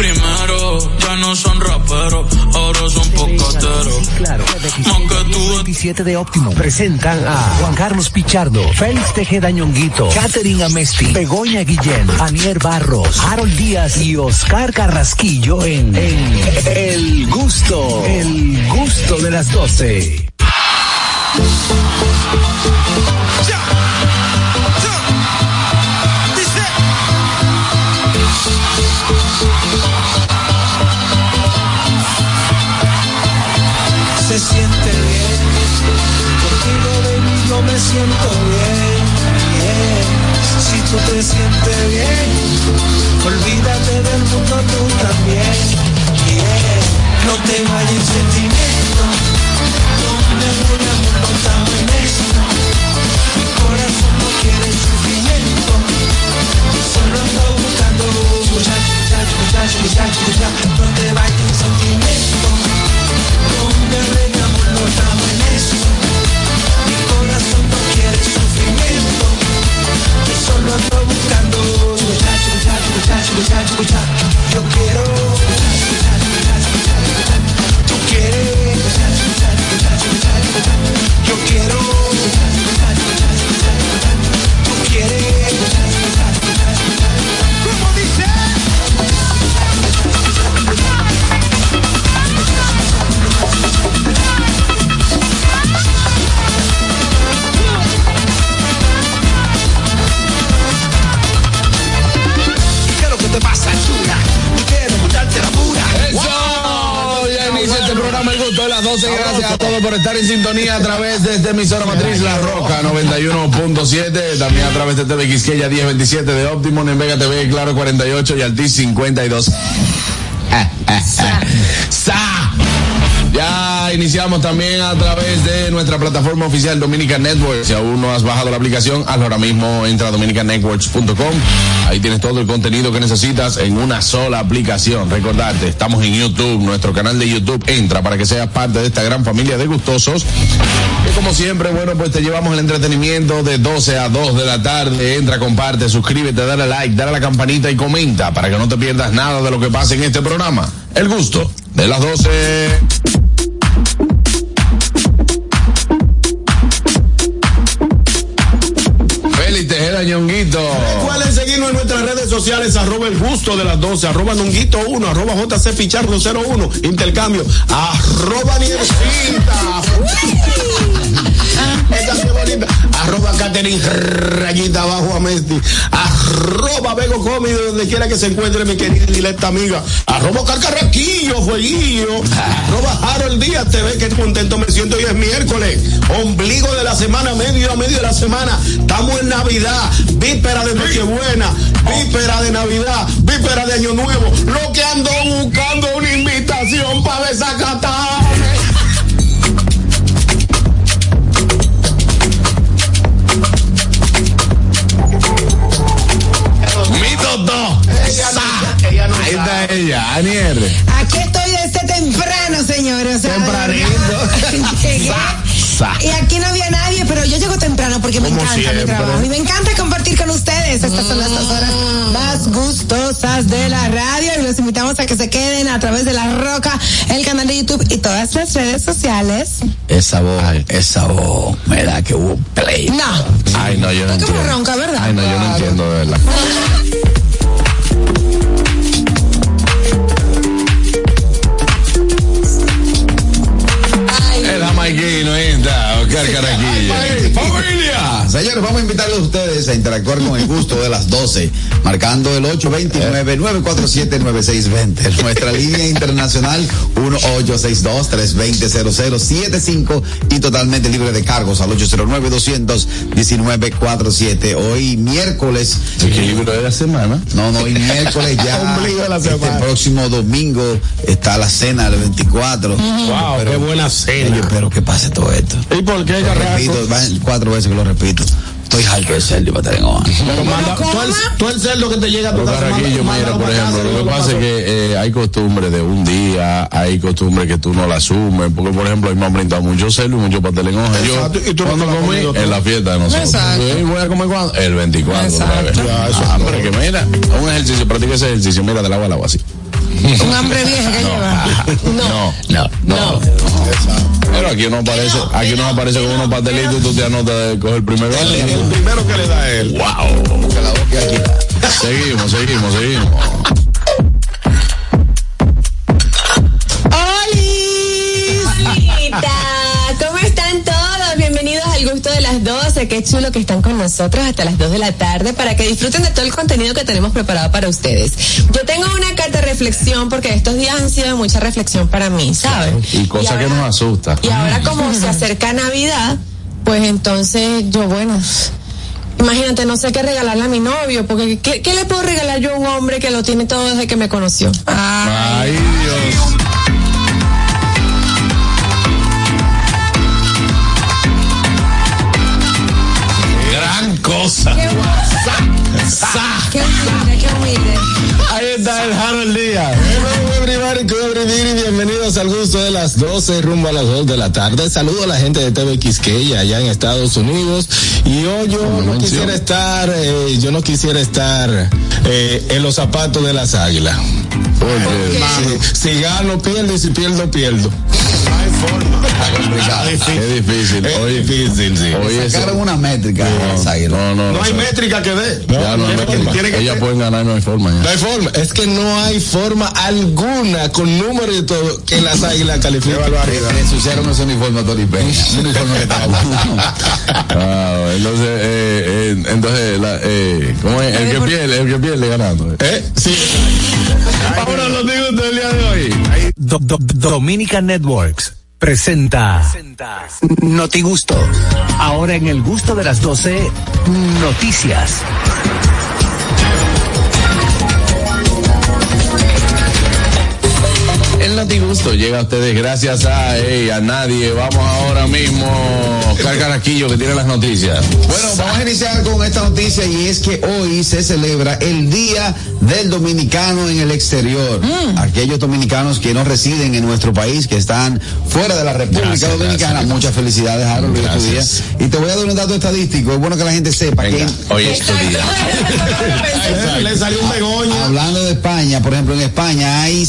primero. Ya no son raperos, ahora son pocateros. Claro, Más que tú 27 de Óptimo presentan a Juan Carlos Pichardo, Félix Tejeda Ñonguito, Catherine Amesti, Begoña Guillén, Anier Barros, Harold Díaz y Oscar Carrasquillo en, en El Gusto, El Gusto de las 12. Se siente bien. Contigo, baby, yo me siento bien, bien. Si tú te sientes bien, olvídate del mundo tú también, bien. No te vayas en sentimiento, donde voy amor no tan honesto. Mi corazón no quiere sufrimiento, solo ando buscando muchacho, muchacho, muchacho. No te vayas en sentimiento muchacho, muchacho. Yo quiero muchacho. Yo quiero 12. Gracias a todos por estar en sintonía a través de esta emisora matriz La Roca 91.7. También a través de TV Quisqueya 1027 de Optimum en Vega TV, Claro 48 y Altis 52. ¡Sa! Ya iniciamos también a través de nuestra plataforma oficial Dominican Network. Si aún no has bajado la aplicación, hazlo ahora mismo. Entra a dominicannetworks.com. Ahí tienes todo el contenido que necesitas en una sola aplicación. Recordarte, estamos en YouTube, nuestro canal de YouTube. Entra para que seas parte de esta gran familia de gustosos. Que como siempre, bueno, pues te llevamos el entretenimiento de 12 a 2 de la tarde. Entra, comparte, suscríbete, dale like, dale a la campanita y comenta para que no te pierdas nada de lo que pasa en este programa. El gusto de las 12. Sociales, arroba el gusto de las 12, arroba nonguito 1, arroba JC Pichardo 01, intercambio, arroba Niercita. Arroba Catherine Rayita abajo a Mesti. Arroba Bego Comi, donde quiera que se encuentre mi querida y directa amiga. Arroba Carcarraquillo, Fueguillo. Arroba Harold Díaz TV, que contento me siento hoy es miércoles. Ombligo de la semana, medio a medio de la semana. Estamos en Navidad, víspera de Nochebuena, víspera de Navidad, víspera de Año Nuevo. Lo que ando buscando una invitación para desacatarme. Ahí está ella, Anier. Aquí estoy desde temprano, señores. O sea, Tempranito. llegué. Y aquí no había nadie, pero yo llego temprano porque me encanta siempre. mi trabajo. Y me encanta compartir con ustedes. Estas son las dos horas más gustosas de la radio. Y los invitamos a que se queden a través de La Roca, el canal de YouTube y todas las redes sociales. Esa voz, esa voz, me da que hubo play. No. Ay, no, yo no entiendo. ronca, interactuar con el gusto de las 12, marcando el 829-947-9620. Nuestra línea internacional 1862-320-0075 y totalmente libre de cargos al 809-219-47. Hoy miércoles. Equilibrio de la semana. No, no, hoy miércoles ya. De la este semana. próximo domingo está la cena del 24. Wow, qué buena cena. Oye, pero que pase todo esto. ¿Y por qué, Lo repito, cuatro veces que lo repito. Estoy harto de cerdo y para estar en Oaxaca. Pero manda, tú el, tú el cerdo que te llega a tu casa. Caraquillo, manda- mira, por ejemplo, lo que yo pasa es que eh, hay costumbre de un día, hay costumbre que tú no la asumes, porque por ejemplo, a mí me han brindado mucho cerdo y mucho pastel en hoja. Exacto, y Yo, tú no cuando comí, comido en la fiesta de nosotros. Exacto. Sí, voy a comer cuándo? El 24. otra vez. Exacto. Ya, eso ah, es pero que mira, un ejercicio, practica ese ejercicio, mira, del agua al agua así. Un hambre vieja que lleva. No, no, no. Pero aquí uno aparece, aquí uno aparece con unos pastelitos y tú te anotas de coger el primer El, primero que le da a él. Wow. Seguimos, seguimos, seguimos. De las 12. Qué chulo que están con nosotros hasta las 2 de la tarde para que disfruten de todo el contenido que tenemos preparado para ustedes. Yo tengo una carta de reflexión porque estos días han sido de mucha reflexión para mí, ¿saben? Y cosa que ahora- nos asusta. Y ahora como se acerca Navidad, pues entonces yo, bueno, imagínate, no sé qué regalarle a mi novio, porque ¿qué, qué le puedo regalar yo a un hombre que lo tiene todo desde que me conoció? Ay, Dios. Gran cosa. Qué humilde, qué humilde. Ahí está el Harold Díaz. Y bienvenidos al gusto de las 12 rumbo a las 2 de la tarde. Saludo a la gente de TV Quisqueya allá en Estados Unidos. Y hoy yo no quisiera estar, eh, yo no quisiera estar eh, en los zapatos de las águilas. Oye, Si, si gano, pierdo y si pierdo, pierdo. No hay forma. qué difícil. Es difícil, sí. oye, eso- Sacaron una métrica. las águilas. No, no, No hay métrica que dé. Ya no hay métrica. Ellas pueden ganar, no hay forma. ya. No hay forma, es que no hay forma alguna con número y todo que las águilas califiquen. Le, ensuciaron ese uniforme a Tony Peña. Un uniforme que estaba bueno. Ah, entonces, eh, eh, entonces, la, eh, ¿cómo es? El que pierde, el que pierde ganando. ¿Eh? Sí. Ahora lo digo usted el día de hoy. Do- Do- Dominica Networks presenta Noti Gusto. Ahora en el gusto de las 12, noticias. El Notigusto llega a ustedes gracias a, ey, a nadie. Vamos ahora mismo, Oscar Carraquillo, que tiene las noticias. Bueno, vamos a iniciar con esta noticia y es que hoy se celebra el Día del Dominicano en el exterior. Aquellos dominicanos que no residen en nuestro país, que están fuera de la República Gracias, Dominicana. gracias. Muchas felicidades, Harold, hoy es tu día. Y te voy a dar un dato estadístico. Es bueno que la gente sepa Venga, que hoy es tu día. Le salió un. Hablando de España, por ejemplo, en España hay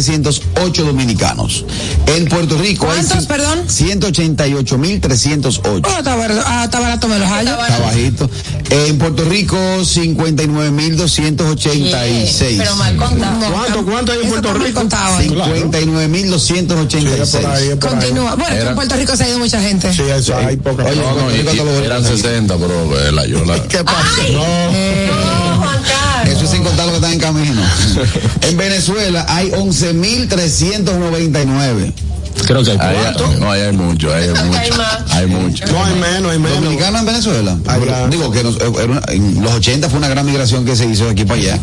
188.308 dominicanos. En Puerto Rico hay ¿Cuántos, cin- perdón? 188.308. Oh, está barato, ah, está barato me los hallo. Está bajito. En Puerto Rico, 59.286. Pero mal contado. ¿Cuánto, cuánto hay en Puerto está Rico? contado ahí. 59.286. Continúa. Bueno, Era- en Puerto Rico se ha ido mucha gente. Sí, eso hay poca. Oye, No, no, a eran decir. 60, pero eh, la Yola. ¿Qué pasa? No, Juan Carlos. Eso es sin contar lo que está en camino. en Venezuela hay 11.399. Creo que hay cuánto. no, ahí hay mucho, ahí hay mucho. hay más. Hay mucho. No hay menos, hay menos. Dominicanos en Venezuela. Digo que nos- una- en los 80 fue una gran migración que se hizo de aquí para allá.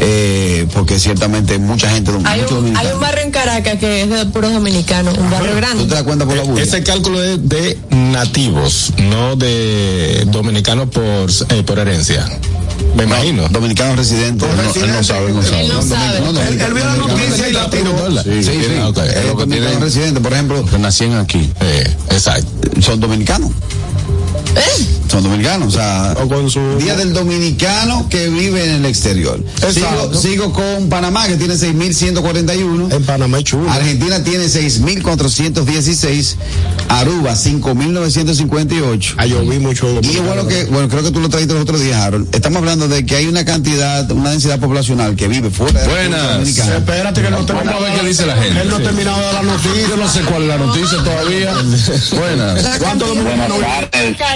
eh, porque ciertamente mucha gente, Hay muchos un, hay dominicanos. un barrio en Caracas que es de puros dominicanos, un barrio ¿Tú te grande. das cuenta por la bulla? Ese cálculo es de nativos, no de dominicanos por, eh, por herencia. Me imagino. Dominicanos residentes. Él no, él no sabe, no sabe. Él no sabe. No, no, Él- él vio la noticia y la tiró. Sí, Sí, sí. tiene- ok, es Eh, lo que dominicanos tienen, residentes, por ejemplo, que nacían aquí. Eh, exacto. son dominicanos. Son dominicanos, o sea, O con su- Día del Dominicano que vive en el exterior. Sigo, sigo con Panamá, que tiene 6.141. En Panamá es chulo. Argentina tiene 6.416. Aruba, 5.958. Ah, yo vi mucho. Y es bueno que, bueno, creo que tú lo trajiste los otros días, Harold. Estamos hablando de que hay una cantidad, una densidad poblacional que vive fuera de la Buenas. República Dominicana. Espérate que no Vamos a ver qué dice la gente. Él no ha terminado de dar la noticia. Yo no sé cuál es la noticia todavía. Buenas. ¿Cuántos dominicanos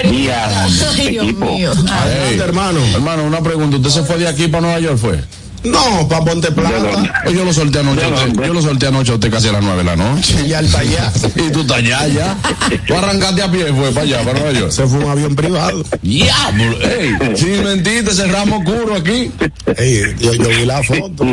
Ay, Dios mío. Ey, Adelante, hermano. Hermano, una pregunta. ¿Usted se fue de aquí para Nueva York, fue? No, para Ponte Plata. Yo lo solté anoche, a usted- yo lo solté anoche a usted casi a las nueve de la noche. Y al allá. Y tú estás allá, ya. Tú arrancaste a pie, fue para allá, para Nueva York. Se fue un avión privado. Diablo, ey, sin mentirte, ese ramo oscuro aquí. Ey, yo, yo vi la foto.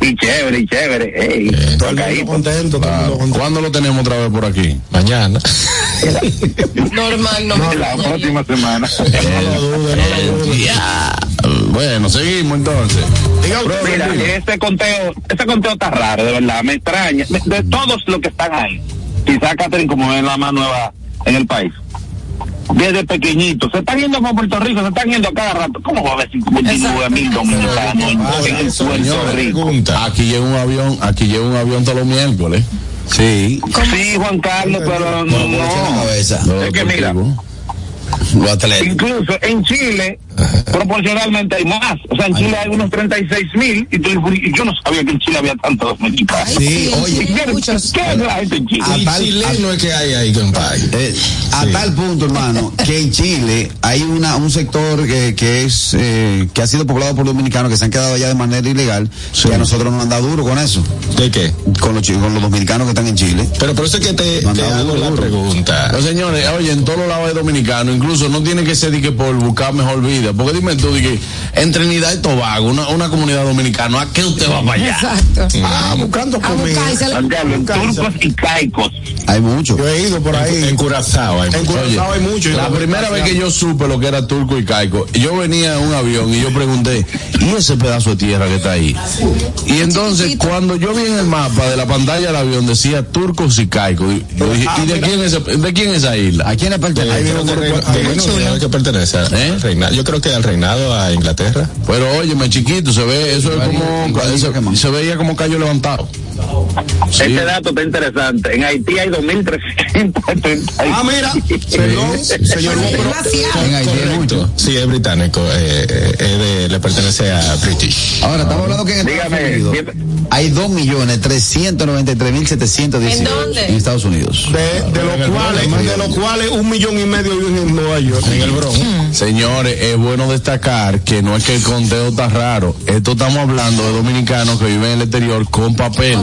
Y, chévere, y chévere. Ey, Todo el mundo contento, todo el mundo contento. ¿Cuándo lo tenemos otra vez por aquí? Mañana. Normal, no me la próxima semana. No lo no lo. Bueno, seguimos entonces. Diga usted, Mira, Fernando. ese conteo, ese conteo está raro, de verdad, me extraña. De, de todos los que están ahí, quizá Catherine como es la más nueva en el país. Desde pequeñitos. Se están yendo para Puerto Rico, se están yendo a cada rato. ¿Cómo va a haber 59 mil dominicanos en, en Puerto Rico? Aquí llega un avión, aquí llega un avión todos los miércoles. Sí. Sí, Juan Carlos, pero no. Es que mira. Incluso en Chile, proporcionalmente hay más. O sea, en Chile hay unos 36 mil y, tú- y yo no sabía que en Chile había tantos dominicanos. Sí, oye. ¿Qué, muchos. ¿Qué es la gente en Chile? A Y tal- chileno es que hay ahí, compadre. Eh, a tal punto, hermano, que en Chile hay una, un sector que, que es eh, que ha sido poblado por dominicanos que se han quedado allá de manera ilegal, que a nosotros nos han dado duro con eso, ¿De qué? con los, con los dominicanos que están en Chile. Pero por eso es que te, No, te no, hago duro, la duro. pregunta. Los señores, oye, en todos los lados hay dominicanos, incluso no tiene que ser de que por buscar mejor vida, porque dime tú, de que en Trinidad y Tobago, una, una comunidad dominicana, ¿a qué usted va para allá? Exacto. Ah, buscando A buscárselo. Juan Carlos, en turcos y caicos. Hay muchos. Yo he ido por ahí. En Curazao hay mucho. Oye, hay mucho. la primera vez que yo supe lo que era turco y caico, yo venía en un avión y yo pregunté, ¿y ese pedazo de tierra que está ahí? Y entonces, cuando yo vi en el mapa de la pantalla del avión, decía turcos y caicos. Yo dije, ¿y de quién es, de quién es esa isla? ¿A quién le pertenece? Que pertenece al ¿Eh? reinado. Yo creo que al reinado a Inglaterra. Pero óyeme, chiquito, se ve, eso es como, se, se veía como callo levantado. Sí. Este dato está interesante. En Haití hay 2.330. Ah, mira, perdón, señor Demasiado. En Haití muchos. Correcto. Sí, es británico. eh, eh, es de- le pertenece a British. Ahora, estamos hablando que en Estados Dígame, Unidos hay 2.393.719 ¿En dónde? en Estados Unidos. De, de los cuales, de los cuales un millón y medio viven en Nueva York. En el Bronx. Señores, es bueno destacar que no es que el conteo está raro. Esto estamos hablando de dominicanos que viven en el exterior con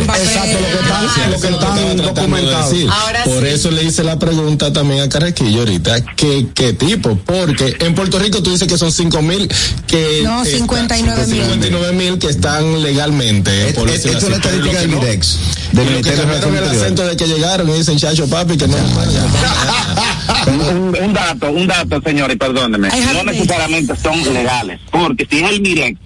papeles. Exacto, lo que están, lo que están. Ahora Por sí. eso le hice la pregunta también a Carraquillo ahorita, ¿qué, qué tipo? Porque en Puerto Rico tú dices que son 5 mil que... No, están- 59 mil. 59 mil que están legalmente. por Esto decirlo es una así, pero estadística del Midex, del y lo que Ministerio de cambiaron el Relaciones acento de que llegaron y dicen chacho papi que no. un, un dato, un dato, señor, y perdóneme. Ay, No necesariamente son legales. Porque si es el MIREX,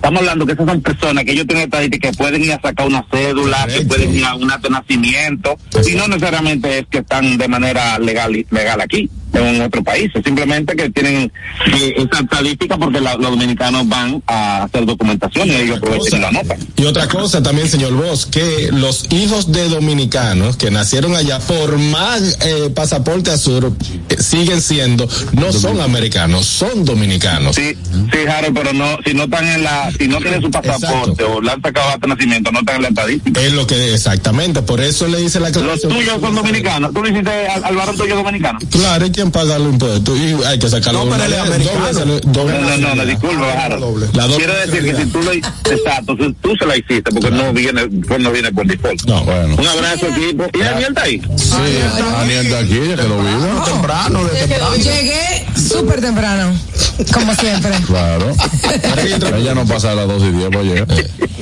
estamos hablando que esas son personas que ellos tienen estadística que pueden ir a sacar una cédula, que pueden ir a un acto de nacimiento. Y no necesariamente es que están de manera legal, legal aquí, en otro país. Es simplemente que tienen eh, esa estadística porque la- los dominicanos van a hacer documentación y ellos aprovechan y la anotan. Y otra cosa también, señor Vos, que los hijos de dominicanos que nacieron allá, por más eh, pasaporte azul, eh, siguen siendo, no son americanos, son dominicanos. Sí, sí, Harold, pero no, si no están en la, si no tienen su pasaporte Exacto. o le han sacado de nacimiento, no están en la estadística. Es lo que exactamente, por eso le hice la Los tuyos son dominicanos. Tú le hiciste al, al varón tuyo dominicano. Claro, hay quien paga los impuestos y hay que sacarlo. No, pero dos americano. dos No, no, no, no, disculpa, Harold. La doble Quiero decir que si tú lo exacto, tú se la hiciste porque no viene, pues no viene por default. No, Bueno. Un abrazo, equipo. ¿Y Daniel está ahí? Sí, Daniel está aquí, ya que lo vivo. Temprano, de temprano. Llegué súper temprano, como siempre. Claro. Ella no pasa a las 2 y 10 para llegar.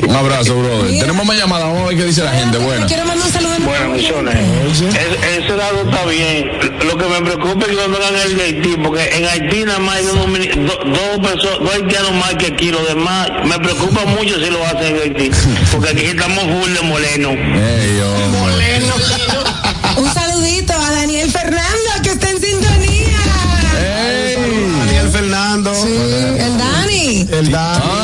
Un abrazo, brother. Mira. Tenemos más llamadas, vamos a ver qué dice la gente. Buena. Quiero mandar un saludo. Bueno, misiones. Es- ese dado está bien. Lo que me preocupa hagan el de Haití, porque en Haití nada más hay dos, do- dos personas, dos haitianos más que aquí. Los demás, me preocupa mucho si lo hacen en Haití, porque aquí estamos full de moreno. Ey, hombre. Un saludito a Daniel Fernando, que está en sintonía. Daniel Fernando. Sí, el Dani. El Dani. Ah, Dani.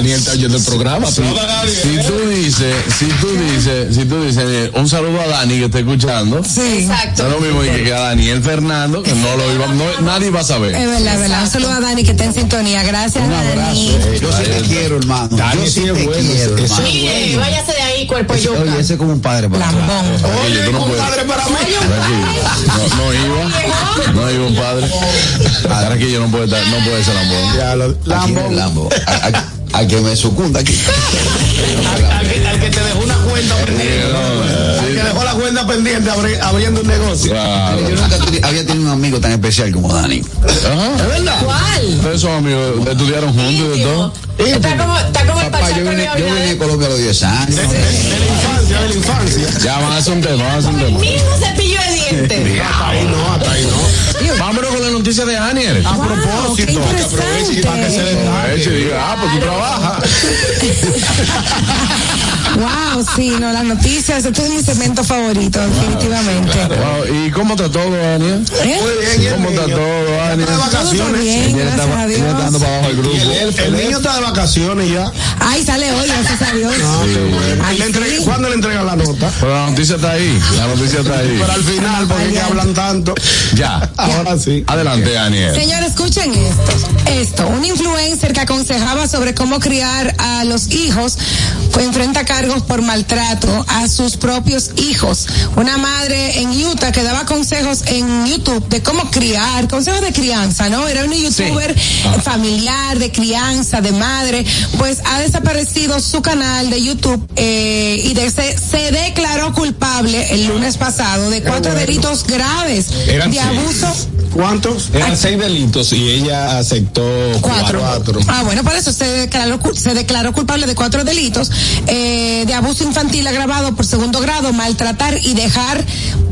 Daniel está oyendo el programa. Si, si tú dices, si tú dices, si tú dices, eh, un saludo a Dani que está escuchando. Sí. Exacto. Es lo mismo que que a Daniel Fernando, que no lo iba, no, nadie va a saber. Es verdad, es verdad. Un saludo a Dani, que está en sintonía. Gracias, Dani. Yo sí te quiero, hermano. Dani Yo sí te bueno, quiero, hermano. Mire, váyase de ahí, cuerpo Ese- yuca. Oye, ese es como un padre para mí. Lambón. Oye, tú no puedes. Padre para mí. No, no iba. No iba un padre. Ahora que yo no puede estar, no puede ser lambón. Ya, lo- Aquí Lambo. en el Lambo. A, a- a que me sucunda aquí. Al que, al que te dejó una cuenta pendiente. Al que dejó la cuenta pendiente abri- abriendo un negocio. Claro. Yo nunca teni- había tenido un amigo tan especial como Dani. Ajá. ¿Es verdad? ¿Cuál? Ustedes son amigos, estudiaron juntos y de todo. Está como, está como el Papá, yo pachaco vine, de yo vine de Orlando. Colombia a los 10 años. De, de la infancia, de la infancia. Ya, van a hacer un tema, van a hacer un tema. Mismo cepillo de dientes. Hasta ahí no, hasta ahí no. Vámonos con la noticia de Aniel. A Wow, propósito, que aproveche y para que se diga, ah, pues tú trabajas. Wow, sí, no, las noticias, este es mi segmento favorito, definitivamente. Wow, ¿Y cómo está todo, Aniel? ¿Eh? Muy bien, el ¿Cómo está niño? todo, de Todo está vacaciones. bien, gracias está, a ella está dando Dios. para abajo el grupo. Y el, el niño está de vacaciones ya. Ay, sale hoy, gracias a Dios. Ah, qué bueno. Ay, Le entre- sí. ¿Cuándo le entregan la nota? Pero la noticia está ahí. La noticia está ahí. Pero al final, porque es que hablan tanto. Ya. Ahora sí. Adelante, Aniel. Señores, escuchen esto. Esto, un influencer que aconsejaba sobre cómo criar a los hijos fue enfrenta cargos por maltrato a sus propios hijos. Una madre en Utah que daba consejos en YouTube de cómo criar, consejos de crianza, ¿no? Era una youtuber familiar, de crianza, de madre, pues ha desaparecido su canal de YouTube eh, y de- se, se declaró culpable el lunes pasado de cuatro delitos graves Eran de seis. abuso ¿Cuántos? Eran seis delitos y ella aceptó Cuatro. cuatro. Ah, bueno, por eso se declaró, se declaró culpable de cuatro delitos eh, de abuso infantil agravado por segundo grado, maltratar y dejar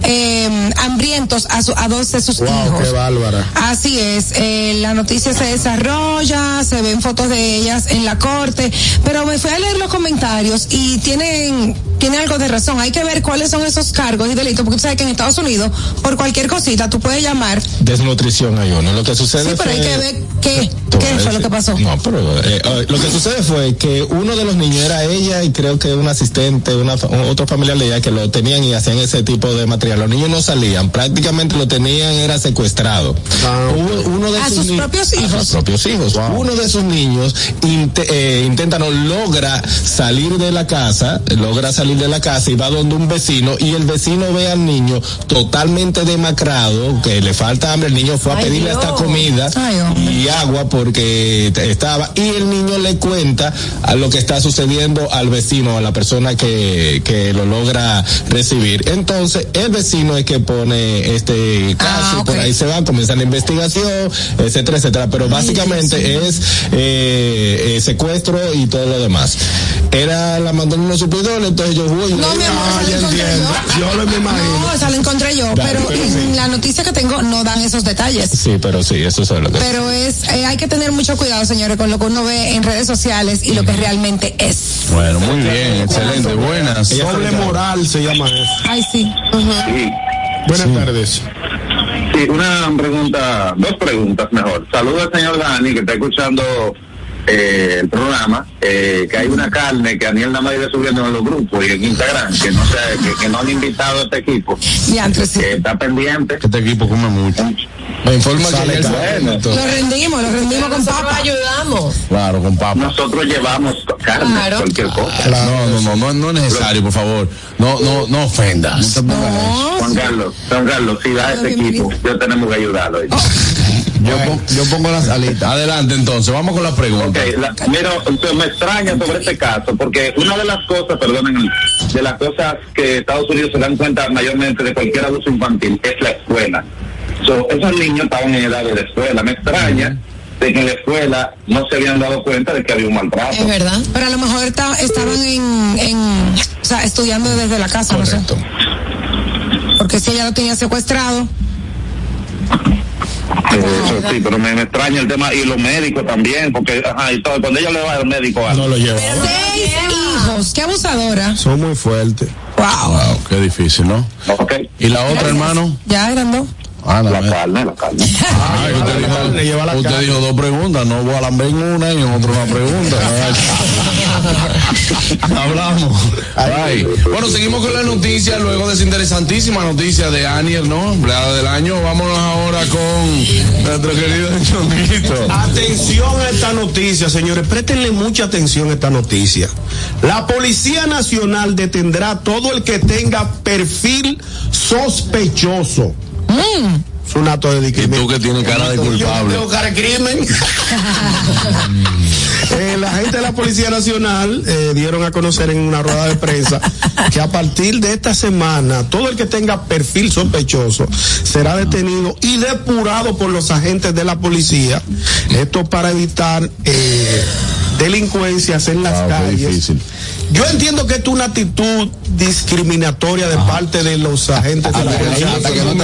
eh, hambrientos a, su- a dos de sus Wow, hijos. qué bárbara. Así es, eh, la noticia se desarrolla, se ven fotos de ellas en la corte, pero me fui a leer los comentarios y tienen, tiene algo de razón. Hay que ver cuáles son esos cargos y delitos, porque tú sabes que en Estados Unidos, por cualquier cosita, tú puedes llamar. Desnutrición hay uno. Lo que sucede Sí, pero hay que ver qué, qué fue lo que pasó. No, pero eh, eh, lo que sucede fue que uno de los niños era ella y creo que un asistente, una, un- otro familiar de ella que lo tenían y hacían ese tipo de material. Los niños no salían, prácticamente lo tenían era secuestrado. Ah, Uno, uno de A sus sus propios a sus hijos. propios hijos. Uno de esos niños inte- eh, intenta, no logra salir de la casa, logra salir de la casa y va donde un vecino y el vecino ve al niño totalmente demacrado, que le falta hambre, el niño fue a Ay, pedirle Dios. hasta comida Ay, y agua porque estaba y el niño le cuenta a lo que está sucediendo al vecino, a la persona que, que lo logra recibir. Entonces, el vecino es que pone este caso Ah, y por ahí se va, comienza la investigación, etcétera, etcétera. Pero básicamente es eh, eh, secuestro y todo lo demás. Era la mandó unos suplidores, entonces yo voy. No, mi amor, Ah, esa ya la encontré entiendo. yo. Yo lo me imagino. No, esa la encontré yo, Dale, pero pero sí. la noticia que tengo no dan esos detalles. Sí, pero sí, eso es lo que Pero es, eh, hay que tener mucho cuidado, señores, con lo que uno ve en redes sociales y lo que realmente es. Bueno, muy bien, excelente, buenas. Doble moral se llama eso. Ay, sí. Sí, Buenas tardes. sí, una pregunta, dos preguntas mejor. Saludos al señor Dani que está escuchando eh, el programa, eh, que hay una carne que Daniel nada más iba subiendo en los grupos y en Instagram, que no sé, que, que no han invitado a este equipo, Diantre, sí. que está pendiente. Este equipo come mucho. me informa que. Lo rendimos, lo rendimos con papa. ayudamos. Claro, con papa. Nosotros llevamos carne, Claro. cualquier cosa. No, no, no, no, no es necesario, por favor. No, no, no ofendas. No, Juan Carlos, Juan Carlos, si da ese equipo, yo tenemos que ayudarlo. Yo, pon- yo pongo las alitas. Adelante, entonces, vamos con la pregunta. Ok, la- mira, me extraña sobre este caso, porque una de las cosas, perdonen, de las cosas que Estados Unidos se dan cuenta mayormente de cualquier abuso infantil es la escuela. So, esos niños estaban en edad de la escuela. Me extraña de que en la escuela no se habían dado cuenta de que había un maltrato. Es verdad. pero a lo mejor ta- estaban en, en, o sea, estudiando desde la casa, no sé. Correcto. Porque si ella lo tenía secuestrado. Eh, eso sí, pero me, me extraña el tema y los médicos también, porque ajá, y todo, cuando ella le va al médico algo. No lo lleva. Seis hijos, qué abusadora. Son muy fuertes. Wow. Wow, qué difícil, ¿no? Ok, ¿Y la otra, hermano? Ya eran dos. Ah, la carne, la carne. Ay, usted la dijo- carne, lleva la usted carne. dijo dos preguntas, no voy a lamber en una y en otra una pregunta. Hablamos. Ay. Bueno, seguimos con la noticia, luego de esa interesantísima noticia de Aniel, ¿no? Empleada del año. Vámonos ahora con nuestro querido Chonguito. Atención a esta noticia, señores. Préstenle mucha atención a esta noticia. La Policía Nacional detendrá a todo el que tenga perfil sospechoso. Es un acto de Y discriminación. tú que tienes cara de culpable. Yo tengo cara de crimen. Eh, la gente de la Policía Nacional eh, dieron a conocer en una rueda de prensa que a partir de esta semana todo el que tenga perfil sospechoso será detenido y depurado por los agentes de la policía. Esto para evitar eh, delincuencias en las qué calles. Yo entiendo que esto es una actitud discriminatoria de parte de los agentes de la Hasta que no- hasta que no te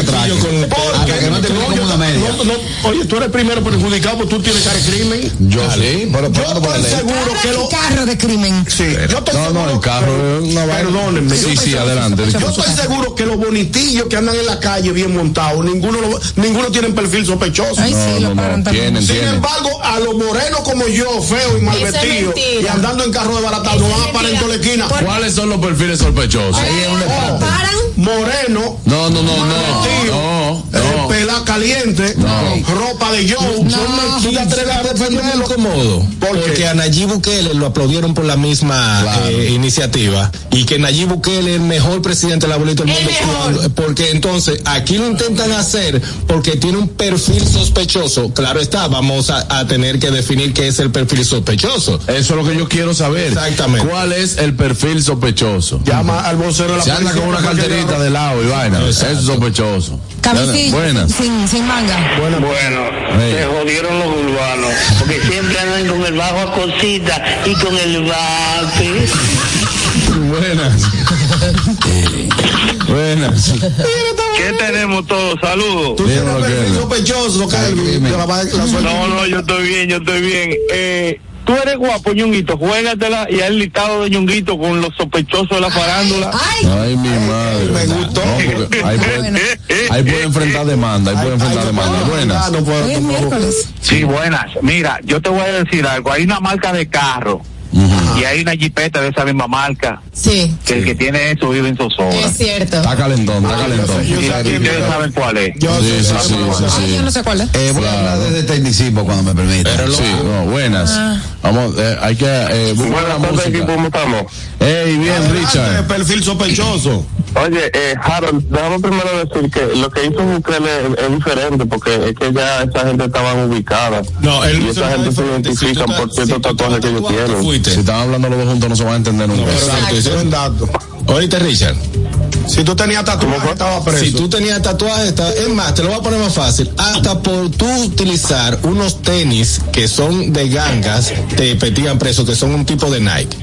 no te no, como yo- una media. no, no, oye, tú eres primero perjudicado porque tú tienes cara de crimen. Yo sí, pero Yo estoy seguro que lo. Carro de crimen. Sí, yo estoy No, seguro. no, el carro es una vaina. Perdónenme. Sí, sí, adelante. Yo estoy seguro que los bonitillos que andan en la calle bien montados, ninguno, lo- ninguno tiene perfil sospechoso. Ay, sí, No, lo no, paran no, también. tienen, Sin tienen. embargo, a los morenos como yo, feos y mal vestidos, y andando en carro de baratado, Eso no van es a parar en toda la esquina. ¿Cuáles son los perfiles sospechosos? ¿Lo paran? Moreno, No, no, no, no. No, no. pela caliente, ropa de Joe. Yo me- ¿Tú te atreves a defenderlo cómodo? ¿Por qué? Porque a Nayib Bukele lo aplaudieron por la misma eh, iniciativa y que Nayib Bukele es el mejor presidente de la bolita del El mundo. mejor. Porque entonces aquí lo intentan hacer porque tiene un perfil sospechoso. Claro está, vamos a, a tener que definir qué es el perfil sospechoso. Eso es lo que yo quiero saber. Exactamente. ¿Cuál es el perfil sospechoso? Llama al vocero de la Se anda con una carterita de lado y vaina. Eso es sospechoso. Buenas. Sin, sin manga. Bueno, Ey. se jodieron los urbanos, porque siempre andan con el bajo a cosita y con el bate. Buenas. Buenas. ¿Qué tenemos todos? Saludos. Tú sospechoso, suelto. No, no, yo estoy bien, yo estoy bien. Eh, tú eres guapo, Ñunguito, juégatela y el listado de Ñunguito con los sospechosos de la farándula. Ay, Ay, mi madre. Me gustó. No, porque ahí puede, ahí puede enfrentar demanda, ahí puede enfrentar demanda. Buenas. Ah, no es no puedo. miércoles. Sí, buenas. Mira, yo te voy a decir algo. Hay una marca de carro y hay una jipeta de esa misma marca Sí, que el que tiene eso vive en zozobra. es cierto. Está calentón, está calentón. yo sé Y quién ustedes es. saben cuál es. Yo Sí, sé, sí, sabe sí, cuál sí, es. Ay, sí. yo no sé cuál es. Eh, voy a hablar desde tecnicismo cuando me permita. Sí, no, buenas. Vamos, eh, hay que eh, buscar la Buenas tardes, equipo, música. ¿cómo estamos? Ey, bien, Adelante, Richard. perfil sospechoso. Oye, eh, Harold, déjame primero decir que lo que hizo Bukele es, es diferente porque es que ya esa gente estaba ubicada. No, él y no esa gente se identifican por ciertos tatuajes que ellos tienen. Si están hablando los dos juntos no se van a entender nunca. Exacto, Eso es un Oíste, Richard. Si tú tenías tatuaje, estaba preso. Si tú tenías tatuajes, está- es más, te lo voy a poner más fácil. Hasta por tú utilizar unos tenis que son de gangas, te petían preso, que son un tipo de Nike.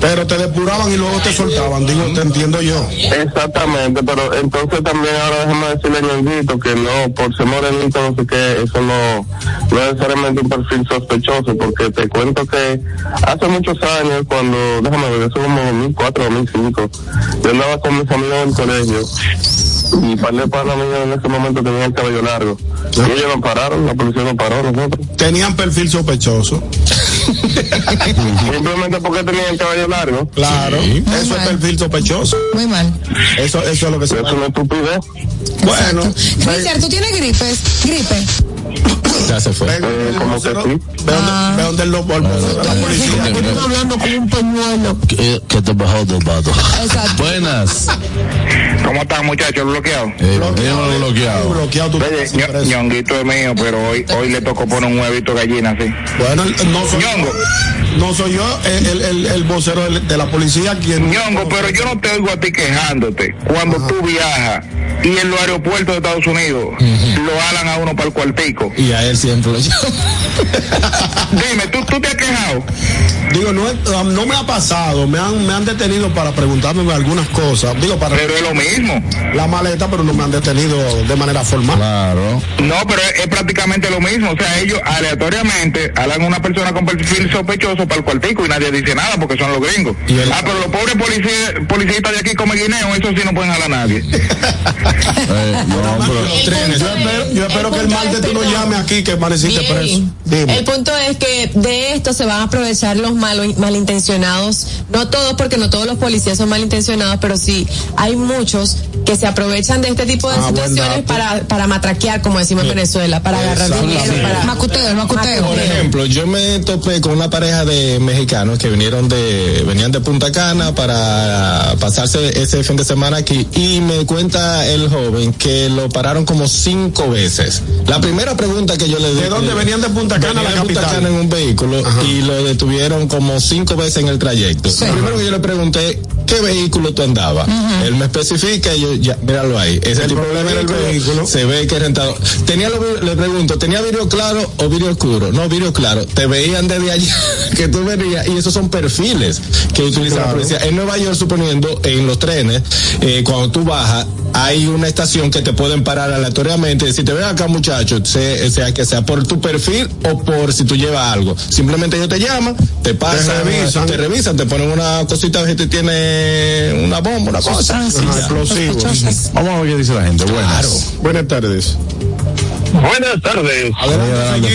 Pero te depuraban y luego te soltaban, digo, te entiendo yo. Exactamente, pero entonces también ahora déjame decirle a Ñonguito que no, por ser morenito, no sé qué, eso no, no es necesariamente un perfil sospechoso, porque te cuento que hace muchos años, cuando, déjame ver, eso como 2004, 2005, yo andaba con mis amigos del colegio y par de panas en ese momento tenían el cabello largo. Y ellos nos pararon, la policía nos paró nosotros. Tenían perfil sospechoso. Simplemente porque tenían el cabello largo. Claro. Eso es perfil sospechoso. Muy mal. Eso, eso es lo que se Eso es una estupidez. Bueno. Richard, ¿tú tienes gripes? Gripe. Ya se fue. Eh, como que sí. Ve donde, ve donde el lobo- vocero de la policía. Estoy hablando con un pañuelo. ¿Qué, qué te bajó del vato? Exacto. Buenas. ¿Cómo están muchachos? ¿Bloqueados? Eh, dímelo bloqueado. Bloqueado tú Oye, Ñonguito es mío, pero hoy hoy le tocó poner un huevito gallina así. Bueno, no soy Ñongo. No soy yo, el, el, el, el vocero de, la policía quien. Ñongo, pero yo no te oigo a ti quejándote. Cuando tú viajas y en los aeropuertos de Estados Unidos lo alan a uno para el cuartico. Y a él siempre lo llama. Dime, ¿tú, tú te has quejado? Digo, no, no me ha pasado, me han, me han detenido para preguntarme algunas cosas. Digo, para Pero es lo mismo. la maleta, pero no me han detenido de manera formal. Claro. No, pero es, es prácticamente lo mismo. O sea, ellos aleatoriamente alan a una persona con perfil sospechoso para el cuartico y nadie dice nada porque son los gringos. Y el- Ah, pero los pobres policías, policías de aquí como guineo, eso sí no pueden jalar a nadie. Eh, no, pero, El Yo espero, es- yo espero que el martes es, tú no llames aquí que amaneciste Bien. preso. Dime. El punto es que de esto se van a aprovechar los malos, malintencionados, no todos porque no todos los policías son malintencionados, pero sí hay muchos que se aprovechan de este tipo de Ah, situaciones para, para matraquear, como decimos en Venezuela, para agarrar dinero, para Macuteo, el macuteo. Por ejemplo, yo me topé con una pareja de mexicanos que vinieron de, venían de Punta Cana para pasarse ese fin de semana aquí y me cuenta el joven que lo pararon como cinco veces. La primera pregunta que yo le di. ¿De dónde venían de Punta Cana a la de Punta capital? Cana en un vehículo y lo detuvieron como cinco veces en el trayecto. Lo primero que yo le pregunté, ¿qué vehículo tú andabas? Él me especifica y yo, ya, míralo ahí. Ese tipo problema de era el vehículo, se ve que rentado. Tenía vi- le pregunto, ¿tenía vidrio claro o vidrio oscuro? No, vidrio claro. Te veían desde allá que tú venías y esos son perfiles que utiliza la policía. En Nueva York, suponiendo, en los trenes, eh, cuando tú bajas, hay una estación que te pueden parar aleatoriamente y decir, te ven acá muchacho, sea, sea que sea por tu perfil o por si tú llevas algo. Simplemente ellos te llaman, te pasan, revisan. te revisan, te ponen una cosita si te tiene una bomba, una cosa. Explosivos. Vamos a ver qué dice la gente. Buenas. Buenas tardes. Buenas tardes. Adelante.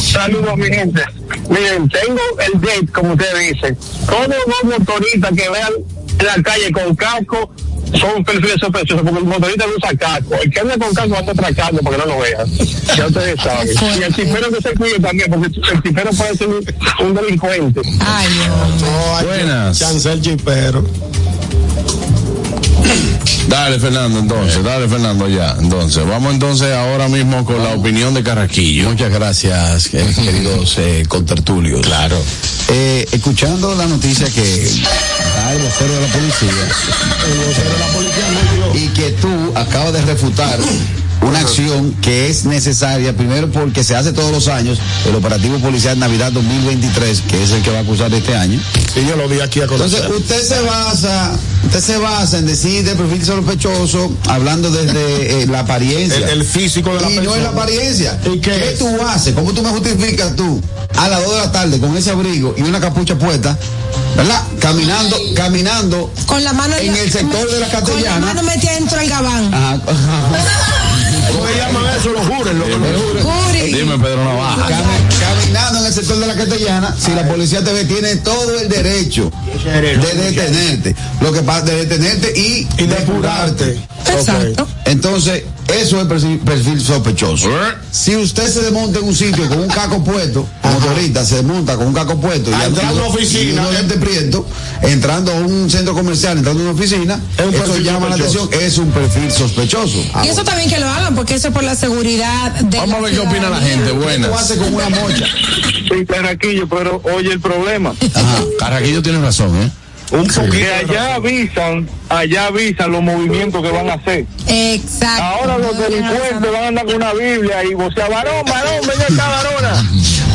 Saludos, mi gente. Miren, tengo el date, como ustedes dicen. Todos los motoristas que vean en la calle con casco son perfiles sospechosos, porque el motorista no usa casco. El que anda con casco anda atracando porque no lo vean. Ya ustedes saben. Y el tipero que se cuide también, porque el tipero puede ser un, un delincuente. Ay, no. No, hay Buenas. Chancel Chipero. Dale, Fernando, entonces. Dale, Fernando, ya. Entonces, vamos entonces ahora mismo con la opinión de Carraquillo. Muchas gracias, eh, queridos eh, contertulios. Claro. Eh, escuchando la noticia que da el vocero de la policía y que tú acabas de refutar una acción que es necesaria, primero porque se hace todos los años, el operativo policial Navidad 2023, que es el que va a acusar este año. Sí, yo lo di aquí a conocer. Entonces, usted se basa, usted se basa en decir de perfil sospechoso, hablando desde eh, la apariencia. el, el físico de la y persona. no es la apariencia. ¿Y qué es? tú haces? ¿Cómo tú me justificas tú a las 2 de la tarde con ese abrigo y una capucha puesta, ¿verdad? Caminando, caminando. Con la mano En el sector de la Con la Castellana. mano metida dentro del gabán. Ajá. ¿Cómo se llaman eso? Lo juren, lo, lo juren. Curi. Dime, Pedro Navaja. Cami- caminando en el sector de la Castellana, si la policía te ve, tiene todo el derecho de detenerte. Lo que pasa, de detenerte y, Y depurarte. Exacto. Entonces, eso es perfil, perfil sospechoso. Si usted se desmonta en un sitio con un caco puesto, motorista se desmonta con un caco puesto y A entrar a una oficina, y eh. prietos, entrando a un centro comercial, entrando a una oficina, Es un eso perfil llama la sospechoso. atención, es un perfil sospechoso. Y eso también que lo hagan, porque eso es por la seguridad de Vamos a ver qué opina la gente. ¿Qué tú Buenas. haces con una mocha? Sí, Carraquillo, pero oye el problema. Ajá. Carraquillo tiene razón, ¿eh? Un poquito. Que allá avisan, allá avisan los movimientos que van a hacer. Exacto. Ahora los delincuentes van a andar con una Biblia y vocea, varón, varón, ven acá, varona.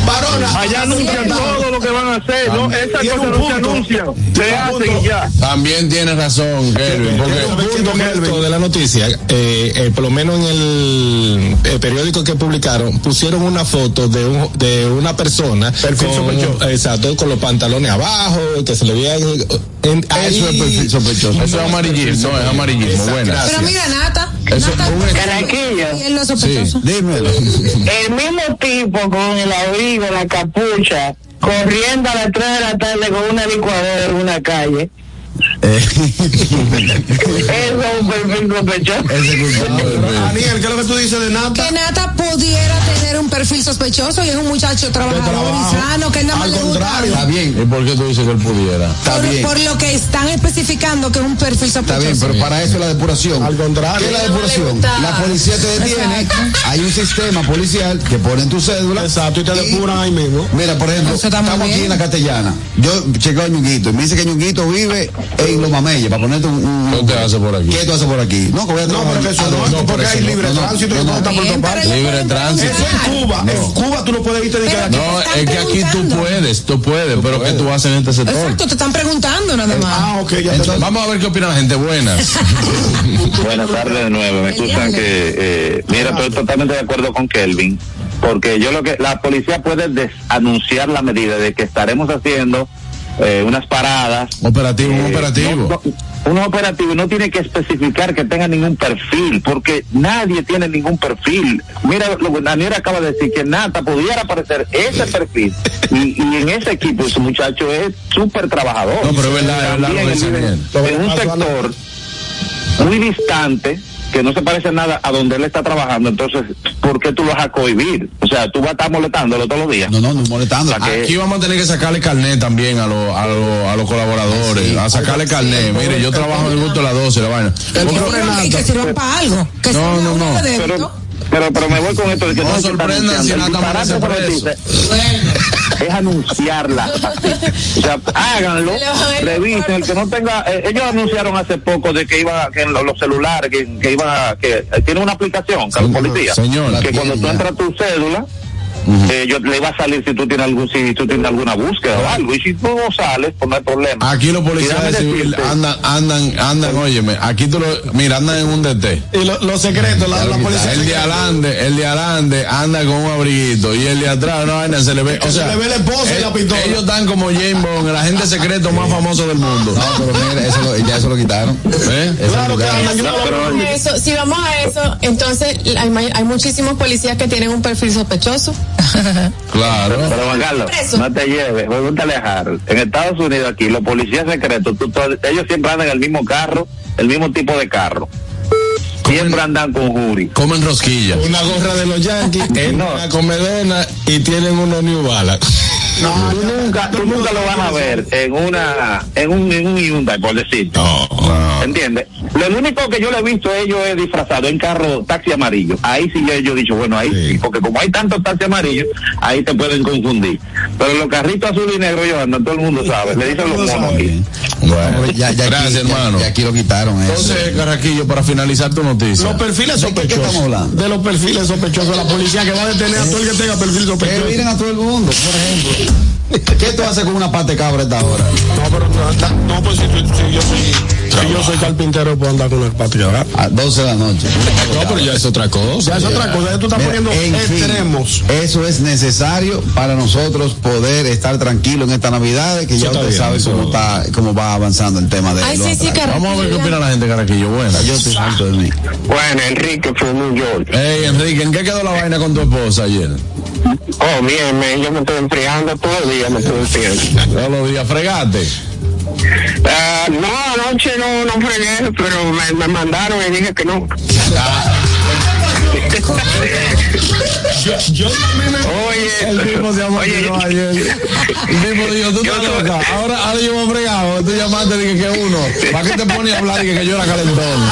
Varona. Allá anuncian todo lo que van a hacer, ¿no? Esas cosas un no se punto. anuncian, se hacen punto. ya. También tiene razón, Kelvin. Porque un momento de la noticia, eh, eh, por lo menos en el, el periódico que publicaron, pusieron una foto de, un, de una persona Perfil con, sospechoso. exacto, con los pantalones abajo, que se le veía. en- ahí- Eso es perfil sospechoso. eso es amarillismo, no es amarillismo. Buenas. Pero mira, Nata. Eso- Nata no es Sí. sospechoso. Dímelo. El mismo tipo con el abrigo, la capucha, corriendo a las 3 de la tarde con una licuadora en una calle. Eso es un perfil sospechoso. Daniel, ¿qué es lo que tú dices de Nata? Que Nata pudiera tener un perfil sospechoso y es un muchacho trabajador y sano, que nada más Al le gusta. contrario. Está bien, ¿Y por qué tú dices que él pudiera? está Por, bien. por lo que están especificando que es un perfil Está sospechoso. bien, pero para eso es la depuración. Al contrario. ¿Qué es la depuración? La policía te detiene, Exacto. hay un sistema policial que pone en tu cédula. Exacto, y te depuran ahí mismo. Mira, por ejemplo, está estamos aquí en la Castellana. Yo chequeo a Ñunguito y me dice que Ñunguito vive en Los Mameyes, para ponerte un... un- ¿Qué te hace por aquí? ¿Qué tú haces por aquí? No, que voy a No, pero eso Ah, no, no, porque por hay libre no, no, tránsito y no, no no. está por pero ellos Libre tránsito. Eso en Cuba. En Cuba tú no puedes irte de que Pero aquí. No, es que aquí tú puedes, tú puedes, pero ¿qué tú haces en este sector? Exacto, te están preguntando nada más. Ah, ok, ya Vamos a ver qué opina la gente. Buenas. Buenas tardes de nuevo. Me excusan que, eh, mira, estoy totalmente de acuerdo con Kelvin, porque yo lo que, la policía puede desanunciar la medida de que estaremos haciendo eh, unas paradas. Operativo, un Eh, operativo. no- no, un operativo no tiene que especificar que tenga ningún perfil, porque nadie tiene ningún perfil. Mira, lo que Daniel acaba de decir, que Nata pudiera aparecer ese perfil. Y, y en ese equipo, ese muchacho es súper trabajador. No, pero es verdad, es verdad. En un sector muy distante que no se parece nada a donde él está trabajando, entonces, ¿por qué tú lo vas a cohibir? O sea, tú vas a estar molestándolo todos los días. No, no, no molestando. La que- Aquí vamos a tener que sacarle carnet también a, los a, los a los colaboradores, a sacarle carnet. Mire, yo trabajo en el gusto de las 12, la vaina. Que que para algo. Que No, no, no, pero-. Pero, pero me voy con esto de que No no, se está sorprendan si anunciando. Nata El disparate amanece por noticia Es anunciarla. O sea, háganlo, revisen. El que no tenga, eh, ellos anunciaron hace poco de que iba, que en lo- los celulares, que, que iban a, que eh, tiene una aplicación, que la policía, señor, que cuando tú entras tu cédula, eh, yo, le va a salir si tú tienes algún, si tú tienes alguna búsqueda o algo. Y si tú no sales, pues no hay problema. Aquí los policías andan, andan, andan, óyeme, aquí tú lo, mira, andan en un DT. Y lo- los secretos, la, la policía. El de adelante, el de adelante anda con un abriguito y el de atrás una vaina se le ve, o se sea, le ve la esposa y la pistola. ellos están como James Bond, el agente secreto más famoso del mundo. No, pero mira, eso lo- ya eso lo quitaron. ¿Eh? Eso Claro lo que andan, no lo pero-. Eso, si vamos a eso, entonces hay muchísimos policías que tienen un perfil sospechoso. Claro. Pero Juan Carlos, no te lleves, pregúntale a Harold. En Estados Unidos aquí, los policías secretos, tú- tú- ellos siempre andan en el mismo carro, el mismo tipo de carro. Siempre andan con jury. Comen rosquillas. Una gorra de los Yankees, en No. una comedona y tienen unos New Balance. Tú nunca, tú nunca lo vas a ver en una, en un, en un Hyundai, por decir. No, no. ¿Entiendes? Lo único que yo le he visto a ellos es disfrazado en carro taxi amarillo. Ahí sí yo, yo he dicho, bueno, ahí Sí. sí. porque como hay tantos taxi amarillos, ahí te pueden confundir. Pero los carritos azul y negro yo ando, todo el mundo sabe. Le dicen los monos aquí. Bueno, Ya, ya gracias, aquí, hermano. Ya, aquí lo quitaron. Eso. Entonces, Carraquillo, para finalizar tu noticia. Los perfiles ¿De qué- sospechosos. estamos hablando? De los perfiles sospechosos de la policía que va a detener a todo el que tenga perfil Que sospechoso. miren a todo el mundo, por ejemplo. ¿Qué tú haces con una pata de cabra esta hora? No, pero no, no pues si, si yo soy, si yo soy carpintero, puedo andar con una patria. A 12 de la noche. No, pero ya es otra cosa. Ya es otra cosa. Ya tú estás Mira, poniendo en fin, extremos. eso es necesario para nosotros poder estar tranquilos en esta Navidad, que ya Eso usted bien, sabe eso- cómo está, cómo va avanzando el tema de Ay, sí. Vamos a ver qué opina la gente, Carraquillo. Buena. Yo estoy harto de mí. Bueno, Enrique fue New York. Hey, Enrique, ¿en qué quedó la vaina con tu esposa ayer? Oh, bien, men, yo me estoy enfriando todo el día, me estoy enfriando. Todos los días fregate. Ah, no, no, no fregué, pero me, me mandaron y dije que no. Yo también me. Oye, El tipo se amortizó ayer. El tipo dijo, tú Yo estás loca. Ahora, ahora yo me he fregado. Tú llamaste y dije que uno. ¿Para qué te pones a hablar y que yo era calentón?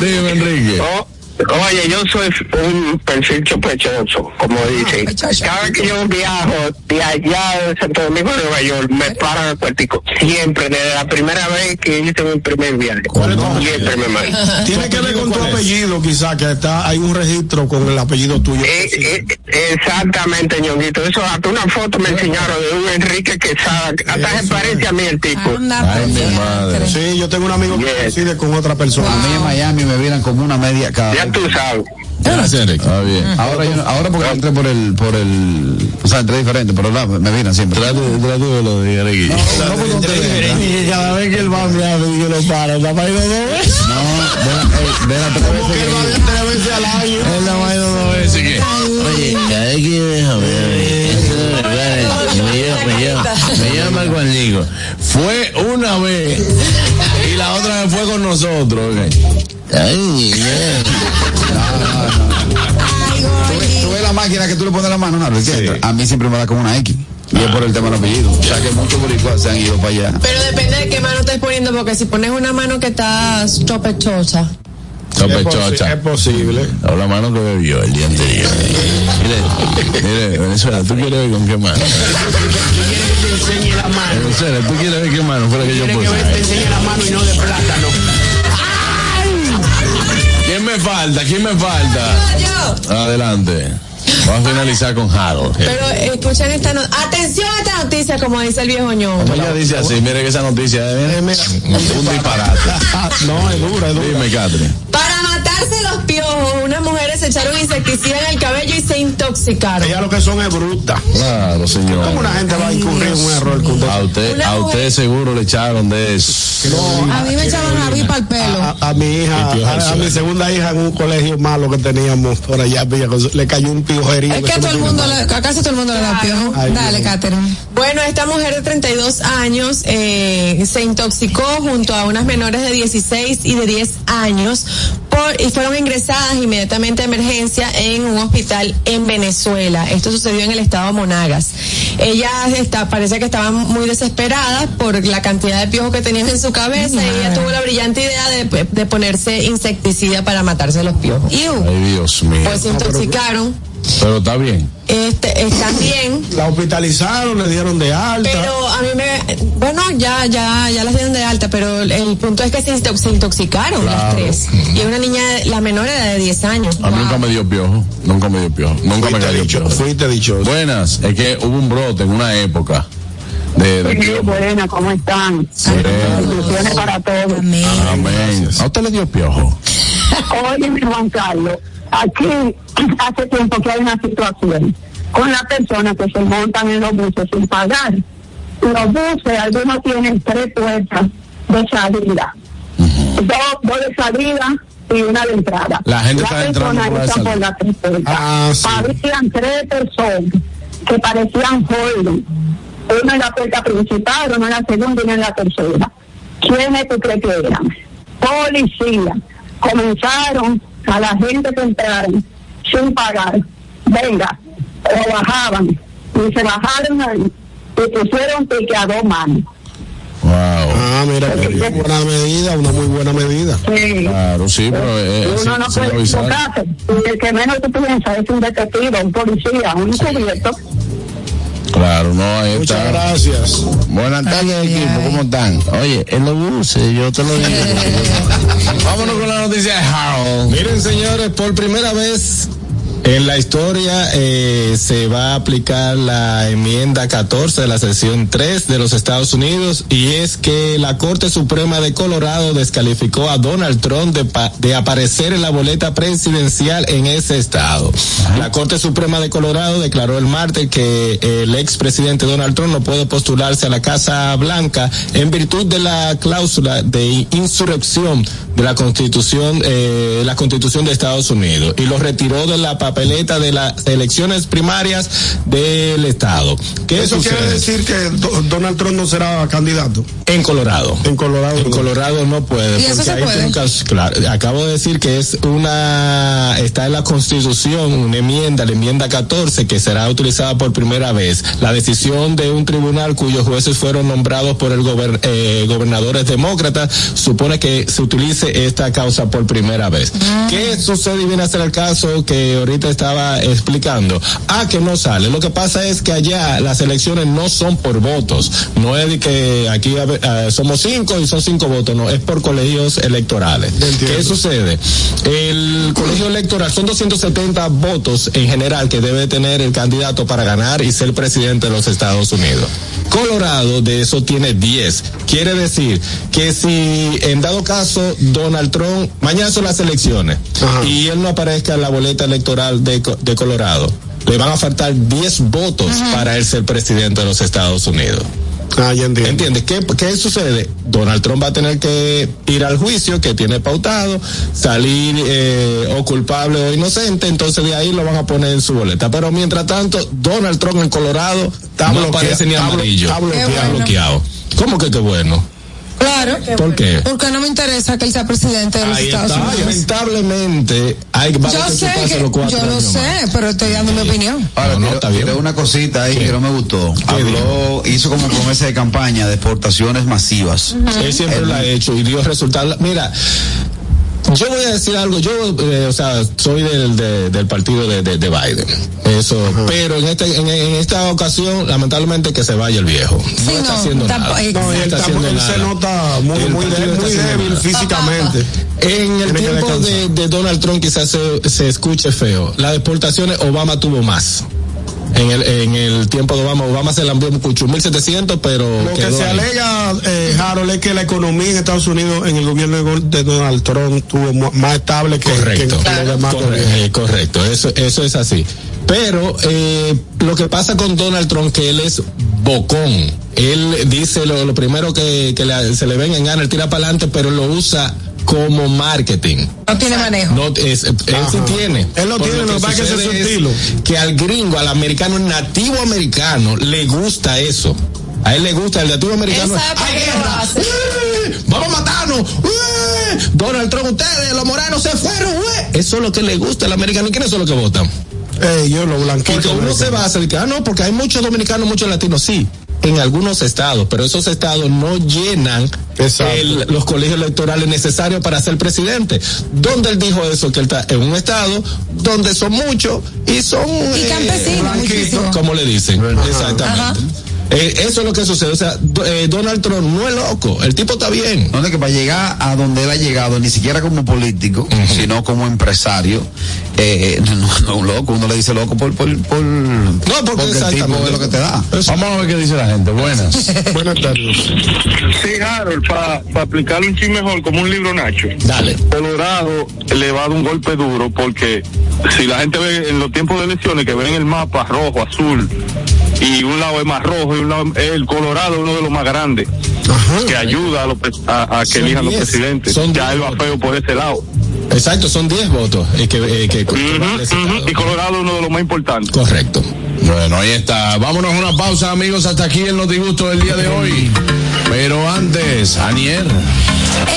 Dime, Enrique. Oh, Oye, yo soy un perfil sospechoso, como dicen. Cada vez que yo viajo de allá de Santo Domingo a Nueva York, me paran al cuartico. Siempre, desde la primera vez que hice mi primer viaje. Siempre me mandan. Tiene que ver con tu apellido, quizá, que está, hay un registro con el apellido tuyo. Eh, eh, exactamente, ñonguito. Eso, hasta una foto me enseñaron de un Enrique Quesada. Hasta se parece a mí el tipo. Ay, mi pues, madre. Sí, yo tengo un amigo que Yes. coincide con otra persona. A mí en Miami me vieran como una media cada Ya tú sabes. Gracias, Enrique. Está bien. Ahora, yo, ahora porque entré por el, por el, o sea, entré diferente, pero la, me miran siempre. Trate, trate de lo de Enrique. No, porque no te ven, Y cada vez que él va a mirar, yo lo paro. ¿Está para ir dos veces? No, de la, tres veces que. Tres veces al año. Él la va a ir dos veces. Oye, cada vez que yo dejo me llama, me llama, me llama Juan Diego. Fue una vez y la otra vez fue con nosotros. ok. Ay, Tú ves- Tú ves la máquina que tú le pones la mano, ¿no? ¿Entiendes? A mí siempre me da como una X. Y es por el tema del apellido. O sea que muchos boricuas se han ido para allá. Pero depende de qué mano estés poniendo, porque si pones una mano que está sospechosa. Sospechosa. Es posible. O la mano que bebió el día anterior. Mire, mire, Venezuela, ¿tú quieres ver con qué mano? Venezuela, ¿tú quieres ver qué mano fue la que yo puse? enseñe la mano y no de plátano. ¿Quién me falta? ¿Quién me falta? Yo. Adelante. Vamos a finalizar con Harold. Pero escuchen esta noticia. Atención a esta noticia, como dice el viejo ñón. Ella dice así, mire que esa noticia es un disparate. No, es dura, es dura. Dime, Catherine. Para matarse los piojos, unas mujeres se echaron insecticida en el cabello y se intoxicaron. Ellas lo que son es bruta. Claro, señor. ¿Cómo una gente va a incurrir en un error que usted- A usted, a usted mujer- seguro le echaron de eso. A mí me echaban a para el pelo. a, a mi hija, a, a mi segunda hija en un colegio malo que teníamos por allá, le cayó un piojerío. Es que a todo el mundo, le, a casi todo el mundo le da piojo. Ay, Dale. Catherine. Bueno, esta mujer de 32 años eh, se intoxicó junto a unas menores de 16 y de 10 años por, y fueron ingresadas inmediatamente a emergencia en un hospital en Venezuela. Esto sucedió en el estado Monagas. Ellas está, parece que estaban muy desesperadas por la cantidad de piojos que tenían en su cabeza y ella tuvo la brillante idea de, de ponerse insecticida para matarse los piojos. Ay, Dios mío. Pues se intoxicaron. Pero está bien. Este, están bien. La hospitalizaron, le dieron de alta. Pero a mí me, bueno, ya, ya, ya las dieron de alta, pero el punto es que se, intox- se intoxicaron las tres. Y una niña, la menor era de 10 años. A mí nunca me dio piojo. Nunca me dio piojo. Nunca me cayó dicho- piojo. fuiste dichoso. Buenas. Es que hubo un brote en una época de, de Sí, buena, ¿cómo están? Bendiciones para todos. Amén. Amén. ¿A usted le dio piojo? Oye, mi Juan Carlos, aquí hace tiempo que hay una situación con las personas que se montan en los buses sin pagar. Los buses, algunos tienen tres puertas de salida. Dos, dos de salida y una de entrada. La gente Las está entrando personas por la tres puertas. Ah, sí. Habían tres personas que parecían jóvenes. Uno en la puerta principal, uno en la segunda y uno en la tercera. ¿Quiénes tú crees que eran? Policía. Comenzaron a la gente que entraron sin pagar. Venga, o bajaban. Y se bajaron ahí y pusieron pique a dos manos. Wow. Ah, mira, qué buena medida, una muy buena medida. Sí. Claro, sí, pero eh, sí, Uno no sí lo puede avisaron. equivocarse. El que menos tú piensas es un detective, un policía, un encubierto. Claro, no, ahí Muchas está. gracias. Buenas tardes, Ay, equipo, ay. ¿cómo están? Oye, en los buses, yo te lo digo. Vámonos con la noticia de Harold. Miren, señores, por primera vez en la historia eh, se va a aplicar la enmienda 14 de la sesión 3 de los Estados Unidos y es que la Corte Suprema de Colorado descalificó a Donald Trump de, pa- de aparecer en la boleta presidencial en ese estado. La Corte Suprema de Colorado declaró el martes que el expresidente Donald Trump no puede postularse a la Casa Blanca en virtud de la cláusula de insurrección de la Constitución, eh, la Constitución de Estados Unidos y lo retiró de la papeleta de las elecciones primarias del estado. ¿Qué Eso sucede? quiere decir que Do- Donald Trump no será candidato. En Colorado. En Colorado. En Colorado no puede. ¿Y eso porque se puede? caso- claro, acabo de decir que es una, está en la constitución, una enmienda, la enmienda 14, que será utilizada por primera vez. La decisión de un tribunal cuyos jueces fueron nombrados por el gober- eh, gobernadores demócratas supone que se utilice esta causa por primera vez. ¿Qué sucede y viene a ser el caso que ahorita estaba explicando? Ah, que no sale. Lo que pasa es que allá las elecciones no son por votos. No es de que aquí somos cinco y son cinco votos, no, es por colegios electorales. ¿Qué sucede? El colegio electoral son 270 votos en general que debe tener el candidato para ganar y ser presidente de los Estados Unidos. Colorado de eso tiene 10. Quiere decir que si en dado caso Donald Trump, mañana son las elecciones Ajá. y él no aparezca en la boleta electoral de, Co- de Colorado, le van a faltar 10 votos para él ser presidente de los Estados Unidos. Ah, ya entiendo. ¿Entiendes? ¿Qué, ¿Qué sucede? Donald Trump va a tener que ir al juicio que tiene pautado, salir eh, o culpable o inocente, entonces de ahí lo van a poner en su boleta. Pero mientras tanto, Donald Trump en Colorado Está no bloquea- aparece ni amarillo. está bloqueado. Está bloqueado. ¿Cómo que qué bueno? Claro. ¿Por qué? Porque no me interesa que él sea presidente de los Ahí Estados está. Unidos. Lamentablemente, hay va a Yo que sé ocuparse que, los cuatro yo lo sé, más. pero estoy dando mi opinión. Ahora, No, está bien. una cosita ahí que no me gustó. Habló, hizo como promesa de campaña de exportaciones masivas. Él siempre lo ha hecho y dio resultados. Mira, yo voy a decir algo. Yo, eh, o sea, soy del, de- del partido de, de- de Biden. Eso. Pero en, este, en, en esta ocasión, lamentablemente, que se vaya el viejo. No está haciendo nada. eh, No, él, está haciendo él nada. se nota muy, muy, está muy débil físicamente. En el tiempo de, de Donald Trump quizás se, se escuche feo. Las deportaciones Obama tuvo más. En el, en el tiempo de Obama, Obama se la envió mucho, 1700, pero Lo que se ahí. alega, eh, Harold, es que la economía en Estados Unidos en el gobierno de Gol- de Donald Trump estuvo más estable que, Correcto, que los demás eh, correcto, eso, eso es así. Pero eh, lo que pasa con Donald Trump que él es bocón. Él dice lo, lo primero que, que le- se le ven en gana, él tira para adelante, pero lo usa como marketing. No tiene manejo. No, es, él sí tiene. Él lo tiene, lo que pasa es que ese es su estilo. Que al gringo, al americano, nativo americano, le gusta eso. A él le gusta el nativo americano. ¡Eh! ¡Vamos a matarnos! ¡Eh! Donald Trump, ustedes, los moranos se fueron, güey. Eso es lo que le gusta al americano. ¿Y quiénes son los que votan? yo lo blanquito. Porque uno se basa en que, ah, no, porque hay muchos dominicanos, muchos latinos, sí. En algunos estados, pero esos estados no llenan el- los colegios electorales necesarios para ser presidente. ¿Dónde él dijo eso? Que él está en un estado donde son muchos y son Y eh, campesinos, muchísimo. como le dicen. Exactamente. Eh, eso es lo que sucede. O sea, eh, Donald Trump no es loco. El tipo está bien. No, de que para llegar a donde él ha llegado, ni siquiera como político, sino como empresario, eh, no, no, no, un loco, uno le dice loco por, por, por no, porque el tipo es lo que te da. Vamos a ver qué dice la gente. Buenas. Buenas tardes. Sí, Harold, para aplicarlo un chin mejor, como un libro Nacho. Dale. Colorado le va a dar un golpe duro porque si la gente ve en los tiempos de elecciones que ven el mapa rojo, azul, y un lado es más rojo y un lado el Colorado es uno de los más grandes que ayuda a, los a- a que Son elijan los presidentes. Son ya él va feo por ese lado. Exacto, son 10 votos. eh, que, eh, Y Colorado es uno de los más importantes. Correcto. Bueno, ahí está. Vámonos a una pausa, amigos. Hasta aquí el Notigusto del día de hoy. Pero antes, Anier.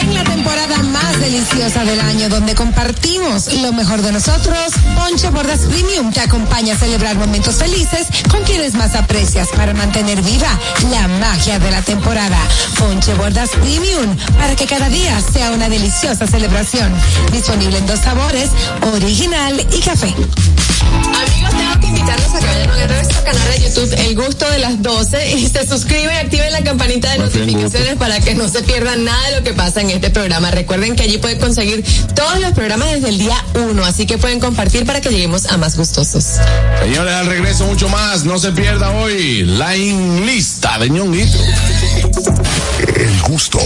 En la temporada más deliciosa del año, donde compartimos lo mejor de nosotros, Ponche Bordas Premium te acompaña a celebrar momentos felices con quienes más aprecias para mantener viva la magia de la temporada. Ponche Bordas Premium, para que cada día sea una deliciosa celebración. Disponible en dos sabores, original y café. Amigos, tengo que invitarlos a que vayan a nuestro canal de YouTube El Gusto de las 12 y se suscriben y activen la campanita de notificaciones para que no se pierdan nada de lo que pasa en este programa. Recuerden que allí pueden conseguir todos los programas desde el día 1, así que pueden compartir para que lleguemos a más gustosos. Señores, al regreso mucho más. No se pierda hoy la lista de ñonguito. El gusto.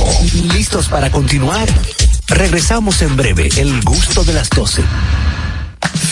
¿Listos para continuar? Regresamos en breve. El gusto de las 12.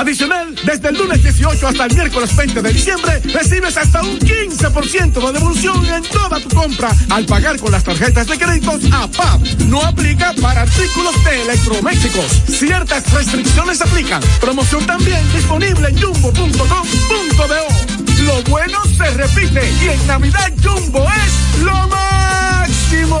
Adicional, desde el lunes 18 hasta el miércoles 20 de diciembre, recibes hasta un 15% de devolución en toda tu compra al pagar con las tarjetas de créditos APAP. No aplica para artículos de electrodomésticos. Ciertas restricciones aplican. Promoción también disponible en jumbo.com.do. Lo bueno se repite y en Navidad Jumbo es lo máximo.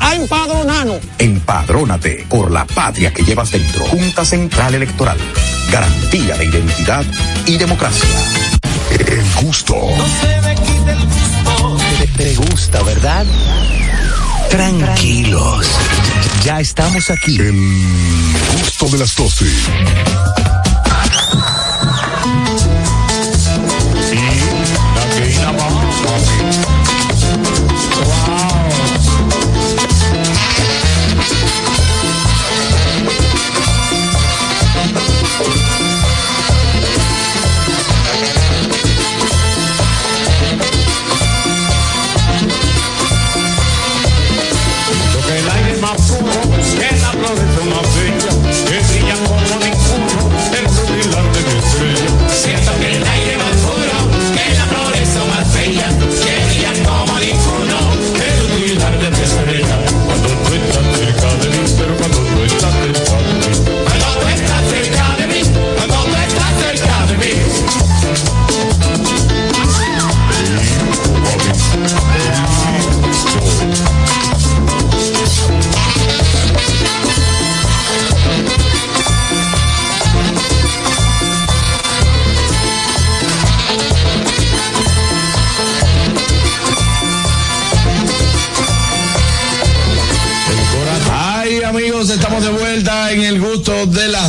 a empadronarnos. Empadrónate por la patria que llevas dentro. Junta Central Electoral. Garantía de identidad y democracia. El gusto. Te, te gusta, ¿verdad? Tranquilos. Ya estamos aquí. El gusto de las 12.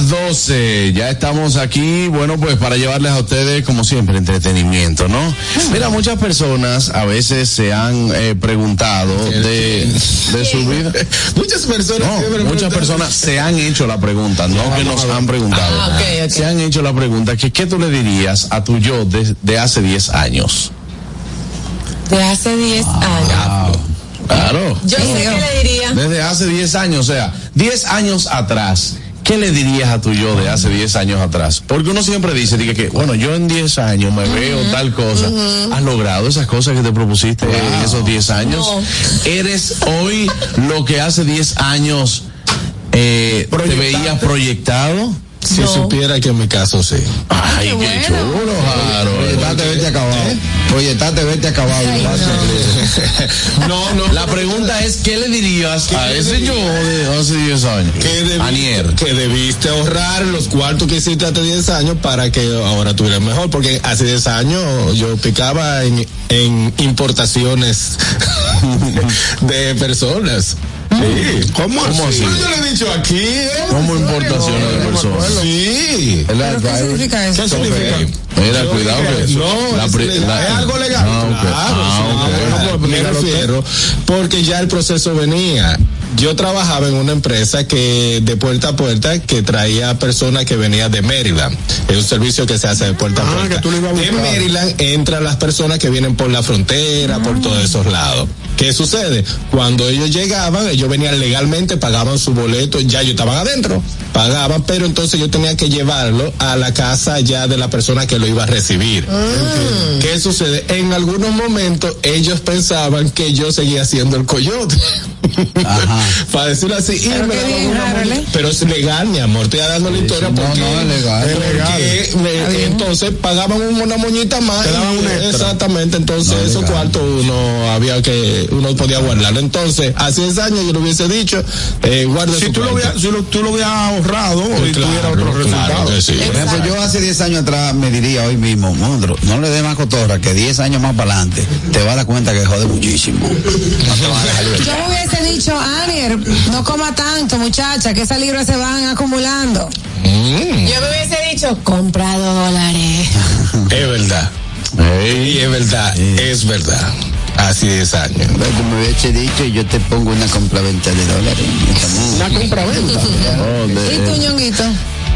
12. Ya estamos aquí, bueno, pues para llevarles a ustedes, como siempre, entretenimiento, ¿no? Mira, muchas personas a veces se han eh, preguntado de, de su vida. Muchas personas No, muchas personas se han hecho la pregunta, no que nos han preguntado. Ah. Se han hecho la pregunta que qué tú le dirías a tu yo de, de hace 10 años. De hace 10 años. Claro. Yo sé qué le diría. Desde hace 10 años, o sea, 10 años atrás, ¿qué le dirías a tu yo de hace 10 años atrás? Porque uno siempre dice, dice que, bueno, yo en 10 años me veo tal cosa. ¿Has logrado esas cosas que te propusiste en esos 10 años? ¿Eres hoy lo que hace 10 años eh, te veías proyectado? Si supiera que en mi caso sí. Ay, qué, chulo, Jaro. Proyectate, verte acabado. Proyectate, verte acabado. No, no. La pregunta es, ¿qué le dirías a ese yo de hace 10 años? que, Anier. que debiste ahorrar los cuartos que hiciste hace 10 años para que ahora tuvieras mejor, porque hace 10 años yo picaba en, en importaciones de personas. Sí. ¿Cómo, ¿Cómo así? No, yo le he dicho aquí. ¿Cómo importaciones de personas? Sí. ¿Pero qué significa eso? ¿Qué significa? Mira, cuidado que No, la es, la- es algo legal. Ah, Ah, sí, ok. bueno, pues, me refiero porque ya el proceso venía. Yo trabajaba en una empresa que de puerta a puerta que traía personas que venían de Maryland. Es un servicio que se hace de puerta a Ah, puerta. a buscar. Maryland entran las personas que vienen por la frontera, por todos esos lados. ¿Qué sucede? Cuando ellos llegaban, ellos venían legalmente, pagaban su boleto, ya ellos estaban adentro, pagaban, pero entonces yo tenía que llevarlo a la casa ya de la persona que lo iba a recibir. ¿Qué sucede? En algunos momentos ellos pensaban que yo seguía siendo el coyote. Para decirlo así. y Pero me qué daban bien, una. Pero es legal, mi amor, estoy dando la historia no, porque, no, es legal. porque me- entonces pagaban una moñita más. Te daban y- un extra. Exactamente, entonces No, esos legal. cuartos uno había que, uno podía guardarlo. Entonces, hace 10 años yo le hubiese dicho, eh, guarda Si tú lo, si lo- tú lo hubieras ahorrado, hoy Claro, tuviera otro claro resultado. sí. Por ejemplo, yo hace 10 años atrás me diría hoy mismo, Mondro, no le dé más cotorra, que 10 años más para adelante te vas a dar cuenta que jode muchísimo. No te van a dejar Yo libertad. Hubiese dicho, Anier, no coma tanto, muchacha, que esas libras se van acumulando. Yo me hubiese dicho, compra dólares. Es verdad. Es verdad, es verdad. Hace 10 años. Como me hubiese dicho, yo te pongo una compraventa de dólares. Una compraventa. ¿Y tú, ñonguito?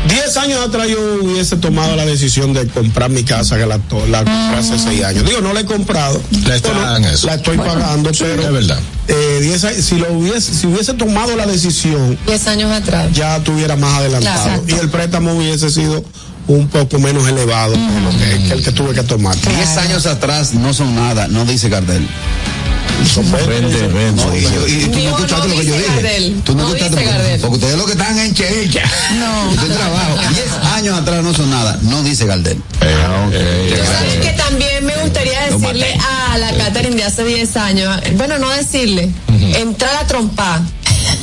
Diez años atrás yo hubiese tomado la decisión de comprar mi casa que la, compré hace seis años. Digo, no la he comprado. La está Bueno, en eso. La estoy pagando, pero es verdad. eh, diez si lo hubiese, si hubiese tomado la decisión, 10 años atrás. ya tuviera más adelantado. Claro. y el préstamo hubiese sido un poco menos elevado que, lo que, que el que tuve que tomar. 10 años atrás no son nada, no dice Gardel. Son Vente, vente. No, y, y- y tú no escuchaste lo que yo dije. Tú no, escuchaste Gardel. porque ustedes lo que están en checha. No. Usted trabajo. 10 años atrás no son nada, no dice Gardel. ¿Sabes que también me gustaría decirle a la Catherine de hace 10 años? Bueno, no decirle, entrar a trompar.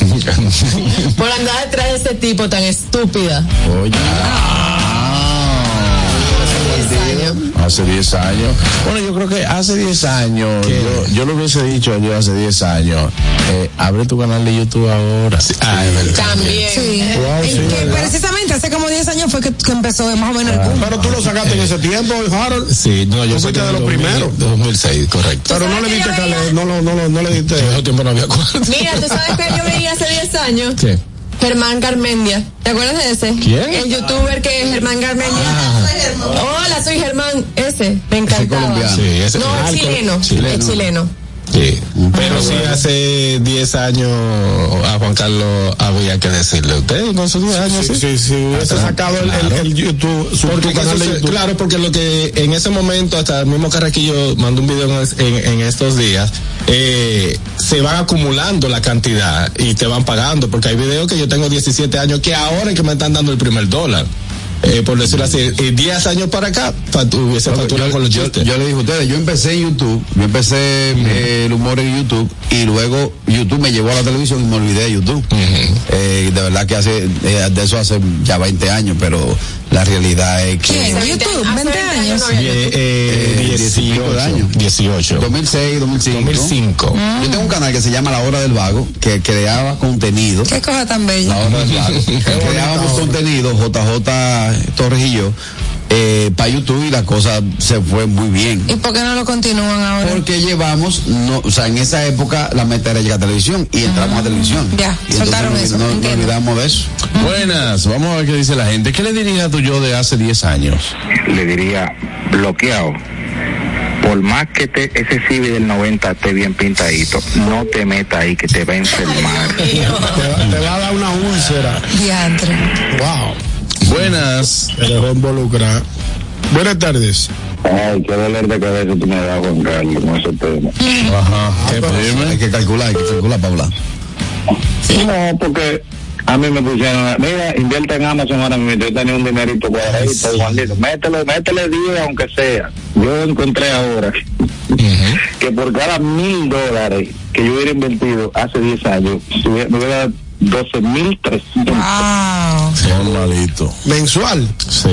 por andar detrás de ese tipo tan estúpida. Oye. Hace 10 años. Bueno, yo creo que hace 10 años, yo, yo lo hubiese dicho yo hace 10 años, eh, abre tu canal de YouTube ahora. Ah, es verdad. También. Sí. Wow, sí, En que ¿verdad? precisamente hace como 10 años fue que, que empezó más o menos el boom. Pero tú lo sacaste en ese tiempo, Harold. Sí, no, yo fuiste de los primeros. 2006, correcto. Pero no le diste cale, no, lo- no, lo- no le diste. En ese tiempo no había cuarto. Mira, ¿tú sabes que yo veía hace 10 años? ¿Qué? Germán Garmendia. ¿Te acuerdas de ese? ¿Quién? El youtuber que es Germán Garmendia. Hola, soy Germán. Ese, me encantaba. colombiano. Sí, ese No, Ah, es chileno. Es chileno. Sí, pero sí hace 10 años a Juan Carlos había que decirle, usted con sus 10 años, Sí, sí. sí, sí, hubiese Hasta- sacado el- claro. el YouTube, su Porque tu canal eso de se- YouTube. claro, porque lo que en ese momento, hasta el mismo Carraquillo mandó un video en, en- en estos días, eh, se van acumulando la cantidad y te van pagando, porque hay videos que yo tengo 17 años que ahora es que me están dando el primer dólar. Eh, por decirlo así, y 10 años para acá, hubiese facturado con los yo, chistes. yo le dije a ustedes, yo empecé en YouTube, yo empecé eh, el humor en YouTube y luego YouTube me llevó a la televisión y me olvidé de YouTube. Eh, de verdad que hace, eh, de eso hace ya 20 años, pero la realidad es que... ¿Quién? YouTube, 20 años. no había Die- YouTube. eh, Eh, 18 de años. 18. 2006, 2005. 2005. Yo tengo un canal que se llama La Hora del Vago, que creaba contenido. Qué cosa tan bella. La Hora del Vago. Creábamos contenido, JJ Torres y yo, eh, para YouTube y la cosa se fue muy bien. ¿Y por qué no lo continúan ahora? Porque llevamos, no, o sea, en esa época la meta era llegar a televisión y entramos a televisión. Ya, y soltaron entonces eso, No, no olvidamos de eso. Buenas, vamos a ver qué dice la gente. ¿Qué le dirías a tu yo de hace 10 años? le diría bloqueado. Por más que te, ese civi del 90 esté bien pintadito, no te metas ahí que te va a enfermar. Te, va- te va a dar una úlcera. Diantre. Wow. Buenas. Te dejó involucrar. Buenas tardes. Ay, qué dolor de cabeza tú me das, Juan Carlos, con ese tema. Ajá. ¿Qué Hay que calcular, hay que calcular para hablar. No, porque a mí me pusieron, mira, invierte en Amazon ahora mismo, yo tenía un dinerito cuadradito, Juanito, métele, métele 10 aunque sea. Yo encontré ahora que por cada mil dólares que yo hubiera invertido hace 10 años, me hubiera dado 12 mil 300. Wow. Son malito. Mensual. Sí.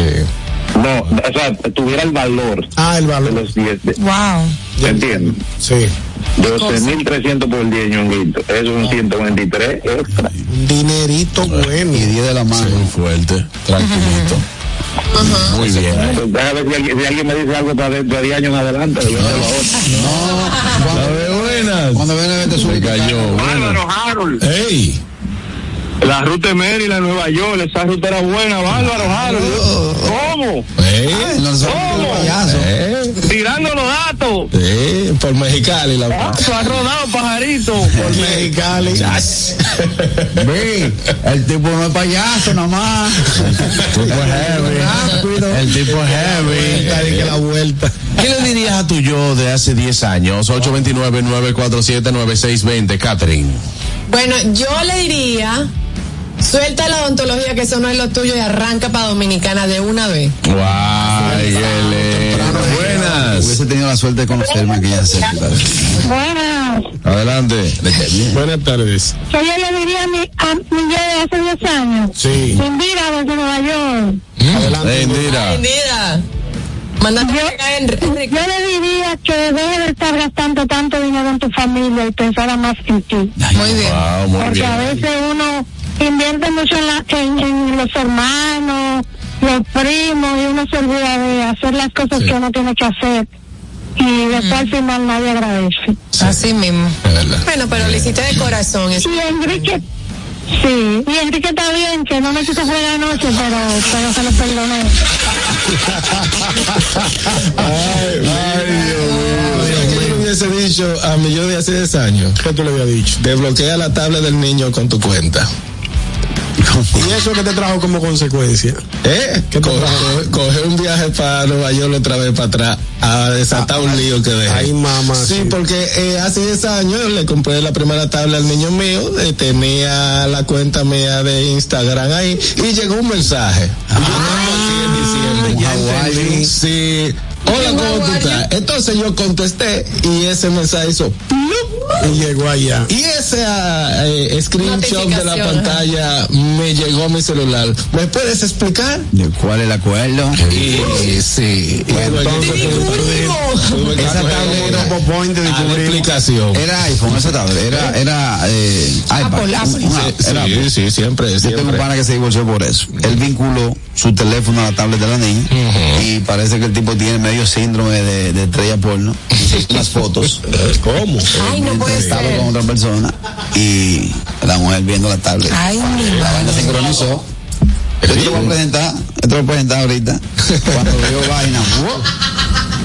No, o sea, tuviera el valor Ah, el de valor. los 10. de- Wow. ¿Me entiendes? Sí. 12.300 por 10, ñonguito. Eso es un 123 extra. Un dinerito bueno. Y 10 de la mano. Muy fuerte. Tranquilito. Muy bien. Pues Déjame ver si alguien, si alguien me dice algo para de, de 10 años en adelante. Te ver, buenas. Cuando viene te Se sube cayó. Buenas. Harold. ¡Ey! La ruta de Maryland, Nueva York, esa ruta era buena, bárbaro, Harold. ¿Cómo? Ay, no se ¿Cómo? ¡Eh! Tirando los datos. Sí, por Mexicali la Eso ha rodado, pajarito. Por Mexicali. Ve, el tipo no es payaso nada más. Rápido. El tipo es heavy. Ahí que la vuelta. ¿Qué le dirías a tu yo de hace 10 años? 829-947-9620, Catherine. Bueno, yo le diría, suelta la odontología que eso no es lo tuyo y arranca para Dominicana de una vez. Guay. Buenas. Hubiese tenido la suerte de conocerme aquella época. Buenas. Adelante. Buenas tardes. Yo le diría a mi, a mi yo de hace 10 años. Sí. Indira desde Nueva York. Adelante. Hey, Indira. Mándate Yo, a yo le diría que deje de estar gastando tanto dinero en tu familia y pensara más en ti. Muy bien. Wow, muy Porque a veces uno invierte mucho en, la- en, en los hermanos, los primos, y uno se olvida de hacer las cosas que uno tiene que hacer. Y después al final nadie agradece. Así mismo. Bueno, pero lo hiciste de corazón. eso. Y Enrique, sí, y Enrique está bien, que no me quiso jugar anoche, pero, pero se lo perdoné. ¿Qué le hubiese dicho a mi yo de hace 10 años? ¿Qué tú le habías dicho? Desbloquea la tablet del niño con tu cuenta. ¿Y eso que te trajo como consecuencia? ¿Eh? ¿Qué Coge, trajo? coge un viaje para Nueva York otra vez para atrás a desatar un lío que dejé. Ay, mamá. Sí, porque eh, hace 10 años le compré la primera tabla al niño mío, eh, tenía la cuenta mía de Instagram ahí y llegó un mensaje. Ah, yo, ya "Hawaii". entendí. Sí. Hola, ¿cómo tú estás? Entonces yo contesté y ese mensaje hizo ¡plup! Y llegó allá. y ese eh, screenshot de la pantalla me llegó a mi celular. ¿Me puedes explicar? ¿De cuál es el acuerdo? Y sí. Y Entonces, tuve que Esa Grupo Point de explicación. Era iPhone, esa tabla. Era, era, eh, iPad. Apple, Apple. Una- era Sí, Apple. sí, siempre, Yo tengo un pana que se divorció por eso. Él vinculó su teléfono a la tablet de la niña y parece que el tipo tiene medio síndrome de, de estrella porno. Las fotos. ¿Cómo? Ay, no puede Estaba ser. con otra persona y la mujer viendo la tablet. Ay, mi La vaina sincronizó. Yo te lo voy a presentar, yo te lo voy a presentar ahorita. Cuando vio vaina,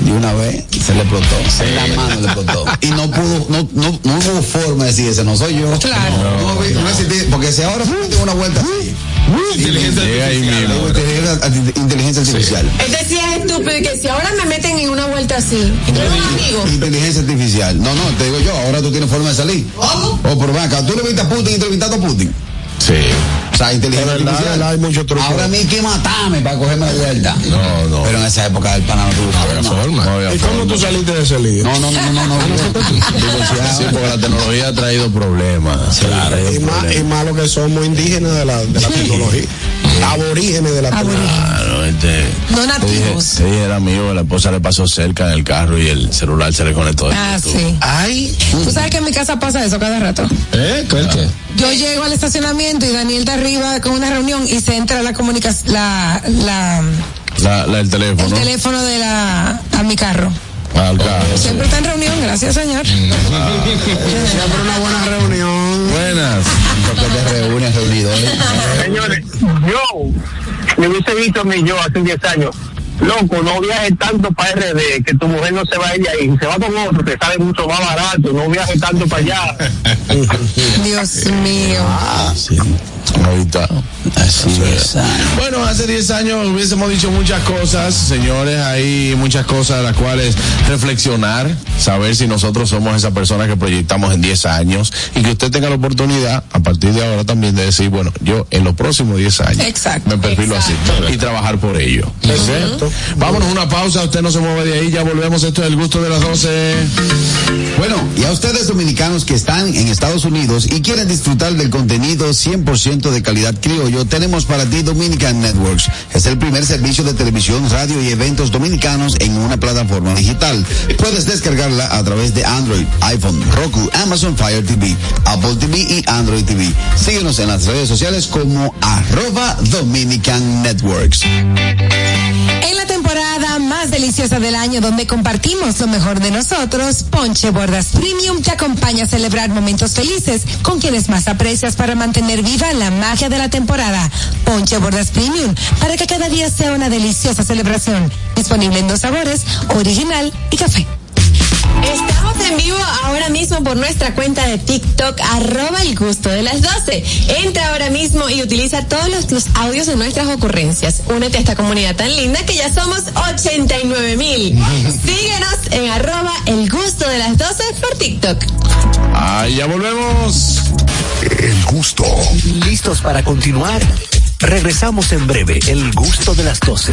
de una vez se le explotó, en la mano le explotó. Y no pudo, no, no, no hubo forma de decir ese no soy yo. Claro. No, vi- no existí, porque si ahora tengo una vuelta así. Inteligencia artificial. Inteligencia, artificial. Él decía es estúpido y que si ahora me meten en una vuelta así, y. Inteligencia artificial. No, no, te digo yo, ahora tú tienes forma de salir. Pero ven acá, tú le viste a Putin y entrevistaste a Putin. Sí. Sea, inteligencia verdad, artificial. hay mucho truco. Ahora a mí hay que matarme para cogerme de vuelta. No, no. Pero en esa época el pana no tuvo había forma. No ¿Y cómo tú saliste de ese lío? No, no, no, no, no. no. Sí, porque la tecnología ha traído problemas. Claro. Y más, y más lo que somos indígenas de la, de la tecnología. Aborígenes de la tecnología. Claro, este. No Te dije, nativos. te dije, era amigo, que la esposa le pasó cerca en el carro y el celular se le conectó. Ah, sí. Ay. Tú sabes que en mi casa pasa eso cada rato. ¿Eh? ¿Cuál qué? Yo llego al estacionamiento y Daniel está arriba con una reunión y se entra la comunicación, la, la, La, la, el teléfono. el teléfono de la, a mi carro. Siempre está en reunión, gracias señor. Siempre una buena reunión. Buenas. Porque te reúnes, reunidores. Señores, yo me hubiese visto a mí yo hace 10 años. Loco, no viajes tanto para RD, que tu mujer no se va a ir ahí. Se va con otro, te sale mucho más barato. No viajes tanto para allá. Dios mío. Ah, sí. Está. Así es. Bueno, hace 10 años hubiésemos dicho muchas cosas, señores, hay muchas cosas de las cuales reflexionar, saber si nosotros somos esa persona que proyectamos en 10 años y que usted tenga la oportunidad a partir de ahora también de decir, bueno, yo en los próximos 10 años Exacto. me perfilo así y trabajar por ello. Exacto. Vámonos una pausa, usted no se mueve de ahí, ya volvemos, esto es el gusto de las 12. Bueno, y a ustedes dominicanos que están en Estados Unidos y quieren disfrutar del contenido 100% de calidad criollo, tenemos para ti Dominican Networks. Es el primer servicio de televisión, radio y eventos dominicanos en una plataforma digital. Puedes descargarla a través de Android, iPhone, Roku, Amazon Fire TV, Apple TV y Android TV. Síguenos en las redes sociales como arroba Dominican Networks. En la temporada más deliciosa del año donde compartimos lo mejor de nosotros, Ponche Bordas Premium te acompaña a celebrar momentos felices con quienes más aprecias para mantener viva la magia de la temporada. Ponche Bordas Premium, para que cada día sea una deliciosa celebración. Disponible en dos sabores, original y café. Estamos en vivo ahora mismo por nuestra cuenta de TikTok, arroba el gusto de las 12. Entra ahora mismo y utiliza todos los, los audios de nuestras ocurrencias. Únete a esta comunidad tan linda que ya somos 89 mil. Síguenos en arroba el gusto de las 12 por TikTok. Ahí ya volvemos. El gusto. ¿Listos para continuar? Regresamos en breve, el gusto de las 12.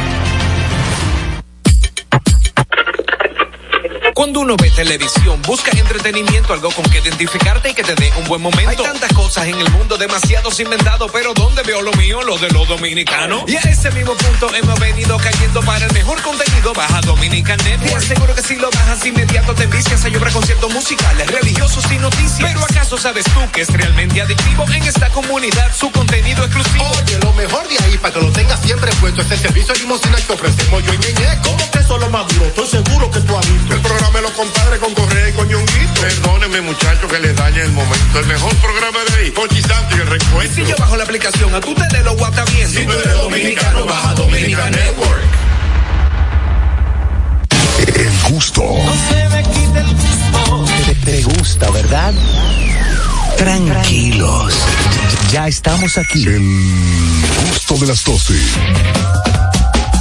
Cuando uno ve televisión, busca entretenimiento, algo con que identificarte y que te dé un buen momento. Hay tantas cosas en el mundo, demasiados inventados, pero ¿dónde veo lo mío? Lo de los dominicanos. Y a ese mismo punto hemos venido cayendo para el mejor contenido. Baja Dominican Network. Te aseguro que si lo bajas inmediato te vicias. Hay obra conciertos musicales, religiosos y noticias. Pero ¿acaso sabes tú que es realmente adictivo en esta comunidad su contenido exclusivo? Oye, lo mejor de ahí para que lo tengas siempre puesto es el servicio de limosina que ofrecemos yo y Ñeñe. ¿Cómo que eso es lo más duro? Estoy seguro que tú has visto. El programa de los compadres con Correa y con Ñonguito. Perdónenme, muchachos, que les dañe el momento. El mejor programa de ahí, Santo y el recuento. Si yo bajo la aplicación, a tú te de lo guata bien. Si tú eres dominicano, baja Dominica Network. El gusto. Te, te gusta, ¿verdad? Tranquilos. Ya estamos aquí. El gusto de las 12.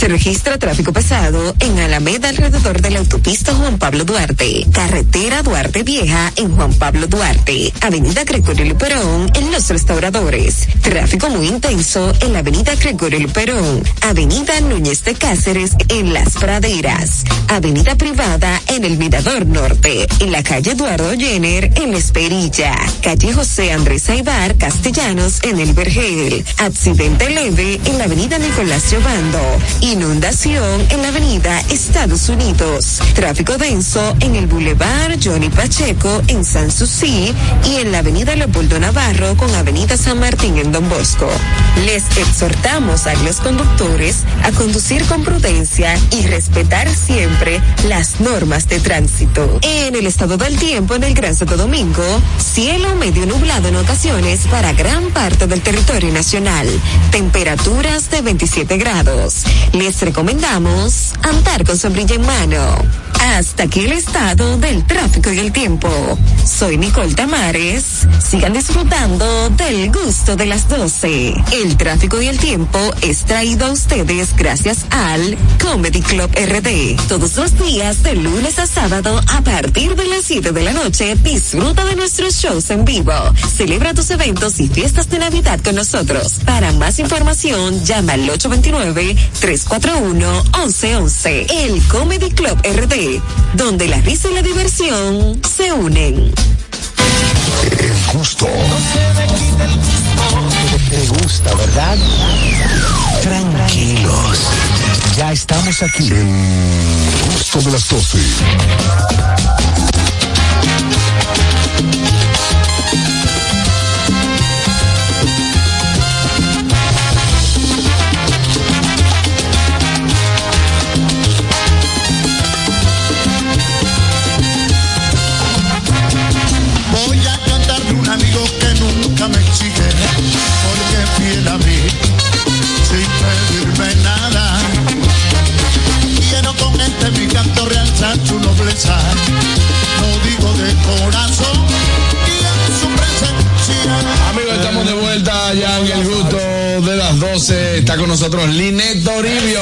Se registra tráfico pesado en Alameda alrededor de la autopista Juan Pablo Duarte, carretera Duarte Vieja en Juan Pablo Duarte, avenida Gregorio Luperón en Los Restauradores, tráfico muy intenso en la avenida Gregorio Luperón, avenida Núñez de Cáceres en Las Praderas, avenida privada en el Mirador Norte, en la calle Eduardo Jenner en La Esperilla, calle José Andrés Aibar Castellanos en el Vergel, accidente leve en la avenida Nicolás Giovando, inundación en la avenida Estados Unidos, tráfico denso en el Boulevard Johnny Pacheco en San Susi y en la avenida Leopoldo Navarro con avenida San Martín en Don Bosco. Les exhortamos a los conductores a conducir con prudencia y respetar siempre las normas de tránsito. En el estado del tiempo en el Gran Santo Domingo, cielo medio nublado en ocasiones para gran parte del territorio nacional, temperaturas de 27 grados. Les recomendamos andar con sombrilla en mano. Hasta aquí el estado del tráfico y el tiempo. Soy Nicole Tamares. Sigan disfrutando del gusto de las 12. El tráfico y el tiempo es traído a ustedes gracias al Comedy Club RD. Todos los días de lunes a sábado a partir de las 7 de la noche disfruta de nuestros shows en vivo. Celebra tus eventos y fiestas de Navidad con nosotros. Para más información llama al 829-341-1111. El Comedy Club RD donde la risa y la diversión se unen. El gusto. Te gusta, ¿verdad? Tranquilos. Ya estamos aquí. El gusto de las 12. 12. Está con nosotros Linet Toribio.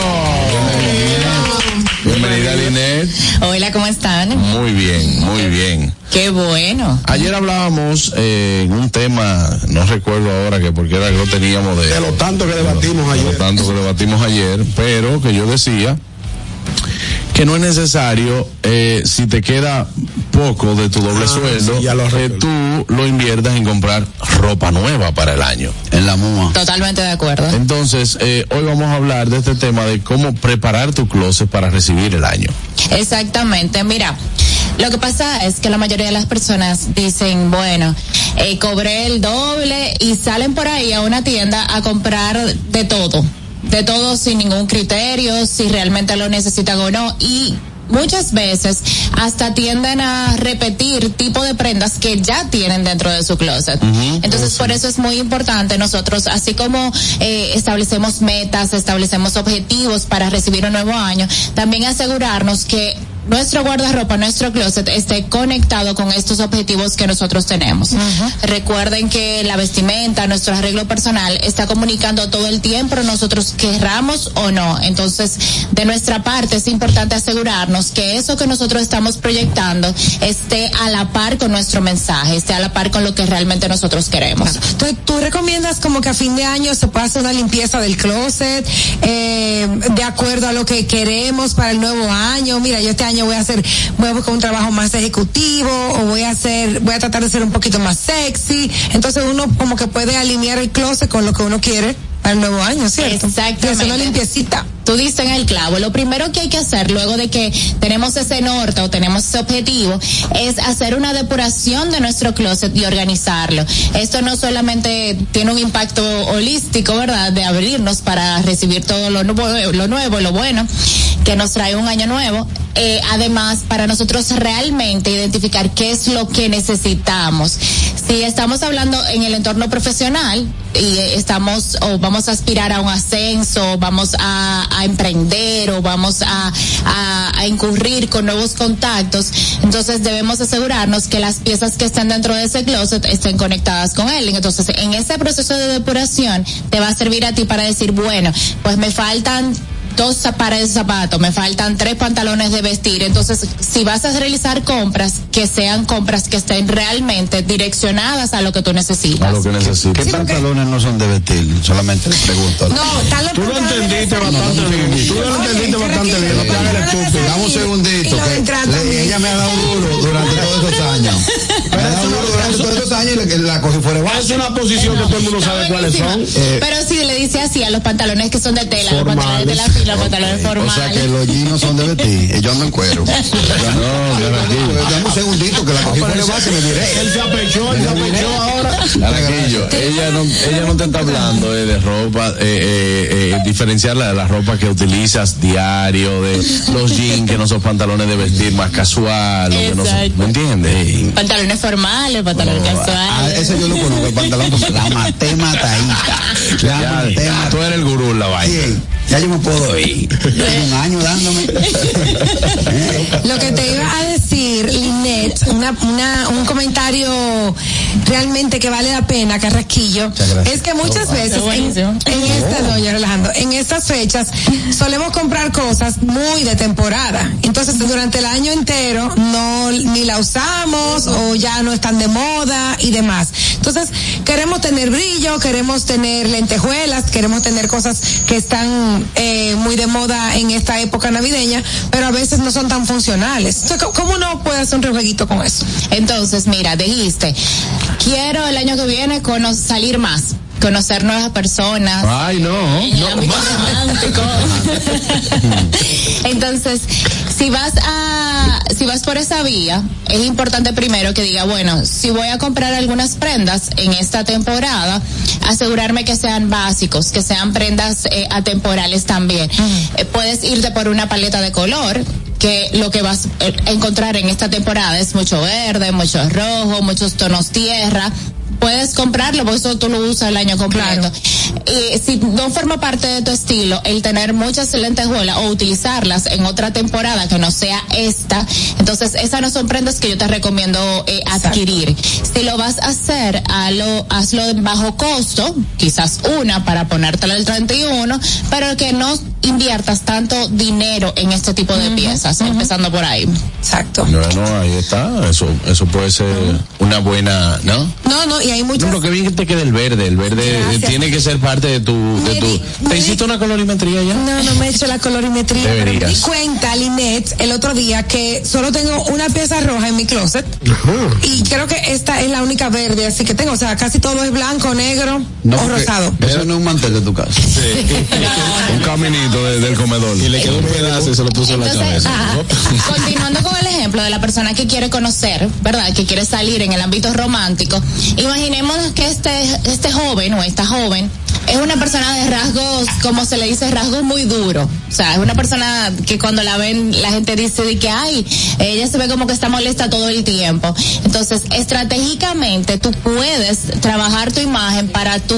Bienvenida, Linet. Hola, ¿cómo están? Muy bien, muy bien. Qué bueno. Ayer hablábamos eh, en un tema, no recuerdo ahora que porque era que lo teníamos de... De lo tanto que debatimos de lo ayer. tanto que debatimos ayer, pero que yo decía que no es necesario, eh, si te queda poco de tu doble Ah, sueldo, sí, ya lo que tú lo inviertas en comprar ropa nueva para el año. En la MUA. Totalmente de acuerdo. Entonces, eh, hoy vamos a hablar de este tema de cómo preparar tu closet para recibir el año. Exactamente. Mira, lo que pasa es que la mayoría de las personas dicen, bueno, eh, cobré el doble y salen por ahí a una tienda a comprar de todo. De todo sin ningún criterio, si realmente lo necesitan o no. Y muchas veces hasta tienden a repetir tipo de prendas que ya tienen dentro de su closet. Entonces, por eso es muy importante nosotros, así como eh, establecemos metas, establecemos objetivos para recibir un nuevo año, también asegurarnos que nuestro guardarropa, nuestro closet esté conectado con estos objetivos que nosotros tenemos. Recuerden que la vestimenta, nuestro arreglo personal está comunicando todo el tiempo, nosotros querramos o no. Entonces, de nuestra parte es importante asegurarnos que eso que nosotros estamos proyectando esté a la par con nuestro mensaje, esté a la par con lo que realmente nosotros queremos. Entonces, ¿tú recomiendas como que a fin de año se pueda hacer una limpieza del closet eh, de acuerdo a lo que queremos para el nuevo año? Mira, yo este año voy a hacer, voy a buscar un trabajo más ejecutivo o voy a hacer, voy a tratar de ser un poquito más sexy. Entonces uno como que puede alinear el closet con lo que uno quiere el nuevo año, ¿cierto? Exactamente. Una limpiecita. Tú dices en el clavo, lo primero que hay que hacer luego de que tenemos ese norte o tenemos ese objetivo es hacer una depuración de nuestro closet y organizarlo. Esto no solamente tiene un impacto holístico, ¿verdad? De abrirnos para recibir todo lo nuevo, lo nuevo, lo bueno que nos trae un año nuevo. Eh, además, para nosotros realmente identificar qué es lo que necesitamos. Si estamos hablando en el entorno profesional y estamos o vamos a aspirar a un ascenso, vamos a, a emprender o vamos a, a, a incurrir con nuevos contactos, entonces debemos asegurarnos que las piezas que estén dentro de ese closet estén conectadas con él. Entonces, en ese proceso de depuración te va a servir a ti para decir, bueno, pues me faltan dos pares de zapatos, me faltan tres pantalones de vestir. Entonces, si vas a realizar compras, que sean compras que estén realmente direccionadas a lo que tú necesitas. A lo que necesitas. ¿Qué pantalones no son de vestir? Solamente les pregunto. No, los Tú lo entendiste bastante bien. Tú lo entendiste bastante bien. Dame un segundito. Que ella me ha dado duro durante todos esos años. Me ha dado duro durante todos esos años y la, cosa fuera Es una posición que todo el mundo sabe cuáles son. Eh, Pero si le dice así a los pantalones que son de tela, los pantalones de la los pantalones O sea formales. que los jeans no son de vestir. eh, Yo ando en cuero. No, Dame un segundito que la cogí por el base y me diré. Él se apechó, él se apechó ahora. Ella no, ella no te está hablando eh, de ropa, eh, eh, eh, diferenciar la, la ropa que utilizas diario, de los jeans que no son pantalones de vestir más casual, o que no son. ¿me entiendes? Pantalones formales, pantalones Ah, casuales. ese yo lo conozco, el pantalón, la maté matadita. La Ya, maté ya, tú eres el gurú la vaina. Sí, ya yo me puedo un año dándome. Lo que te iba a decir, Linet, una, una, un comentario realmente que vale la pena, Carrasquillo, es que muchas veces en, en estas, no, yo relajando, en estas fechas solemos comprar cosas muy de temporada. Entonces, durante el año entero no ni la usamos o ya no están de moda y demás. Entonces, queremos tener brillo, queremos tener lentejuelas, queremos tener cosas que están eh, muy de moda en esta época navideña, pero a veces no son tan funcionales. ¿cómo- ¿cómo uno puede hacer un rejueguito con eso? Entonces, mira, dijiste, quiero el año que viene salir más, conocer nuevas personas. Ay, no. en romántico. Entonces, si vas a, si vas por esa vía, es importante primero que diga, bueno, si voy a comprar algunas prendas en esta temporada, asegurarme que sean básicos, que sean prendas eh, atemporales también. Eh, puedes irte por una paleta de color, que lo que vas eh, a encontrar en esta temporada es mucho verde, mucho rojo, muchos tonos tierra. Puedes comprarlo, porque eso tú lo usas el año completo. Y si no forma parte de tu estilo, el tener muchas lentejuelas o utilizarlas en otra temporada que no sea esta, entonces esas no son prendas que yo te recomiendo eh, adquirir. Si lo vas a hacer, hazlo, hazlo de bajo costo, quizás una para ponértela el 31, pero que no inviertas tanto dinero en este tipo de piezas, empezando por ahí. Exacto. Bueno, ahí está. Eso, eso puede ser una buena, ¿no? No, no, y hay muchas... No, lo que bien que te quede el verde. El verde eh, Gracias. tiene que ser parte de tu, de Me tu. di- me ¿Te di- hiciste una colorimetría ya? No, no me he hecho la colorimetría. Pero me di Deberías. cuenta, Linet, el otro día que solo tengo una pieza roja en mi closet. Y creo que esta es la única verde, así que tengo, o sea, casi todo es blanco, negro No, o rosado. Eso no es un mantel de tu casa. Un caminito de- del comedor. Y le quedó un pedazo y se lo puso en la cabeza. ajá, continuando con el ejemplo de la persona que quiere conocer, ¿verdad? Que quiere salir en el ámbito romántico. Imaginemos que este, este joven o esta joven es una persona de rasgos, como se le dice, rasgos muy duros. O sea, es una persona que cuando la ven, la gente dice de que, ay, ella se ve como que está molesta todo el tiempo. Entonces, estratégicamente, tú puedes trabajar tu imagen para tú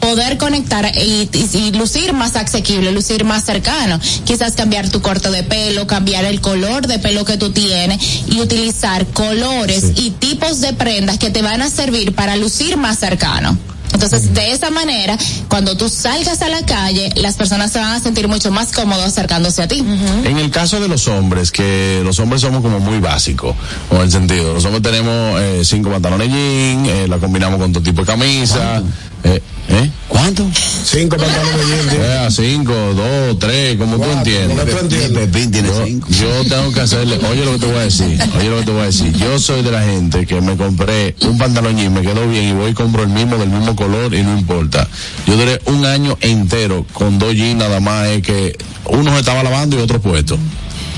poder conectar y, y- y lucir más asequible, lucir más cercano. Quizás cambiar tu corte de pelo, cambiar el color de pelo que tú tienes y utilizar colores y tipos de prendas que te van a servir para lucir más cercano. Entonces, de esa manera, cuando tú salgas a la calle, las personas se van a sentir mucho más cómodos acercándose a ti. En el caso de los hombres, que los hombres somos como muy básicos, con el sentido. Los hombres tenemos eh, cinco pantalones jean, eh, la combinamos con todo tipo de camisa. Eh, ¿eh? ¿Cuánto? Cinco pantalones jean. Eh, cinco, dos, tres, como tú entiendes. Como tú entiendes. Pepín tiene yo, cinco. yo tengo que hacerle, oye lo que te voy a decir, oye lo que te voy a decir. Yo soy de la gente que me compré un pantalón jean, me quedó bien y voy y compro el mismo del mismo color y no importa. Yo duré un año entero con dos jeans nada más, es que uno se estaba lavando y otro puesto.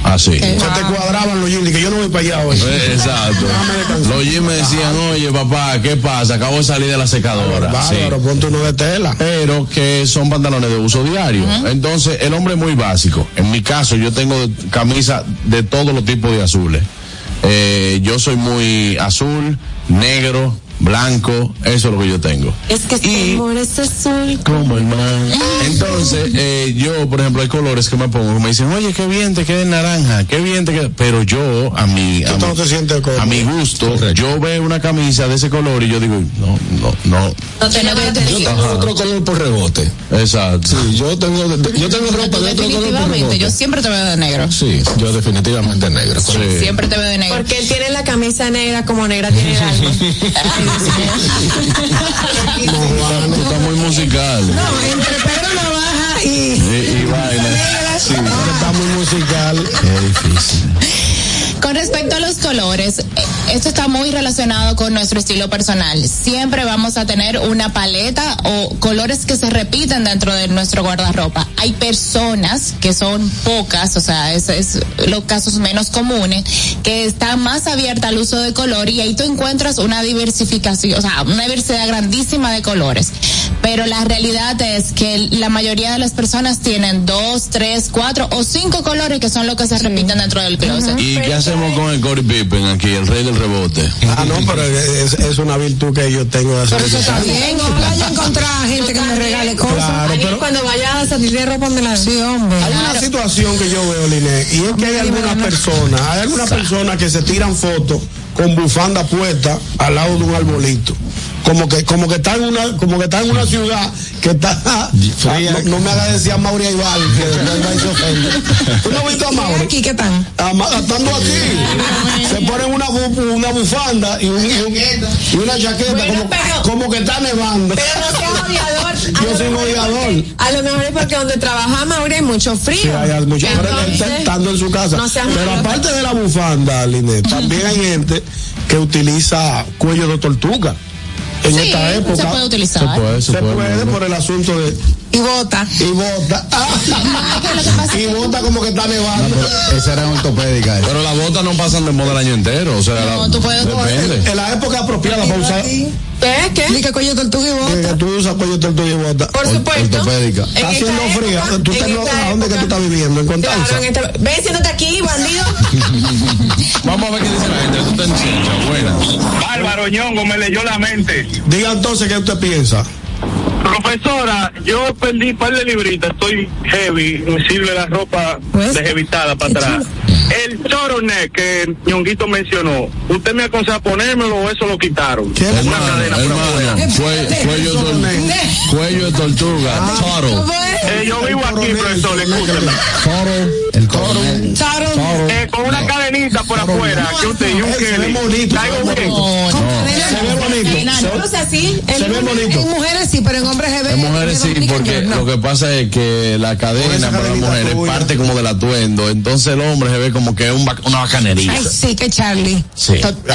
Así. Se te cuadraban los jeans, que yo no voy para allá hoy. Eh, Exacto. Los jeans me decían, oye papá, ¿qué pasa? Acabo de salir de la secadora. Sí. Bárbaro, ponte uno de tela. Pero que son pantalones de uso diario. Entonces, el hombre es muy básico. En mi caso, yo tengo camisa de todos los tipos de azules. Eh, yo soy muy azul, negro, blanco, eso es lo que yo tengo. Es que este amor es azul. Como el mar. Entonces, eh, yo, por ejemplo, hay colores que me pongo, me dicen, oye, qué bien te queda el naranja, qué bien te queda. Pero yo, a mi, a, no mi- te sientes cómodo. a mi gusto, yo veo una camisa de ese color y yo digo, no, no, no. No te Yo tengo otro color por rebote. Exacto. Sí, yo tengo, yo tengo ropa de otro color por Definitivamente, rebote. yo siempre te veo de negro. Sí, yo definitivamente negro. Siempre te veo de negro. Porque él tiene la camisa negra como negra tiene el alma. Tú estás muy musical. No, entre Pedro Navaja y. Y, y vaina. Sí. Está muy musical. Qué difícil. Con respecto a los colores, esto está muy relacionado con nuestro estilo personal. Siempre vamos a tener una paleta o colores que se repiten dentro de nuestro guardarropa. Hay personas que son pocas, o sea, es, es los casos menos comunes, que están más abiertas al uso de color y ahí tú encuentras una diversificación, o sea, una diversidad grandísima de colores. Pero la realidad es que la mayoría de las personas tienen dos, tres, cuatro o cinco colores que son los que se repiten dentro del closet. ¿Y qué hacemos con el Corey Pippen aquí, el rey del rebote? Ah, no, pero es, es una virtud que yo tengo de hacer Pero eso eso. está bien. Ojalá yo encontrar gente que me regale cosas. Claro, pero Cuando vaya a salir de ropa, me la Sí, hombre. hay una situación que yo veo, Liné, y es que hay algunas personas, hay algunas personas que se tiran fotos con bufanda puesta al lado de un arbolito. Como que, como que está en una, como que está en una ciudad que está, Ah, no, no me haga decir a Mauri Aybal, que después y se ofende. ¿Tú no has visto a Mauri? Aquí, ¿qué tal? Ama- Estando aquí, se ponen una, una bufanda y, un- y un- y una chaqueta Bueno, como, pero- como que está nevando. Pero no seas odiador. Yo soy odiador. A lo mejor es porque donde trabaja Mauri hay mucho frío. Sí, hay- mucho- está estando en su casa. no pero malo. aparte de la bufanda, Linet, también hay gente que utiliza cuello de tortuga. En Sí, esta época. se puede utilizar. Se puede, se Se puede. puede por el asunto de. Y bota. Y bota. y bota como que está nevando. Esa era ortopédica. esa. Pero las botas no pasan de moda el año entero, o sea, No, la- tú puedes- depende. En la época apropiada para usar. ¿Qué? ¿Qué? Cuello tortuga y eh, bota. tú usas cuello tortuga y bota. Por supuesto. ortopédica. Está haciendo frío. ¿Tú en estás, esta ¿A dónde que tú estás viviendo? ¿En Constanza? Claro, en. Ven, siéntate aquí, bandido. Vamos a ver qué dice la gente. Tú estás en Chincha, buenas. Bárbaro Ñongo me leyó la mente. Diga entonces qué usted piensa. Profesora, yo perdí un par de libritas, estoy heavy, me sirve la ropa Pues, deshevitada para atrás. El choronet que Ñonguito mencionó, ¿usted me aconseja ponérmelo o eso lo quitaron? ¿Qué? Una Hermano, cadena hermano, cuello, cuello, de tor- cuello de tortuga, toro. Eh, yo vivo aquí, profesor, escúchame. El. Charo. Eh, con una cadenita por afuera, que usted y un Kelly. bien. No, Se ve bonito. Se- ve En mujeres sí, pero en hombres se ve. En mujeres sí, porque no. lo que pasa es que la cadena para las mujeres parte como del atuendo, entonces el hombre se ve como que es un ba- una bacanería. Ay, sí, que Charlie. Sí.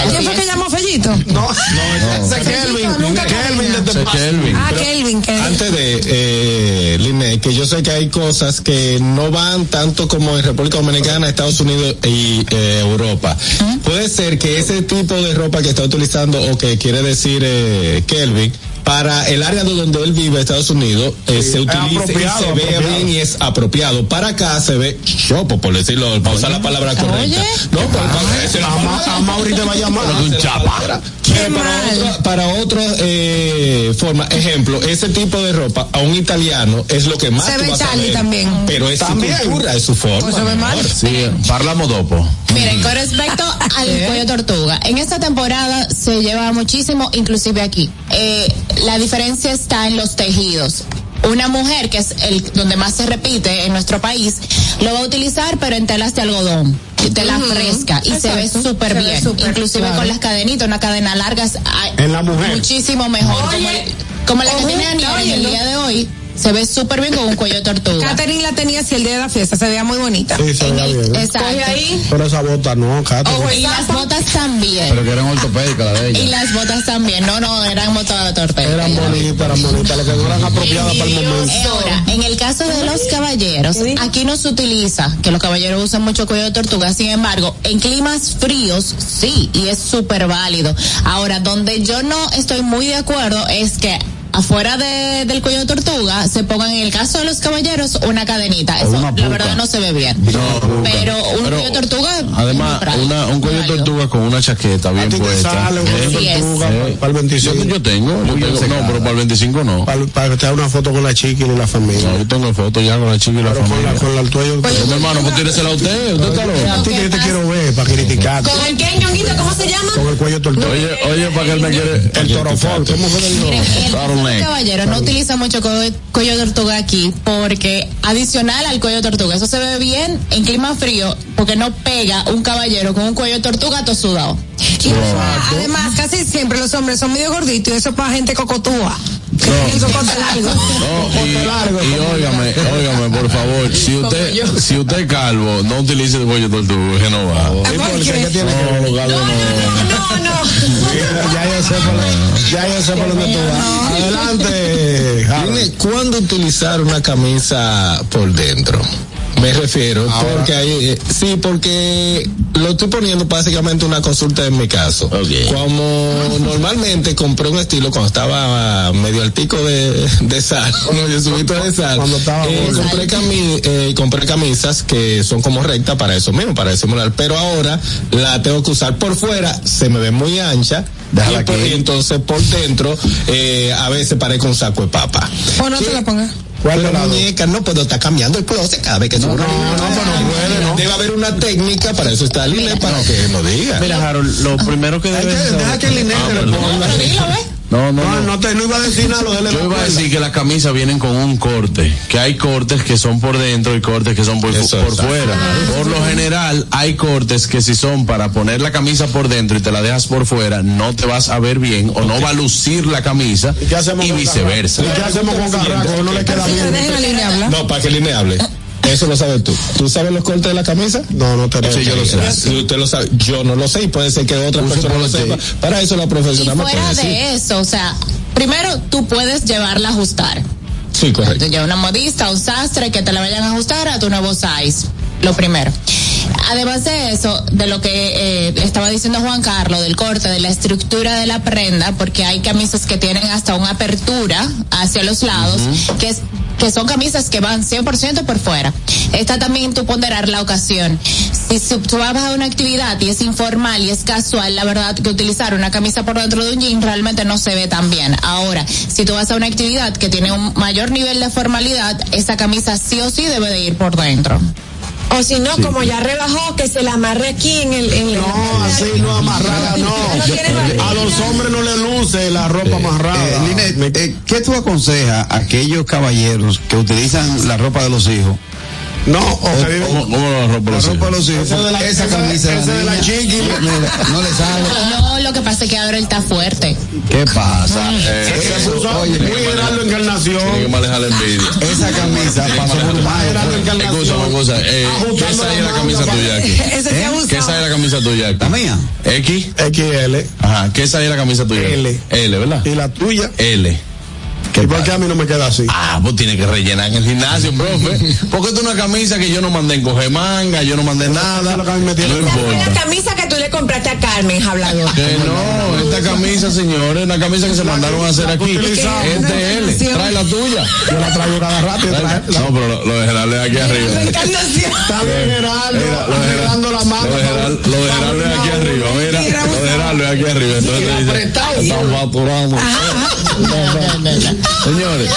¿Quién fue que llamó Fellito? No, ese es Kelvin. nunca Kelvin de Kelvin. Ah, Kelvin, Kelvin. Antes de, eh, Liné, que yo sé que hay cosas que no van tanto como en República Dominicana, Estados Unidos y eh, Europa. Puede ser que ese tipo de ropa que está utilizando o que quiere decir eh, Kelvin para el área de donde él vive, Estados Unidos, eh, se utiliza y apropiado, se ve bien y es apropiado. Para acá se ve chopo, por decirlo, para usar la palabra correcta. No, pero para, esa es la A, Ma- a Mauri te va a llamar. un chapa. Eh, para otro, para eh, forma, ejemplo, ese tipo de ropa a un italiano es lo que más Se tú ve vas a Charlie ver. también. Pero es También. su cultura, es su forma. Pues se ve mal. Sí, parlamo dopo. Miren, con respecto al cuello tortuga, en esta temporada se lleva muchísimo, inclusive aquí. Eh, la diferencia está en los tejidos. Una mujer, que es el donde más se repite en nuestro país, lo va a utilizar, pero en telas de algodón, tela Ujú, fresca, y se ve súper ve bien. súper, inclusive claro. con las cadenitas, una cadena larga, es, ay, En la mujer. muchísimo mejor. Oye, como, como la que tiene Aniel en el día de hoy, se ve súper bien con un cuello tortuga. Catherine la tenía así el día de la fiesta, se veía muy bonita. Sí, se veía bien. exacto. Coge ahí. Pero esa bota no, Catherine. Ojo, Y las botas también. Pero que eran ortopédicas la de Y ella. las botas también. No, no, eran botas de torpeda. Eran bonitas, eran bonitas, lo que no eran apropiadas para el momento. Ahora, en el caso de los caballeros, aquí no se utiliza, que los caballeros usan mucho cuello de tortuga, sin embargo, en climas fríos, sí, y es súper válido. Ahora, donde yo no estoy muy de acuerdo es que afuera de- del cuello de tortuga se pongan, en el caso de los caballeros, una cadenita. Eso, una la verdad, no se ve bien. No, Pero un Pero, cuello de tortuga. Además, una, un cuello de tortuga con una chaqueta A bien puesta. sale un cuello Así de es. tortuga Eh, para el 25. Yo, yo tengo, yo tengo, no, pero para el 25 no. Para, para que te haga una foto con la chica y la familia. No, yo tengo fotos ya con la chica y la Pero con familia. la, con la el tuyo. Pero, mi hermano, pues tíresela a usted, usted está a loco. ti que yo te quiero ver para criticarte. ¿Con el qué, ñonguito? ¿Cómo se llama? Con el cuello tortuga. Oye, oye, para que él me quiere. El torofón, ¿cómo que dijo? Turtleneck. caballero no utiliza mucho cuello, de tortuga aquí porque adicional al cuello de tortuga, eso se ve bien en clima frío porque no pega un caballero con un cuello de tortuga todo sudado. Y además, además, casi siempre los hombres son medio gorditos y eso para gente cocotúa. Tiene el cocote largo. No, y, y óigame, óigame, por favor, si usted, si usted es calvo, no utilice el cuello tortuga, que no va. ¿Y por qué? ¿Qué tiene que No, no. No, no. Ya yo sé por dónde- ya yo sé por dónde tú vas. Adelante, Harold. Dime, ¿cuándo utilizar una camisa por dentro? Me refiero, Ahora. porque hay, eh, sí, porque lo estoy poniendo básicamente una consulta en mi caso. Ok. Como normalmente compré un estilo cuando estaba medio altico de, de sal, medio subito de sal. Cuando estaba eh, compré, cami- eh, compré camisas que son como rectas para eso mismo, para disimular. Pero ahora la tengo que usar por fuera, se me ve muy ancha. Y, por- aquí. y entonces por dentro, eh, a veces parezco un saco de papa. O no te la pongas. ¿Cuál Pero dos? muñeca, no puedo estar cambiando el closet cada vez que no, no, pero no puede, ¿no? Debe haber una técnica para eso está Lile, para que nos diga. Mira, Harold, lo primero que debes Deja que el Inés Ah, le ponga. No, no, No, no. no, te, no iba a decir nada, lo de Yo iba a decir que las camisas vienen con un corte, que hay cortes que son por dentro y cortes que son por, Eso, por exacto. fuera. Por lo general hay cortes que si son para poner la camisa por dentro y te la dejas por fuera, no te vas a ver bien o no va a lucir la camisa ¿Y qué hacemos y con viceversa. ¿Y qué hacemos con Carraco? No le queda bien. Línea. No, para que Lile hable. Eso lo sabes tú. ¿Tú sabes los cortes de la camisa? No, no te Sí, yo lo sé. Usted lo sabe, yo no lo sé y puede ser que otra persona lo sepa. Para eso la Y profesional me puede fuera decir. de eso, o sea, primero tú puedes llevarla a ajustar. Sí, correcto. Te lleva una modista, un sastre que te la vayan a ajustar a tu nuevo size. Lo primero. Además de eso, de lo que eh, estaba diciendo Juan Carlos, del corte, de la estructura de la prenda, porque hay camisas que tienen hasta una apertura hacia los lados, que es que son camisas que van 100% por fuera. Está también tú ponderar la ocasión. Si tú vas a una actividad y es informal y es casual, la verdad que utilizar una camisa por dentro de un jean realmente no se ve tan bien. Ahora, si tú vas a una actividad que tiene un mayor nivel de formalidad, esa camisa sí o sí debe de ir por dentro. O si no, como ya rebajó, que se la amarre aquí en el. En No, así no amarrada, no. A los hombres no les luce la ropa amarrada. Eh, Linet, eh, ¿qué tú aconsejas a aquellos caballeros que utilizan la ropa de los hijos? No, o que viven- ¿Cómo, cómo la ropa La los hijos? los hijos. Esa de la- esa esa- camisa esa de la niña, chiqui. no le sale. No, lo que pasa es que ahora él está fuerte. ¿Qué pasa? Eh, puso Oye, muy Gerardo Encarnación. Tiene que manejar la envidia. esa camisa pasó por un. Encarnación. Escúchame, cosa, eh, ¿qué size es la la camisa tuya aquí? ¿Qué size es la camisa tuya aquí? ¿La mía? ¿X? XL. Ajá, ¿qué size es la camisa tuya? L. L, ¿verdad? ¿Y la tuya? L. ¿Y por qué a mí no me queda así? Ah, pues tiene que rellenar en el gimnasio, profe. Porque esto es una camisa que yo no mandé en coger manga, yo no mandé nada. me tiene No. La importa. camisa que tú le compraste a Carmen hablador. Que no, esta camisa, señores, una camisa que se mandaron a hacer aquí. Es la tuya. Yo la traigo cada rato. y trae- No, pero lo, lo de Gerardo es aquí arriba. Está bien, Gerardo. Dando la mano. Lo de Gerardo, lo de Gerardo es aquí arriba, mira. Lo de Gerardo es aquí arriba. Entonces te dice, están facturando. Señores,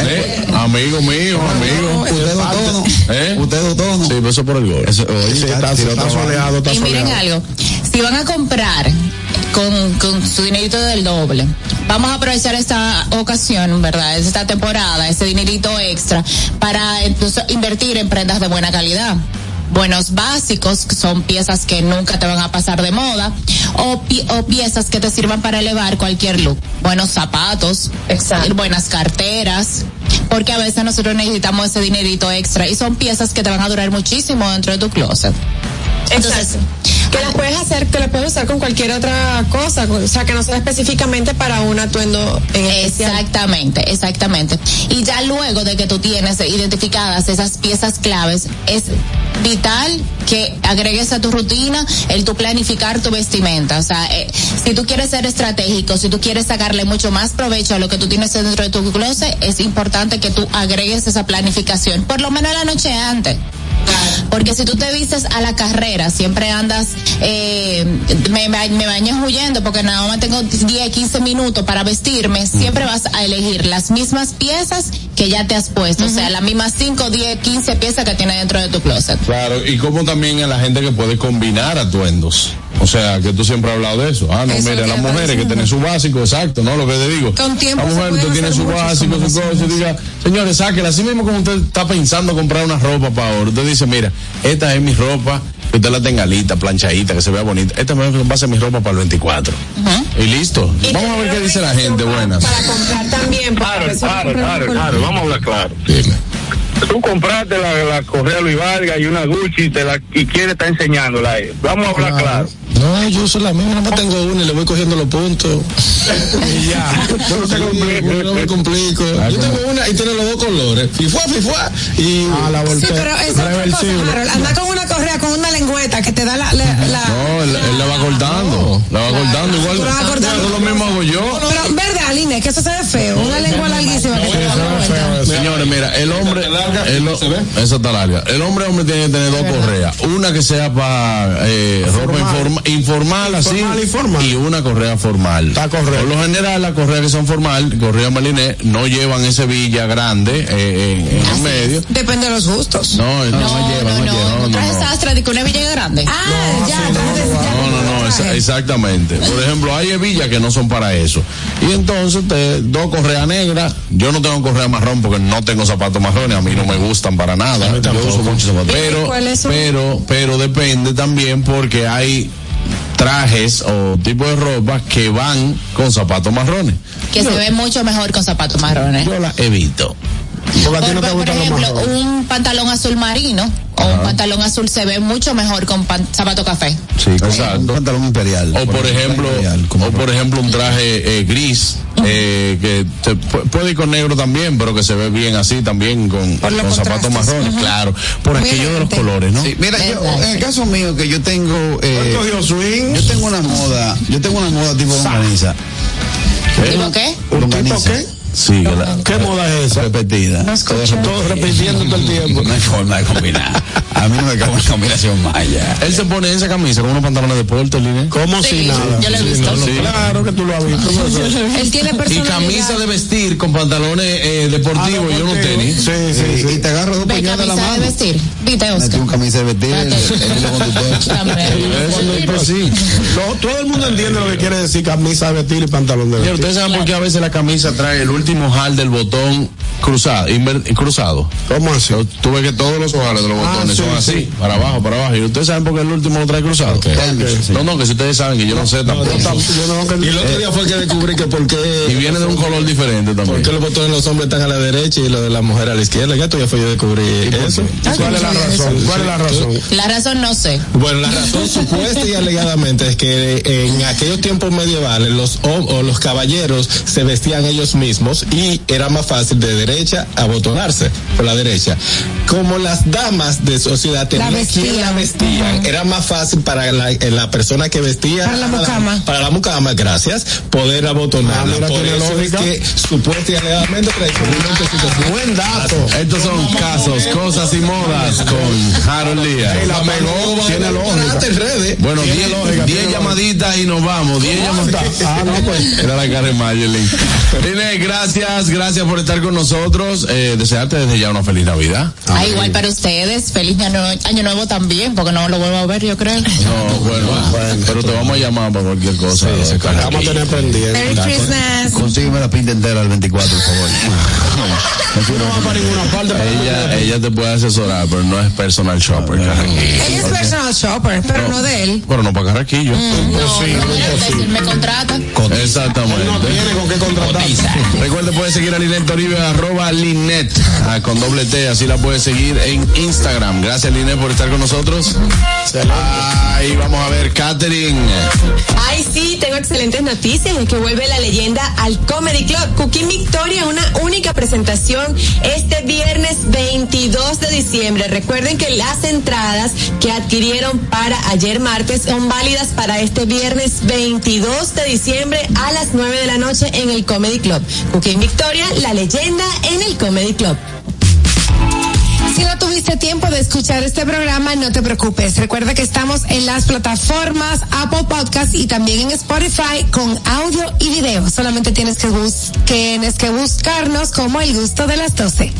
eh, amigo mío, amigo. Usted es autónomo. ¿Eh? Usted autónomo. Sí, pero eso por el gol. Eso, oye, Sí, está, está soleado, está Y miren soleado. algo, si van a comprar con, con su dinerito del doble, vamos a aprovechar esta ocasión, ¿verdad? Esta temporada, ese dinerito extra, para entonces invertir en prendas de buena calidad. Buenos básicos, que son piezas que nunca te van a pasar de moda, o, pi- o piezas que te sirvan para elevar cualquier look. Buenos zapatos, Exacto. buenas carteras, porque a veces nosotros necesitamos ese dinerito extra y son piezas que te van a durar muchísimo dentro de tu closet. Entonces, Que las puedes hacer, que las puedes usar con cualquier otra cosa, o sea, que no sea específicamente para un atuendo en. Exactamente, exactamente. Y ya luego de que tú tienes identificadas esas piezas claves, es vital que agregues a tu rutina el tu planificar tu vestimenta. O sea, eh, si tú quieres ser estratégico, si tú quieres sacarle mucho más provecho a lo que tú tienes dentro de tu closet, es importante que tú agregues esa planificación, por lo menos la noche antes. Porque si tú te vistes a la carrera, siempre andas, eh, me, me bañas huyendo porque nada más tengo 10, 15 minutos para vestirme, siempre vas a elegir las mismas piezas que ya te has puesto. O sea, las mismas 5, 10, 15 piezas que tienes dentro de tu closet. Claro, y como también a la gente que puede combinar atuendos. O sea, que tú siempre has hablado de eso. Ah, no, Eso mira, las mujeres que tienen su básico, exacto, ¿no? Lo que te digo. Con tiempo La mujer, usted tiene su básico, su cosa, y diga, señores, sáquela. Así mismo como usted está pensando comprar una ropa para ahora, usted dice, mira, esta es mi ropa, que usted la tenga lista, planchadita, que se vea bonita. Esta va a ser mi ropa para el 24. Y listo. Y Vamos a ver qué dice la gente, buenas. Para comprar también. Claro, claro, claro, claro, vamos a hablar claro. Dime. Tú compraste la, la Correa Luis Vargas y una Gucci y, te la, y quieres estar enseñándola. Vamos a hablar claro. No, yo soy la misma, nada más tengo una y le voy cogiendo los puntos. y ya. Yo no, se complico, yo no me complico. Yo tengo una y tiene los dos colores. Fifua, fifua. Y Ah, la Sí, voltea. pero es otra cosa, Reversible. Harold. Anda con una correa, con una lengüeta que te da la... la, la- No, él, él la va cortando. La va cortando igual. Tú la vas cortando. Eso lo mismo hago yo. Pero, ¿verdad, Aline? Que eso se ve feo. Una lengua larguísima que te da la vuelta. Señores, mira, el hombre. El ho- Esa está larga. El hombre, hombre, tiene que tener dos correas. Una que sea para eh, ropa informa- informal, así. Informal y formal. Y una correa formal. Está correcto. Por lo general, las correas que son formal, correa maliné, no llevan ese villa grande eh, en, en el medio. Depende de los gustos. No, no, no, No, lleva, no, no, no. lleva. No, ¿No no, traes no. sastra de que una villa grande? Ah, ya No, no, no, esa- exactamente. Por ejemplo, hay hebillas que no son para eso. Y entonces, te, dos correas negras. Yo no tengo correa marrón porque no tengo zapatos marrones. A mí no me gustan para nada. Yo uso muchos zapatos. Pero, pero, pero depende también porque hay trajes o tipos de ropa que van con zapatos marrones. Que se ve mucho mejor con zapatos marrones. Yo las evito. Porque a ti Por, no te por gustan los ejemplo, marrones. un pantalón azul marino o un pantalón azul se ve mucho mejor con pan- zapato café. Sí, con Exacto. un pantalón imperial. O por ejemplo, imperial, o por ejemplo un traje eh, gris eh, que te pu- puede ir con negro también, pero que se ve bien así también con, zapatos marrones, claro, por Muy aquello de los colores, ¿no? Sí, mira, yo, en el caso mío, que yo tengo. Eh, swing. yo tengo una moda, yo tengo una moda tipo longaniza. ¿Digo qué? ¿Un tipo qué? Sí, la- ¿Qué moda es esa? Repetida. Todo repitiendo todo el tiempo. No hay forma de combinar. A mí no me cabe una combinación maya. él se pone esa camisa con unos pantalones de deporte, Line. Como Sí, si nada. yo lo he visto. no, no, Sí. Claro que tú lo has visto. Él tiene Y personalidad. camisa de vestir con pantalones eh, deportivos Ah, y unos tenis. Sí, sí, Sí, sí. Y te agarro dos puñadas de la camisa de mano. vestir. ¿Viste, Metí Oscar? un camisa de vestir. No, todo el mundo entiende lo que quiere decir camisa de vestir y pantalón de vestir. ustedes saben por qué a veces la camisa trae el último jal del botón cruzado, inver- cruzado. ¿Cómo así? Tú ves que todos los ojales de los Ah, botones sí, son así, sí. para abajo, para abajo. Y ustedes saben por qué el último lo trae cruzado. No, no, que si ustedes saben que yo no sé tampoco. Yo yo no que- Y el otro día fue que descubrí que por Y viene de un color diferente también. qué los botones de los hombres están a la derecha y los de la mujer a la izquierda. Ya todavía fue yo descubrí eso. ¿Cuál es la razón? ¿Cuál es la razón? La razón no sé. Bueno, la razón supuesta y alegadamente es que en aquellos tiempos medievales los o los caballeros se vestían ellos mismos y era más fácil de derecha, abotonarse por la derecha. Como las damas de sociedad tenían quien la vestían, era más fácil para la, eh, la persona que vestía Para la mucama. para la mucama, gracias, poder abotonarla. Ah, por eso es lógica. que supuesta y alegadamente tradicionalmente hacía. Buen dato. Estos son casos, cosas y modas con Harold Díaz. Y la pegó, tiene lógica. redes. Bueno, Tiene 10 lógica, tiene lógica. llamaditas y nos vamos. 10 llamaditas. Ah, no, pues. Era la cara de Mayelin. Inés, gracias, gracias por estar con nosotros. Eh, desearte desde ya una feliz Navidad. Ah, igual para ustedes, feliz año, año nuevo también, porque no lo vuelvo a ver, yo creo. No, bueno, pero te vamos a llamar para cualquier cosa. Vamos a tener pendiente. Merry Christmas. Consígueme la pinta entera del 24, por favor. No va para ninguna parte. Ella, ella te puede asesorar, pero no es personal shopper, Carraquillo. Ella es personal shopper, pero no de él. Pero no para Carraquillo. No, no, me contrata. Exactamente. No tiene con qué contratar. Recuerde, puede seguir a Linet arroba Linet, ah, con doble T, así la puede seguir en Instagram. Gracias, Linet, por estar con nosotros. Ahí vamos a ver, Catherine. Ay, sí, tengo excelentes noticias. Es que vuelve la leyenda al Comedy Club. Cooking Victoria, una única presentación este viernes 22 de diciembre. Recuerden que las entradas que adquirieron para ayer martes son válidas para este viernes 22 de diciembre a las 9 de la noche en el Comedy Club. Cooking Victoria, la leyenda en el Comedy Club. Si no tuviste tiempo de escuchar este programa, no te preocupes. Recuerda que estamos en las plataformas Apple Podcast y también en Spotify con audio y video. Solamente tienes que, bus tienes que buscarnos como el gusto de las 12.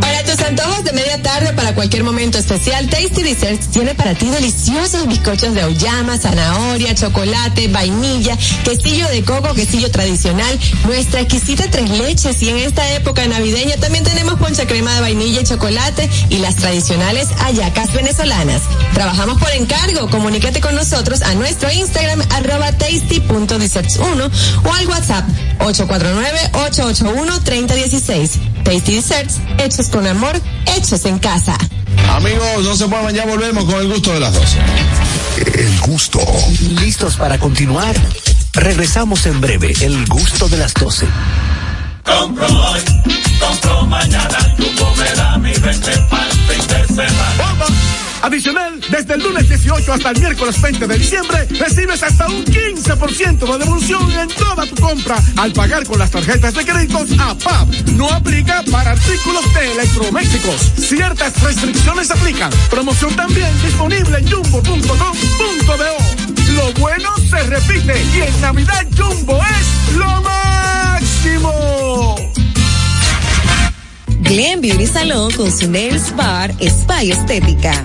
Para tus antojos de media tarde, para cualquier momento especial, Tasty Desserts tiene para ti deliciosos bizcochos de auyama, zanahoria, chocolate, vainilla, quesillo de coco, quesillo tradicional, nuestra exquisita tres leches y en esta época navideña también tenemos poncha crema de vainilla y chocolate y las tradicionales hallacas venezolanas. Trabajamos por encargo, comunícate con nosotros a nuestro Instagram arroba tasty.desserts1 o al WhatsApp 849-881-3016. Tasty Desserts, hechos con amor, hechos en casa. Amigos, no se muevan, ya volvemos con el gusto de las 12. El gusto. ¿Listos para continuar? Regresamos en breve. El gusto de las 12. Compro hoy, compro mañana, me da mi 20 para fin de semana. Adicional, desde el lunes 18 hasta el miércoles 20 de diciembre, recibes hasta un 15% de devolución en toda tu compra al pagar con las tarjetas de créditos APAP. No aplica para artículos de electrodomésticos. Ciertas restricciones aplican. Promoción también disponible en jumbo.com.do. Lo bueno se repite y en Navidad Jumbo es lo máximo. Glen Beauty Salon con su Nails Bar Spa Estética.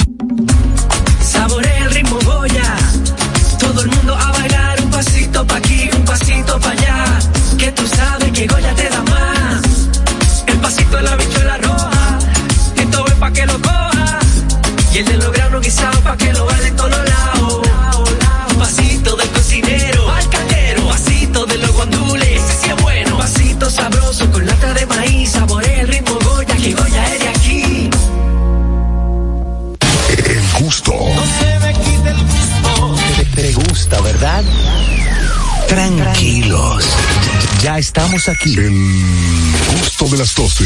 guisado pa' que lo vale todos los lados. Pasito del cocinero, al caldero, pasito de los guandules, ese sí es bueno. Pasito sabroso con lata de maíz, saborea el ritmo Goya, que Goya es de aquí. El gusto. No se me quite el gusto. Te, te gusta, ¿verdad? Tranquilos, ya estamos aquí. El gusto de las 12.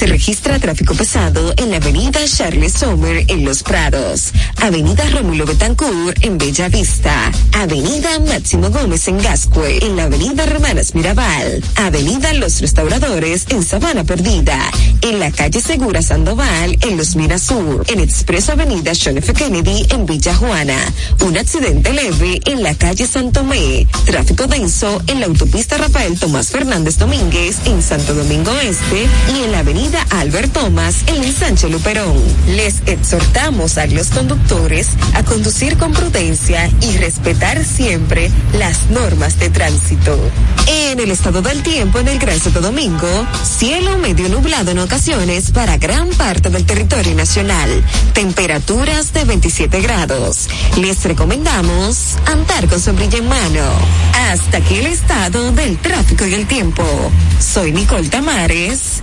Se registra tráfico pesado en la avenida Charles Sommer en Los Prados, avenida Rómulo Betancourt en Bella Vista, avenida Máximo Gómez en Gascue, en la avenida Hermanas Mirabal, avenida Los Restauradores en Sabana Perdida, en la calle Segura Sandoval en Los Minas Sur, en Expreso Avenida John F. Kennedy en Villa Juana, un accidente leve en la calle Santomé, tráfico denso en la autopista Rafael Tomás Fernández Domínguez en Santo Domingo Este y en la avenida Albert Thomas en el Sánchez Luperón. Les exhortamos a los conductores a conducir con prudencia y respetar siempre las normas de tránsito. En el estado del tiempo en el Gran Santo Domingo, cielo medio nublado en ocasiones para gran parte del territorio nacional. Temperaturas de 27 grados. Les recomendamos andar con sombrilla en mano. Hasta aquí el estado del tráfico y el tiempo. Soy Nicole Tamares.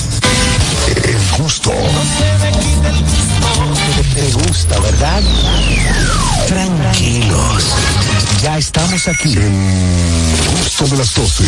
El gusto. Te gusta, ¿verdad? Tranquilos. Ya estamos aquí. El gusto de las 12.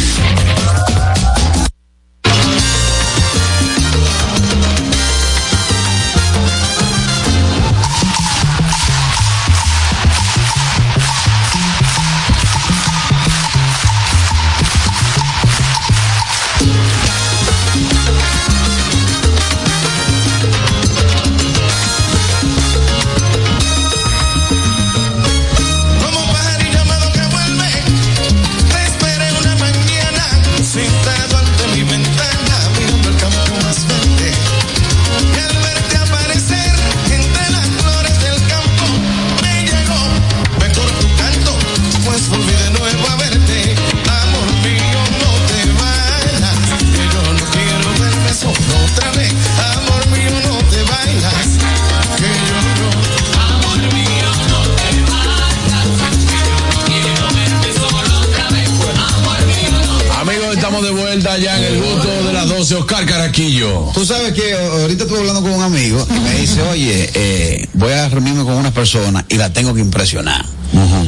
De las 12. Oscar Caraquillo. Tú sabes que ahorita estuve hablando con un amigo y me dice, oye, eh, voy a reunirme con una persona y la tengo que impresionar.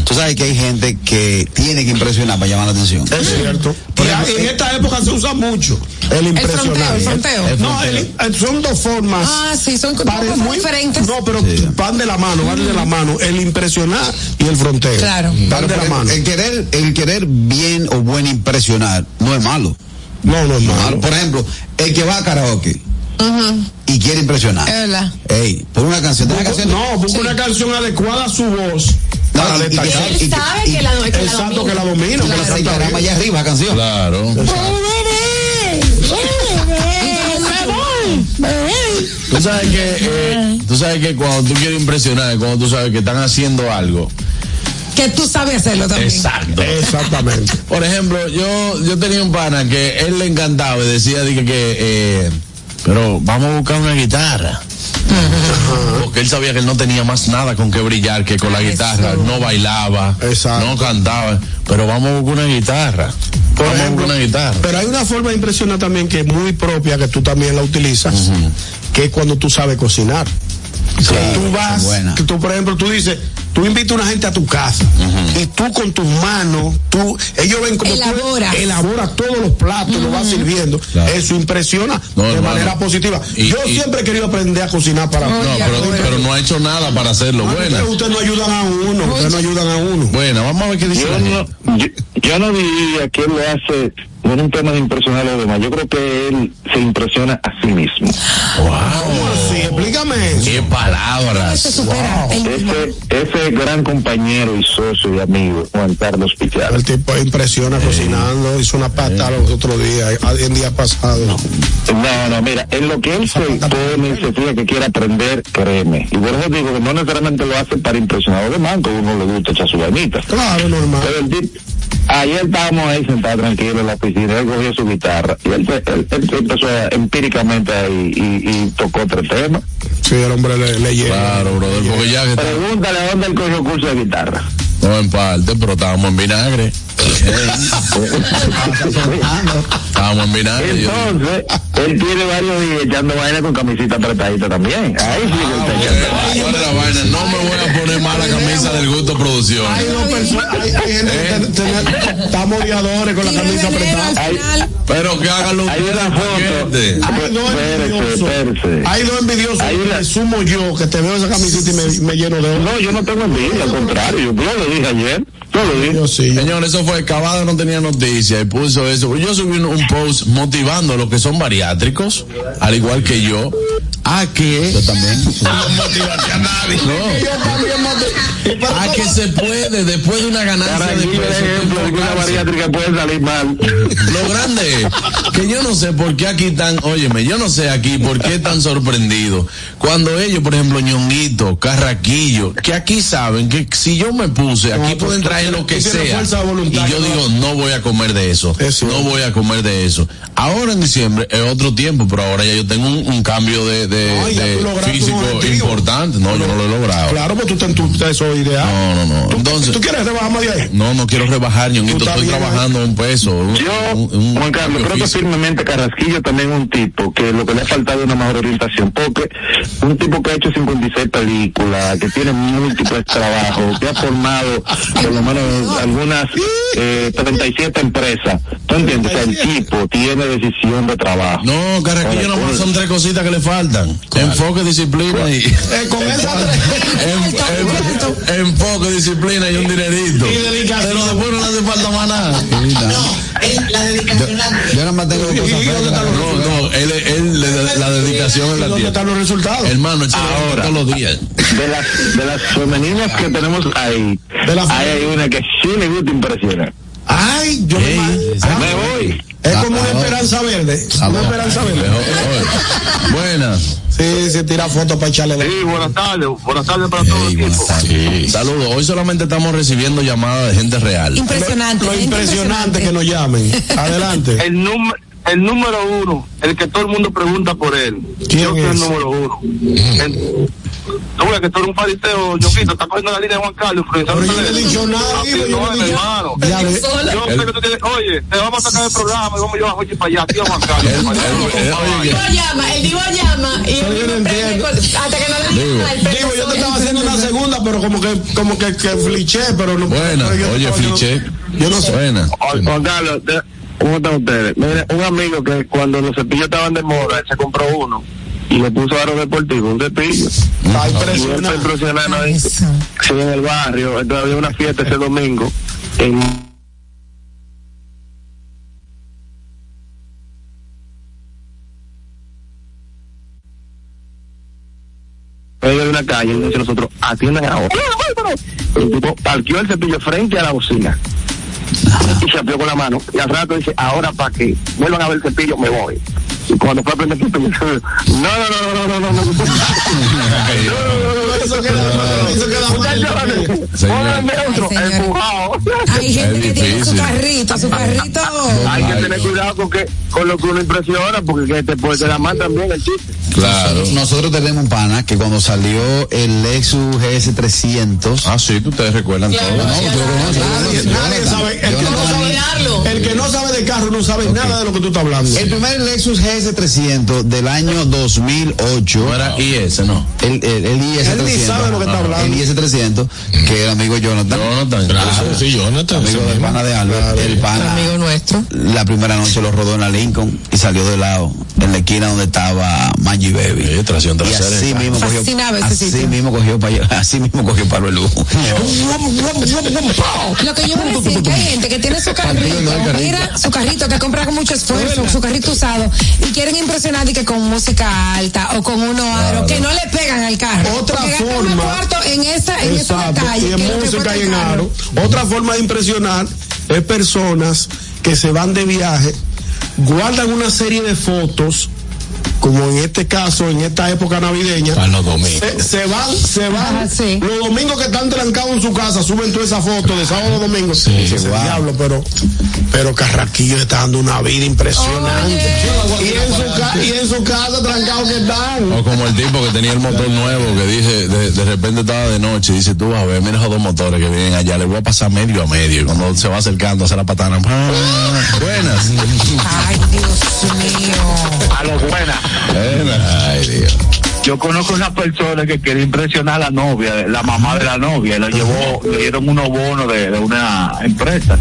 Tú sabes que hay gente que tiene que impresionar para llamar la atención. Es cierto. Por Y ejemplo, en esta época se usa mucho el impresionar. el fronteo, el No, fronteo. el- son dos formas. Ah, sí, son Pare- cosas diferentes. No, pero van de la mano, van de la mano. El impresionar y el fronteo. Claro. Van de la Pero mano. El querer, el querer bien o buen impresionar no es malo. No, no malo. Por ejemplo, el que va a karaoke y quiere impresionar. Es verdad. Ey, por una canción. ¿Tienes Busca- canción? no, busca una canción adecuada a su voz No, para y- y destacar. y que- Sabe y- que la, que la Exacto, domina. que la domina, que la y bien. allá arriba la canción. Claro. Tú sabes que, eh, tú sabes que cuando tú quieres impresionar, es cuando tú sabes que están haciendo algo. Que tú sabes hacerlo también. Exacto. Exactamente. Por ejemplo, yo, yo tenía un pana que él le encantaba y decía dije, que, eh, pero vamos a buscar una guitarra. Porque él sabía que él no tenía más nada con que brillar que con la guitarra. No bailaba, no cantaba, pero vamos a buscar una guitarra. Por vamos a ejemplo, buscar una guitarra. Pero hay una forma de impresionar también que es muy propia, que tú también la utilizas, que es cuando tú sabes cocinar. Que tú vas, que tú, por ejemplo, tú dices, tú invitas a una gente a tu casa y tú con tus manos, tú, ellos ven como Elabora. tú elabora todos los platos, lo vas sirviendo. Eso impresiona No, de hermano. manera positiva. Y- Yo y- siempre he querido aprender a cocinar para No, pero, pero no ha hecho nada para hacerlo. Buena. Ustedes no ayudan a uno, ustedes no ayudan a uno. Buena, vamos a ver qué dice Yo la no, gente. yo, yo no diría que él lo hace no es un tema de impresionar a los demás. Yo creo que él se impresiona a sí mismo. ¿Cómo así? Explícame eso. Qué palabras. Mismo. Ese, ese gran compañero y socio y amigo, Juan Carlos Pichardo. El tipo impresiona cocinando, hizo una pata los otros días, el día pasado. No, no, mira, en lo que él se pone y se fija que quiere aprender, créeme. Y por eso digo que no necesariamente lo hace para impresionar a los demás, que a uno le gusta echar su vainita. Claro, normal. Pero el ayer estábamos ahí sentados tranquilos en la oficina, él cogió su guitarra y él, él- él empezó a- empíricamente ahí y, y tocó tres temas. Sí, el hombre le, le llega. Claro, brother, porque ya que está- Pregúntale a dónde él cogió curso de guitarra. no en parte, pero estábamos en vinagre. Estábamos en vinagre. Entonces, él tiene varios días echando vaina con camisita apretadita también. Ahí sí que está echando. ¿Cuál es la vaina? No me voy a poner mala camisa del gusto producción. Hay dos personas, hay, hay gente que ten- ten- estamos odiadores con la camisa apretada. Hay, Pero que hagan los hay una foto. Hay dos envidiosos. Hay dos envidiosos. Que yo, que te veo esa camisita y me, me lleno de oro. No, yo no tengo envidia, al contrario. Yo, lo dije ayer. Yo lo dije. Yo sí. Señor, eso fue, Cavada no tenía noticia y puso eso. Yo subí un, un post motivando a los que son bariátricos, al igual que yo, a que... Yo también. A nadie. No. A que se puede, después de una ganancia de ejemplo, de que una bariátrica puede salir mal. Lo grande es que yo no sé por qué aquí están, óyeme, yo no sé aquí por qué están sorprendidos. Cuando ellos, por ejemplo, ñonguito, carraquillo, que aquí saben que si yo me puse, aquí No, pueden tú- traer lo que sea. Y yo digo, no voy a comer de eso. Eso. No voy a comer de eso. Ahora en diciembre es otro tiempo, pero ahora ya yo tengo un, un cambio de, de- No, de físico importante. No, yo no lo he logrado. Claro, pues tú estás en tu peso ideal. No, no, no. ¿Tú, Entonces, ¿Tú quieres rebajar más de ahí? no, no quiero rebajar, ñonguito. Estoy bien, trabajando un peso. un- Yo, un- un Juan Carlos, creo que firmemente Carrasquillo también es un tipo que lo que le ha faltado es una mejor orientación, porque un tipo que ha hecho 56 películas, que tiene múltiples trabajos, que ha formado por lo menos algunas eh, 37 empresas. ¿Tú entiendes? O sea, el tipo tiene decisión de trabajo. No, Carraquillo Ahora, nomás son tres cositas que le faltan. Enfoque, disciplina y... Eh, con esa En- en- enfoque, disciplina y un dinerito. Y dedicación. Pero después no le hace falta más nada. La dedicación la Yo nada más tengo dos cosas ¿Y dónde feas. están los No, no, él, él, le- la dedicación es ¿Y la tía. están los resultados? Hermano, él Ahora. todos los días. De las, de las femeninas que tenemos ahí, De la ahí hay una que sí le gusta impresionar. Ay, yo me Ey, Ah, Me voy. Es como Ah, una ah, esperanza verde. Una esperanza verde. Buenas. Sí, se tira fotos para echarle. Sí, buenas tardes. Buenas tardes para todos. Tardes. Saludos. Hoy solamente estamos recibiendo llamadas de gente real. Impresionante. Lo impresionante que nos llamen. Adelante. El, número el número uno, el que todo el mundo pregunta por él. ¿Quién Yo soy es? el número uno. El- Ves que tú eres un fariseo, Ñonguito, está cogiendo la línea de Juan Carlos. Pero yo no he dicho nada, digo, yo no no he dicho- hermano. Ya ve. Yo sé que tú tienes, oye, te vamos a sacar el programa y vamos a llevar a Jochi para allá, tío Juan Carlos. Oye, Divo llama, el Divo llama y yo hasta que no le Digo. diga nada, Digo, yo te estaba haciendo una segunda, pero como que, como que, que fliché, pero no. Buena. yo Oye, fliché. Yo no sé. Buena. Juan Carlos, ¿cómo están ustedes? Mire, un amigo que cuando los cepillos estaban de moda, él se compró uno y le puso aro deportivo, un cepillo. Está Y él está impresionante. ahí. Sí, en el barrio, entonces había una fiesta ese domingo. En medio de una calle, y dice nosotros, atiendan ahora. El tipo parqueó el cepillo frente a la bocina Ajá. y se abrió con la mano. Y al rato dice, ahora para que vuelvan a ver el cepillo, me voy. Y cuando fue a prender el cepillo, no, no, no, no, no, no, no. Hay gente que tiene su carrito, su carrito. Hay que tener cuidado con, que, con lo que uno impresiona, porque que te puede la mano también el chiste. Claro. Nosotros tenemos un pana que cuando salió el Lexus GS300. Ah, sí, ustedes recuerdan todo. No, no sabe nada de lo que tú estás hablando. El primer Lexus GS300 del año 2008. No era IS, no. El, el, el IS300. Él ni sabe lo que está hablando. El IS300, que era amigo Jonathan. Jonathan. Claro, sí, Jonathan. Amigo del pana de Albert. El pana. Amigo nuestro. La primera noche lo rodó en la Lincoln y salió de lado, en la esquina donde estaba Magic G Baby. tracción Y trasera. así mismo cogió, así sitio. mismo cogió, pa- así mismo cogió Pablo el Lujo. Lo que yo voy a decir que hay gente que tiene su carrito, mira su carrito que compra con mucho esfuerzo, su carrito usado, y quieren impresionar y que con música alta o con unos aros que no le pegan al carro. Otra forma. cuarto en esa, en Exacto, y en música y en aro. Otra forma de impresionar es personas que se van de viaje, guardan una serie de fotos, como en este caso, en esta época navideña. Para los domingos. Se, se van, se van. Sí. Los domingos que están trancados en su casa, suben toda esa foto de sábado a domingo. Sí, Dice, wow. diablo, pero, pero Carraquillo está dando una vida impresionante. Y en, su ca- y en su casa trancados que están. O como el tipo que tenía el motor nuevo, que dice, de, de repente estaba de noche, y dice, tú vas a ver, mira esos dos motores que vienen allá, le voy a pasar medio a medio, y cuando se va acercando hace la patana, buenas. Ay, Dios mío. A lo buena. buenas. Ay, Dios. Yo conozco una persona que quería impresionar a la novia, la mamá de la novia, y le llevó, le dieron unos bonos de, de una empresa.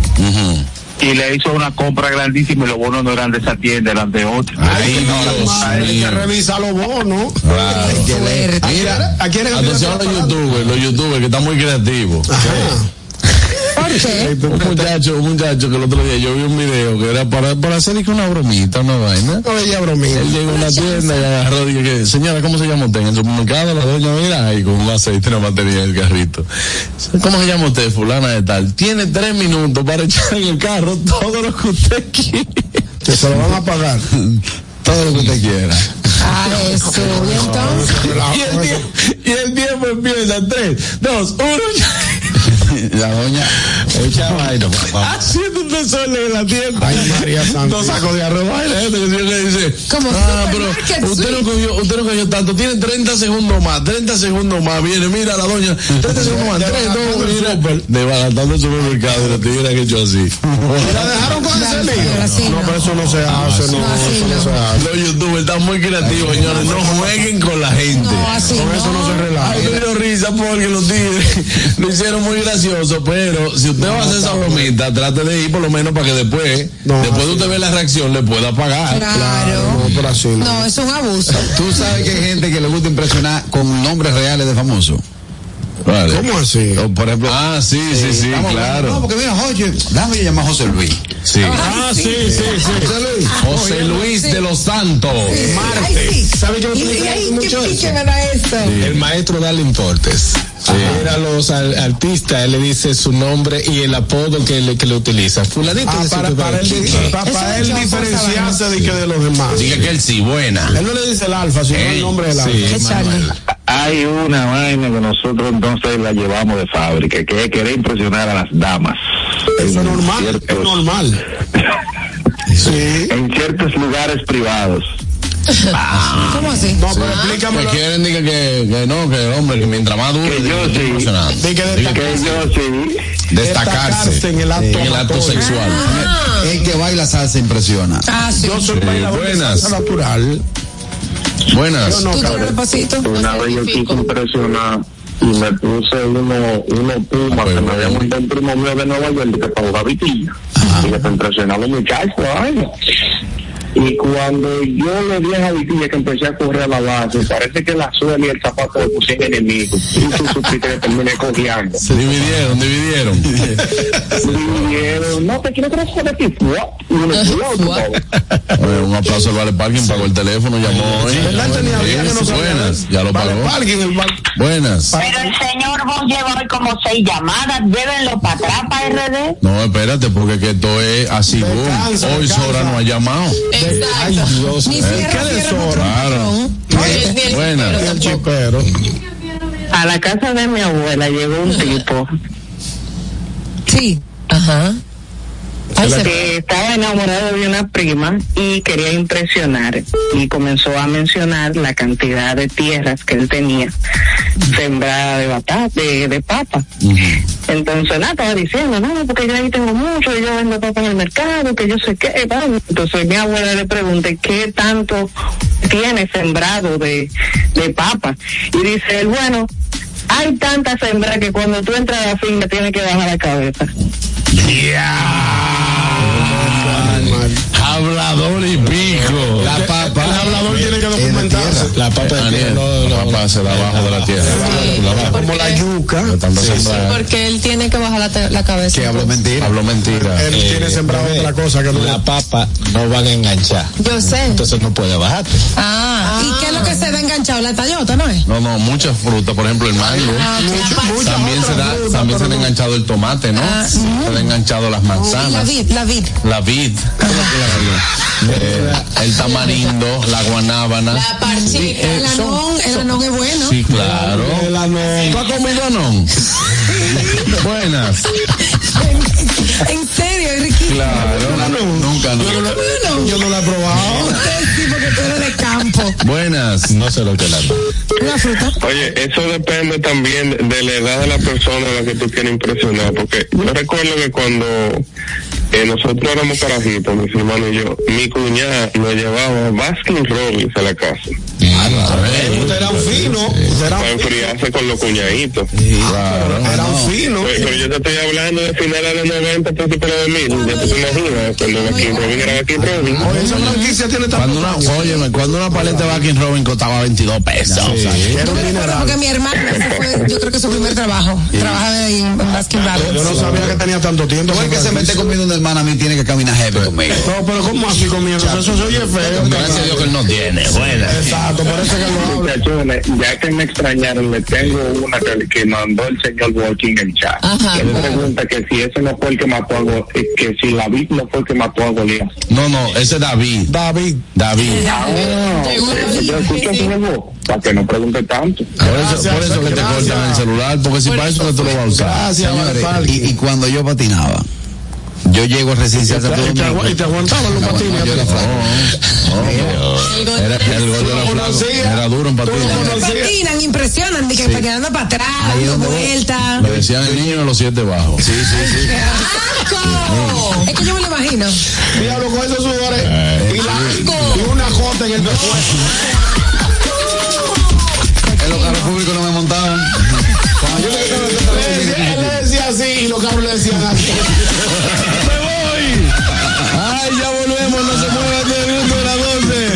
Y le hizo una compra grandísima y los bonos no eran de esa tienda, eran de otra. Ay, Dios Hay que mío. revisar los bonos. Claro. Mira, ¿A quién es que atención a los youtubers, los youtubers que están muy creativos. ¿Por Un muchacho, un muchacho que el otro día yo vi un video que era para, para hacer una bromita, una vaina. No veía bromita. Él llegó a una tienda y agarró y que, señora, ¿cómo se llama usted? En el supermercado, la doña, mira, ahí con un aceite no mantenía el carrito. ¿Cómo se llama usted? Fulana de tal. Tiene tres minutos para echar en el carro todo lo que usted quiere. Que se lo van a pagar. Todo lo que usted quiera. Ah, eso. Y entonces. Y el, tie- y el tiempo empieza. Tres, dos, uno. La doña echa vaina. Haciendo un desorden en la tienda. Ay, María Santa. Dos sacos de arroz. Vaina, este que siempre dice. Como ah, pero usted no cogió, usted no cogió tanto. Tiene 30 segundos más, 30 segundos más. Viene, mira la doña. 30 segundos más. Tres, dos, mira. Desbaratando el supermercado y la tuviera que hecho así. ¿Y la dejaron con ese lío? No, pero eso no se hace, no, eso no se hace. Los youtubers están muy creativos, señores. No jueguen con la gente. Con eso no se relaja. Ay, me dio risa porque los tigres lo hicieron muy gracioso, pero si usted va a hacer esa bromita, trate de ir por lo menos para que después, No, después de usted ver la reacción, le pueda pagar. Claro. No, así no. No, es un abuso. Tú sabes que hay gente que le gusta impresionar con nombres reales de famosos. Vale. ¿Cómo así? O, Por ejemplo, Ah, sí, sí, sí, hablando, No, claro. porque mira, José, déjame llamar a José Luis. Sí. Ah, sí, sí, sí. José Luis. José Luis de los Santos. Ay, sí. ¿Sabe qué me mucho qué eso? pique me da esto. El maestro Darlin Portes. Mira los al- artistas, él le dice su nombre y el apodo que le, que le utiliza. Fulanito Ah, para, para él, Bowl. di- pa- para él es diferenciarse de, que de los demás. Diga que él sí, buena. Él no le dice el alfa, sino el nombre del alfa. Hay una vaina que nosotros entonces la llevamos de fábrica, que es querer impresionar a las damas. Eso es normal, es ciertos- normal. Sí. En ciertos lugares privados. ¿Cómo así? No, pero Que explícamelo. quieren, diga que, que no, que hombre, que mientras más dure, Que yo sí. que Que yo sí. destacarse en el acto, en el acto sexual. El que baila salsa impresiona. Ah, sí. Yo soy Sí, bailador de buenas. salsa natural. Buenas. Yo no, Tú te. Una vez yo quise impresionar y me puse uno, uno puma Ah, pues, que me había montado un primo mío de Nueva York que para jugar vitilla. Y que para impresionar a los muchachos, ay. Y cuando yo le di a vitilla que empecé a correr a la base, parece que la suela y el zapato me pusieron enemigo. Y tú supiste que terminé cojeando. Dividieron, dividieron. Dijeron, no te quiero crecer de ti. Y uno, "Wow, Oye, un aplauso al Vale Parking, pagó el teléfono, llamó hoy. Buenas, ya lo Vale, pagó. parking, el bar- Buenas. Pero el señor vos lleva hoy como seis llamadas, llévenlo para atrás para RD. No, espérate, porque que esto es así, Hoy descansa. Sora no ha llamado. Ay, Dios. Ni ¿Eh? cierra. Claro. Buenas. El chipero. A la casa de mi abuela llegó un tipo Sí. Ajá. Ay, se- que estaba enamorado de una prima y quería impresionar y comenzó a mencionar la cantidad de tierras que él tenía sembrada de batata, de, de papa. Entonces, nada, estaba diciendo, no, porque yo ahí tengo mucho, yo vendo papa en el mercado, que yo sé qué. tal. Entonces, mi abuela le pregunta, ¿qué tanto tiene sembrado de, de papa? Y dice él, bueno, hay tanta sembra que cuando tú entras a la finca tienes que bajar la cabeza. Hablador y pico. La papa. El hablador tiene que documentarse. La La papa de tierra, no, la papa se da abajo de la tierra. La baja. Como la yuca. Porque él tiene que bajar la, la cabeza. Que hablo mentira. Habló mentira. Él tiene sembrado otra cosa que no La papa no van a enganchar. Yo sé. Entonces no puede bajarte. Ah, ¿y qué es lo que se ve enganchado? La tallota, ¿no es? No, no, muchas frutas, por ejemplo el mango. también se da, también se le ha enganchado el tomate, ¿no? se ha enganchado las la manzanas. vid, la vid. La vid, eh, el tamarindo, la guanábana. La parchita. Eh, El son- anón, el anón es bueno. Sí, claro. El anón. ¿Tú has comido anón? Buenas. En serio, es riquísimo. Claro. Nunca, no. Yo no la he probado. Tú eres de campo. Buenas. No sé lo que la Una fruta. Oye, eso depende también de la edad de la persona a la que tú quieres impresionar, porque yo recuerdo que cuando eh, nosotros éramos carajitos, mis hermanos y yo, mi cuñada nos llevaba Baskin Robbins a la casa Usted era un fino. Para enfriarse con los cuñaditos. Era un fino. Pero, pero yo te estoy hablando de finales de los 90, principios de 2000, ya te imaginas, cuando Baskin Robbins era Baskin Robbins. Oye, esa franquicia tiene tanto óyeme, cuando una paleta de Baking Robin costaba 22 pesos. Era un Yo recuerdo mineral. porque mi hermano, ese fue, yo creo que su primer trabajo. Trabajaba ahí en Baskin Yo Robbins. no sabía que tenía tanto tiempo. El que se mete comiendo una hermana a mí tiene que caminar heavy conmigo. No, pero ¿cómo así conmigo? Eso se oye feo. Gracias a Dios que él no tiene. Buena. Exacto, por eso que lo habla. Ya que me extrañaron, le tengo una que, mandó el señor Walking en el chat. Ajá. Él pregunta que si ese no fue el que mató a Go- eh, que si la vid no fue el que mató a Goliat. No, no, ese es David. David. David. Para que no pregunte tanto. Por eso, por eso que te cortan el celular, porque si para eso que tú lo vas a usar. Gracias, Señores, y, y cuando yo patinaba, yo llego a residencia Y te- Santo y te Domingo. y te aguantaban los No, patines. era duro en patines. Patinan, impresionan, que patinando para atrás, dando vueltas. Me decían el niño de los siete bajos. Sí, sí, sí. ¡Asco! Es que yo me lo imagino. Diablo con esos sudores. Y una jota en el pescuezo. En los carros públicos no me montaban. Así y los cabros le decían así. ¡Me voy! ¡Ay, ya volvemos! ¡No se muevan del gusto de las 12!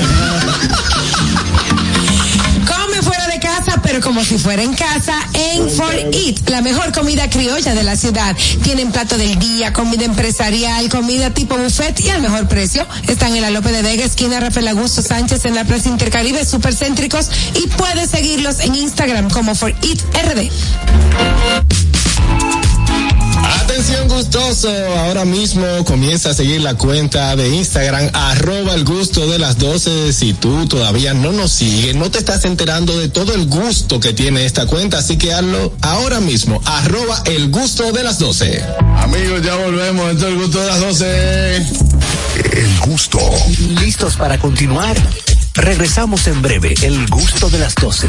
Come fuera de casa, pero como si fuera en casa, en For Eat, la mejor comida criolla de la ciudad. Tienen plato del día, comida empresarial, comida tipo buffet y al mejor precio. Están en la Lope de Vega, esquina Rafael Augusto Sánchez, en la Plaza Intercaribe, supercéntricos y puedes seguirlos en Instagram como For Eat RD. Atención gustoso, ahora mismo comienza a seguir la cuenta de Instagram arroba el gusto de las 12. Si tú todavía no nos sigues, no te estás enterando de todo el gusto que tiene esta cuenta, así que hazlo ahora mismo, arroba el gusto de las 12. Amigos, ya volvemos. Esto es el gusto de las 12. El gusto. ¿Listos para continuar? Regresamos en breve. El gusto de las 12.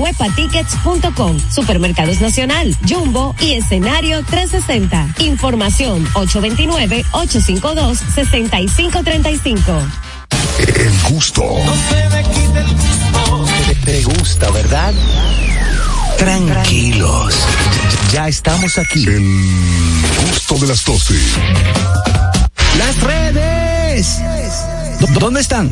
webatickets.com. Supermercados Nacional, Jumbo y escenario 360. Información 829-852-6535. El gusto. Te, te gusta, ¿verdad? Tranquilos. Ya estamos aquí. El gusto de las 12. Las redes. ¿Dó- ¿Dónde están?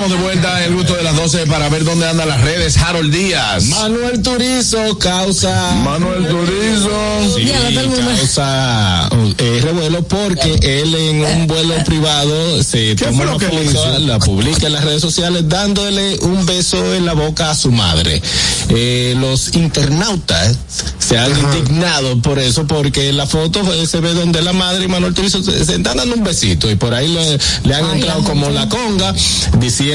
Estamos de vuelta en el gusto de las 12 para ver dónde andan las redes. Harold Díaz. Manuel Turizo causa. Manuel Turizo. Sí, causa eh, revuelo porque él en un vuelo privado se toma una lo que le foto, hizo? la publica en las redes sociales dándole un beso en la boca a su madre. Eh, los internautas se han indignado por eso porque en la foto se ve donde la madre y Manuel Turizo se, se están dando un besito y por ahí le, le han entrado como la conga diciendo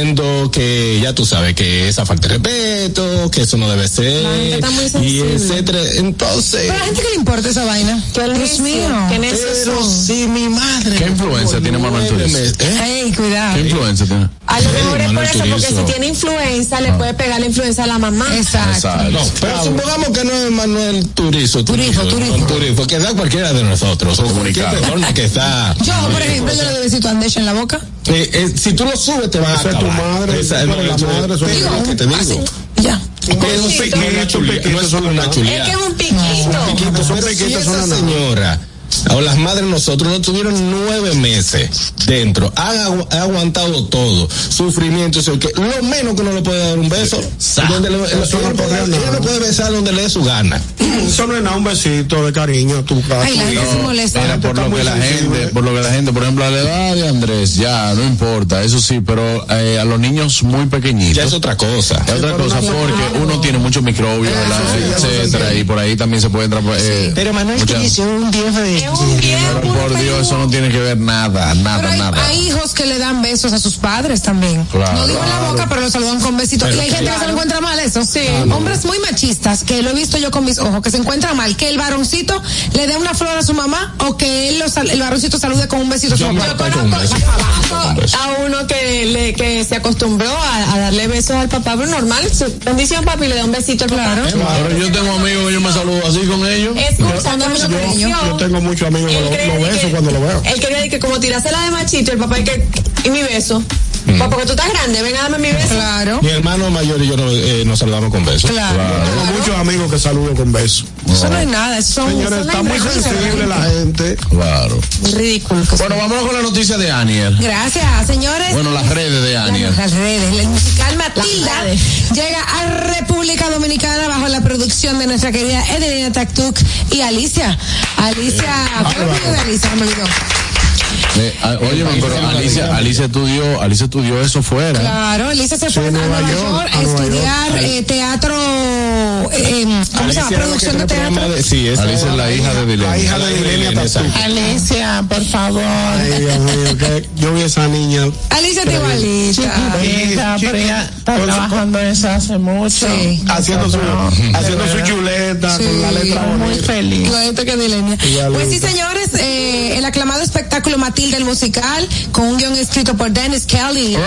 que ya tú sabes que esa falta de respeto, que eso no debe ser está muy y etcétera. Entonces, Pero a la gente que le importa esa vaina. Dios mío. pero si mi madre. ¿Qué influencia tiene Manuel Turizo? Ey, cuidado. ¿Qué influencia tiene? A lo mejor es por eso, porque si tiene influenza, le puede pegar la influenza a la mamá. Exacto. No, pero supongamos que no es Manuel Turizo. Turizo, Turizo. Turizo, que da cualquiera de nosotros. O cualquier persona que está. Yo, por ejemplo, yo le doy besito a Andesha en la boca. Eh, eh, si tú lo subes, te van a es acabar. tu madre, Esa es la eso es- madre, eso es lo que te digo. Ya. Pero Pequeñito, no es una no es una Es chuleada. que es un piquito. Piquito, son piquitos, son nada. señora o las madres nosotros no tuvieron nueve meses dentro, han agu- ha aguantado todo, sufrimiento, eso, que lo menos que uno le puede dar un beso, donde le, Eso no puede, nada. ella le puede besar donde le dé su gana. Eso no es nada, un besito de cariño a tu casa. Ay, la gente se molesta. Era por lo que la gente, por lo que la gente, por ejemplo, a la edad de Andrés, ya, no importa, eso sí, pero eh, a los niños muy pequeñitos. Ya es otra cosa. Es otra cosa porque uno tiene muchos microbios, ¿verdad? etcétera, y por ahí también se puede entrar. Eh, Pero Manuel muchas- Turizo es un viejo de... Un viejo. Pero por Dios, eso no tiene que ver nada, Pero nada, hay, nada. hay hijos que le dan besos a sus padres también. Claro. no digo en la boca, pero lo saludan con besitos. Pero y hay gente que se lo encuentra mal eso. Sí. Hombres muy machistas, que lo he visto yo con mis ojos, que se encuentran mal, que el varoncito le dé una flor a su mamá o que él lo sal- el varoncito salude con un besito a su Yo mamá. me acuerdo con un beso. Con beso. A uno que, le, que se acostumbró a, a darle besos al papá, pero normal. su- Bendición, papi, le da un besito al papá. Pero yo tengo amigos yo me saludo así con ellos. Es mucho cariño. Yo tengo amigos que Él lo, lo beso que- cuando lo veo. Él quería que como tirásela de machito, el papá y que y mi beso. Papá, porque tú estás grande, ven a darme mi beso. Claro. Mi hermano mayor y yo no, eh, nos saludamos con besos. Claro. Tengo muchos amigos que saludo con besos. Eso no es nada, eso son Señores, son está muy sensible la gente. Claro. Ridículo. Bueno, vámonos con la noticia de Aniel. Gracias, señores. Bueno, las redes de Aniel. Las redes. El musical Matilda llega a República Dominicana bajo la producción de nuestra querida Edelina Taktuk y Alicia. Alicia, ¿cuál es el apellido de Alicia? Me olvidó. Eh, ah, oye, pero Alicia, Alicia estudió, Alicia estudió eso fuera. Claro, Alicia se fue a Nueva York a estudiar eh, teatro, eh, ¿cómo se llama? Producción de ¿qué programa teatro. de- sí, esa Alicia es la hija de Dilema. La hija de Dilenia. Alicia, por favor. Ay, Dios mío, que yo vi esa niña. Alicia pero ella está trabajando eso hace mucho. Sí. Haciendo su, haciendo su chuleta Sí. con la letra muy bonita. feliz. Igualito que Dilenia. Pues sí, señores, eh, el aclamado espectáculo Matilda el musical con un guion escrito por Dennis Kelly.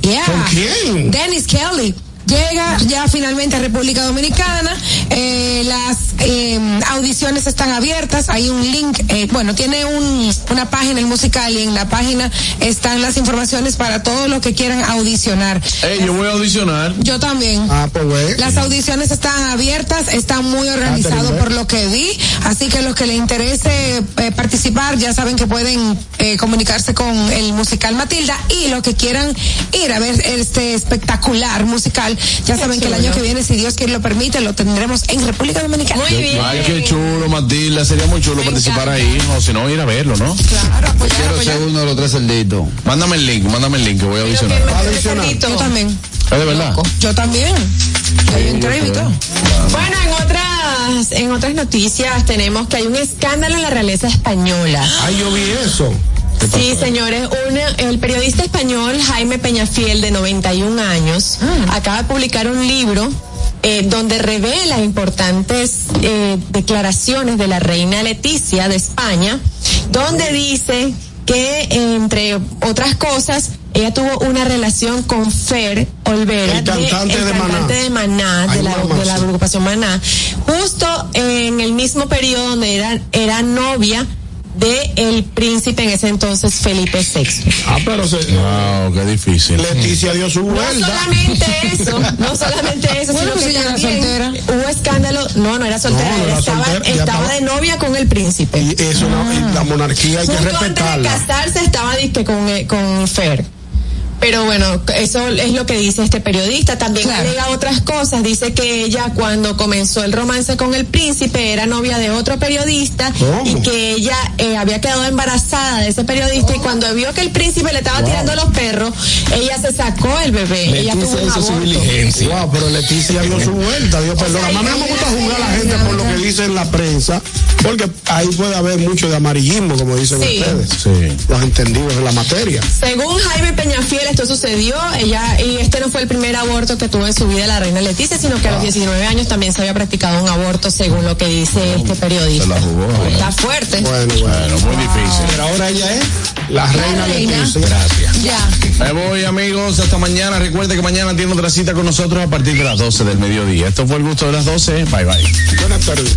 Yeah. ¿Con quién? Dennis Kelly. Llega ya finalmente a República Dominicana. Eh, las eh, audiciones están abiertas. Hay un link, eh, bueno, tiene un, una página el musical y en la página están las informaciones para todos los que quieran audicionar. Yo voy a audicionar. Yo también. Ah, pues güey. Las audiciones están abiertas, están muy organizados Catherine, por lo que vi, así que los que les interese eh, participar ya saben que pueden eh, comunicarse con el musical Matilda y los que quieran ir a ver este espectacular musical, ya saben que el año que viene, si Dios quiere lo permite, lo tendremos en República Dominicana. Ay, qué chulo, Matilda. Sería muy chulo participar ahí. O si no, ir a verlo, ¿no? Claro, apoyar, Quiero apoyar. ser uno de los tres cerditos. Mándame el link, mándame el link que voy a audicionar. Yo también. ¿Es de verdad? Yo también. Hay un crédito y todo. Bueno, en otras, en otras noticias tenemos que hay un escándalo en la realeza española. Ay, yo vi eso. Sí, señores, un- el periodista español Jaime Peñafiel, de 91 años, acaba de publicar un libro eh, donde revela importantes eh, declaraciones de la reina Leticia de España, donde dice que, entre otras cosas, ella tuvo una relación con Fer Olvera, El cantante el de Maná. de Maná, de Ay, la, de la agrupación Maná, justo en el mismo periodo donde era, era novia de el príncipe en ese entonces Felipe VI. Ah, pero se, Wow, qué difícil. Leticia dio su No vuelta. solamente eso, no solamente eso, Bueno, sino pues que era también soltera. hubo escándalo, no, no era soltera, No, no era estaba, soltera, ella estaba estaba- de novia con el príncipe. Y eso, no, y la monarquía hay que Justo antes de respetarla. casarse estaba disque con, eh, con Fer. Pero bueno, eso es lo que dice este periodista. También Claro. alega otras cosas. Dice que ella cuando comenzó el romance con el príncipe era novia de otro periodista ¿Cómo? y que ella eh, había quedado embarazada de ese periodista y cuando vio que el príncipe le estaba tirando los perros, ella se sacó el bebé. ella tuvo Leticia un hizo su aborto. diligencia. Wow, pero Leticia dio su vuelta, dio perdón. sea, A mí no me gusta juzgar a la gente por lo que dice en la prensa, porque ahí puede haber mucho de amarillismo, como dicen Sí. ustedes. Sí. Los entendidos en la materia. Según Jaime Peñafiel, esto sucedió, ella, y este no fue el primer aborto que tuvo en su vida la reina Leticia, sino que a los 19 años también se había practicado un aborto, según lo que dice este periodista. Se la jugó. Está fuerte. Bueno, bueno. Muy difícil. Pero ahora ella es la reina reina. Leticia. Gracias. Ya. Me voy, amigos. Hasta mañana. Recuerde que mañana tiene otra cita con nosotros a partir de las 12 del mediodía. Esto fue el gusto de las 12. Bye, bye. Buenas tardes.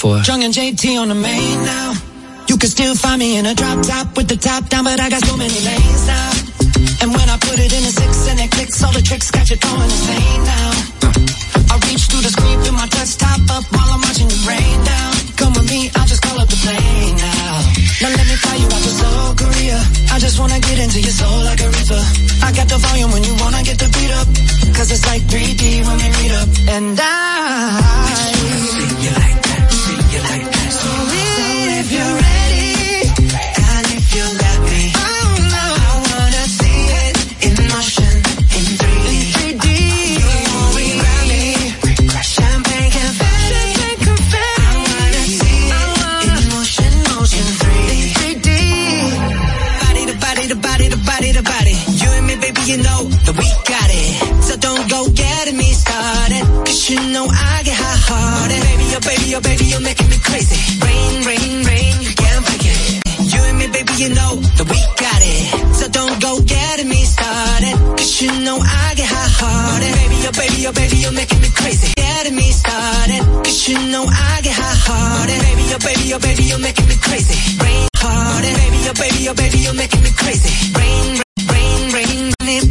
for. And JT on the main now. You can still find me in a drop top with the top down, but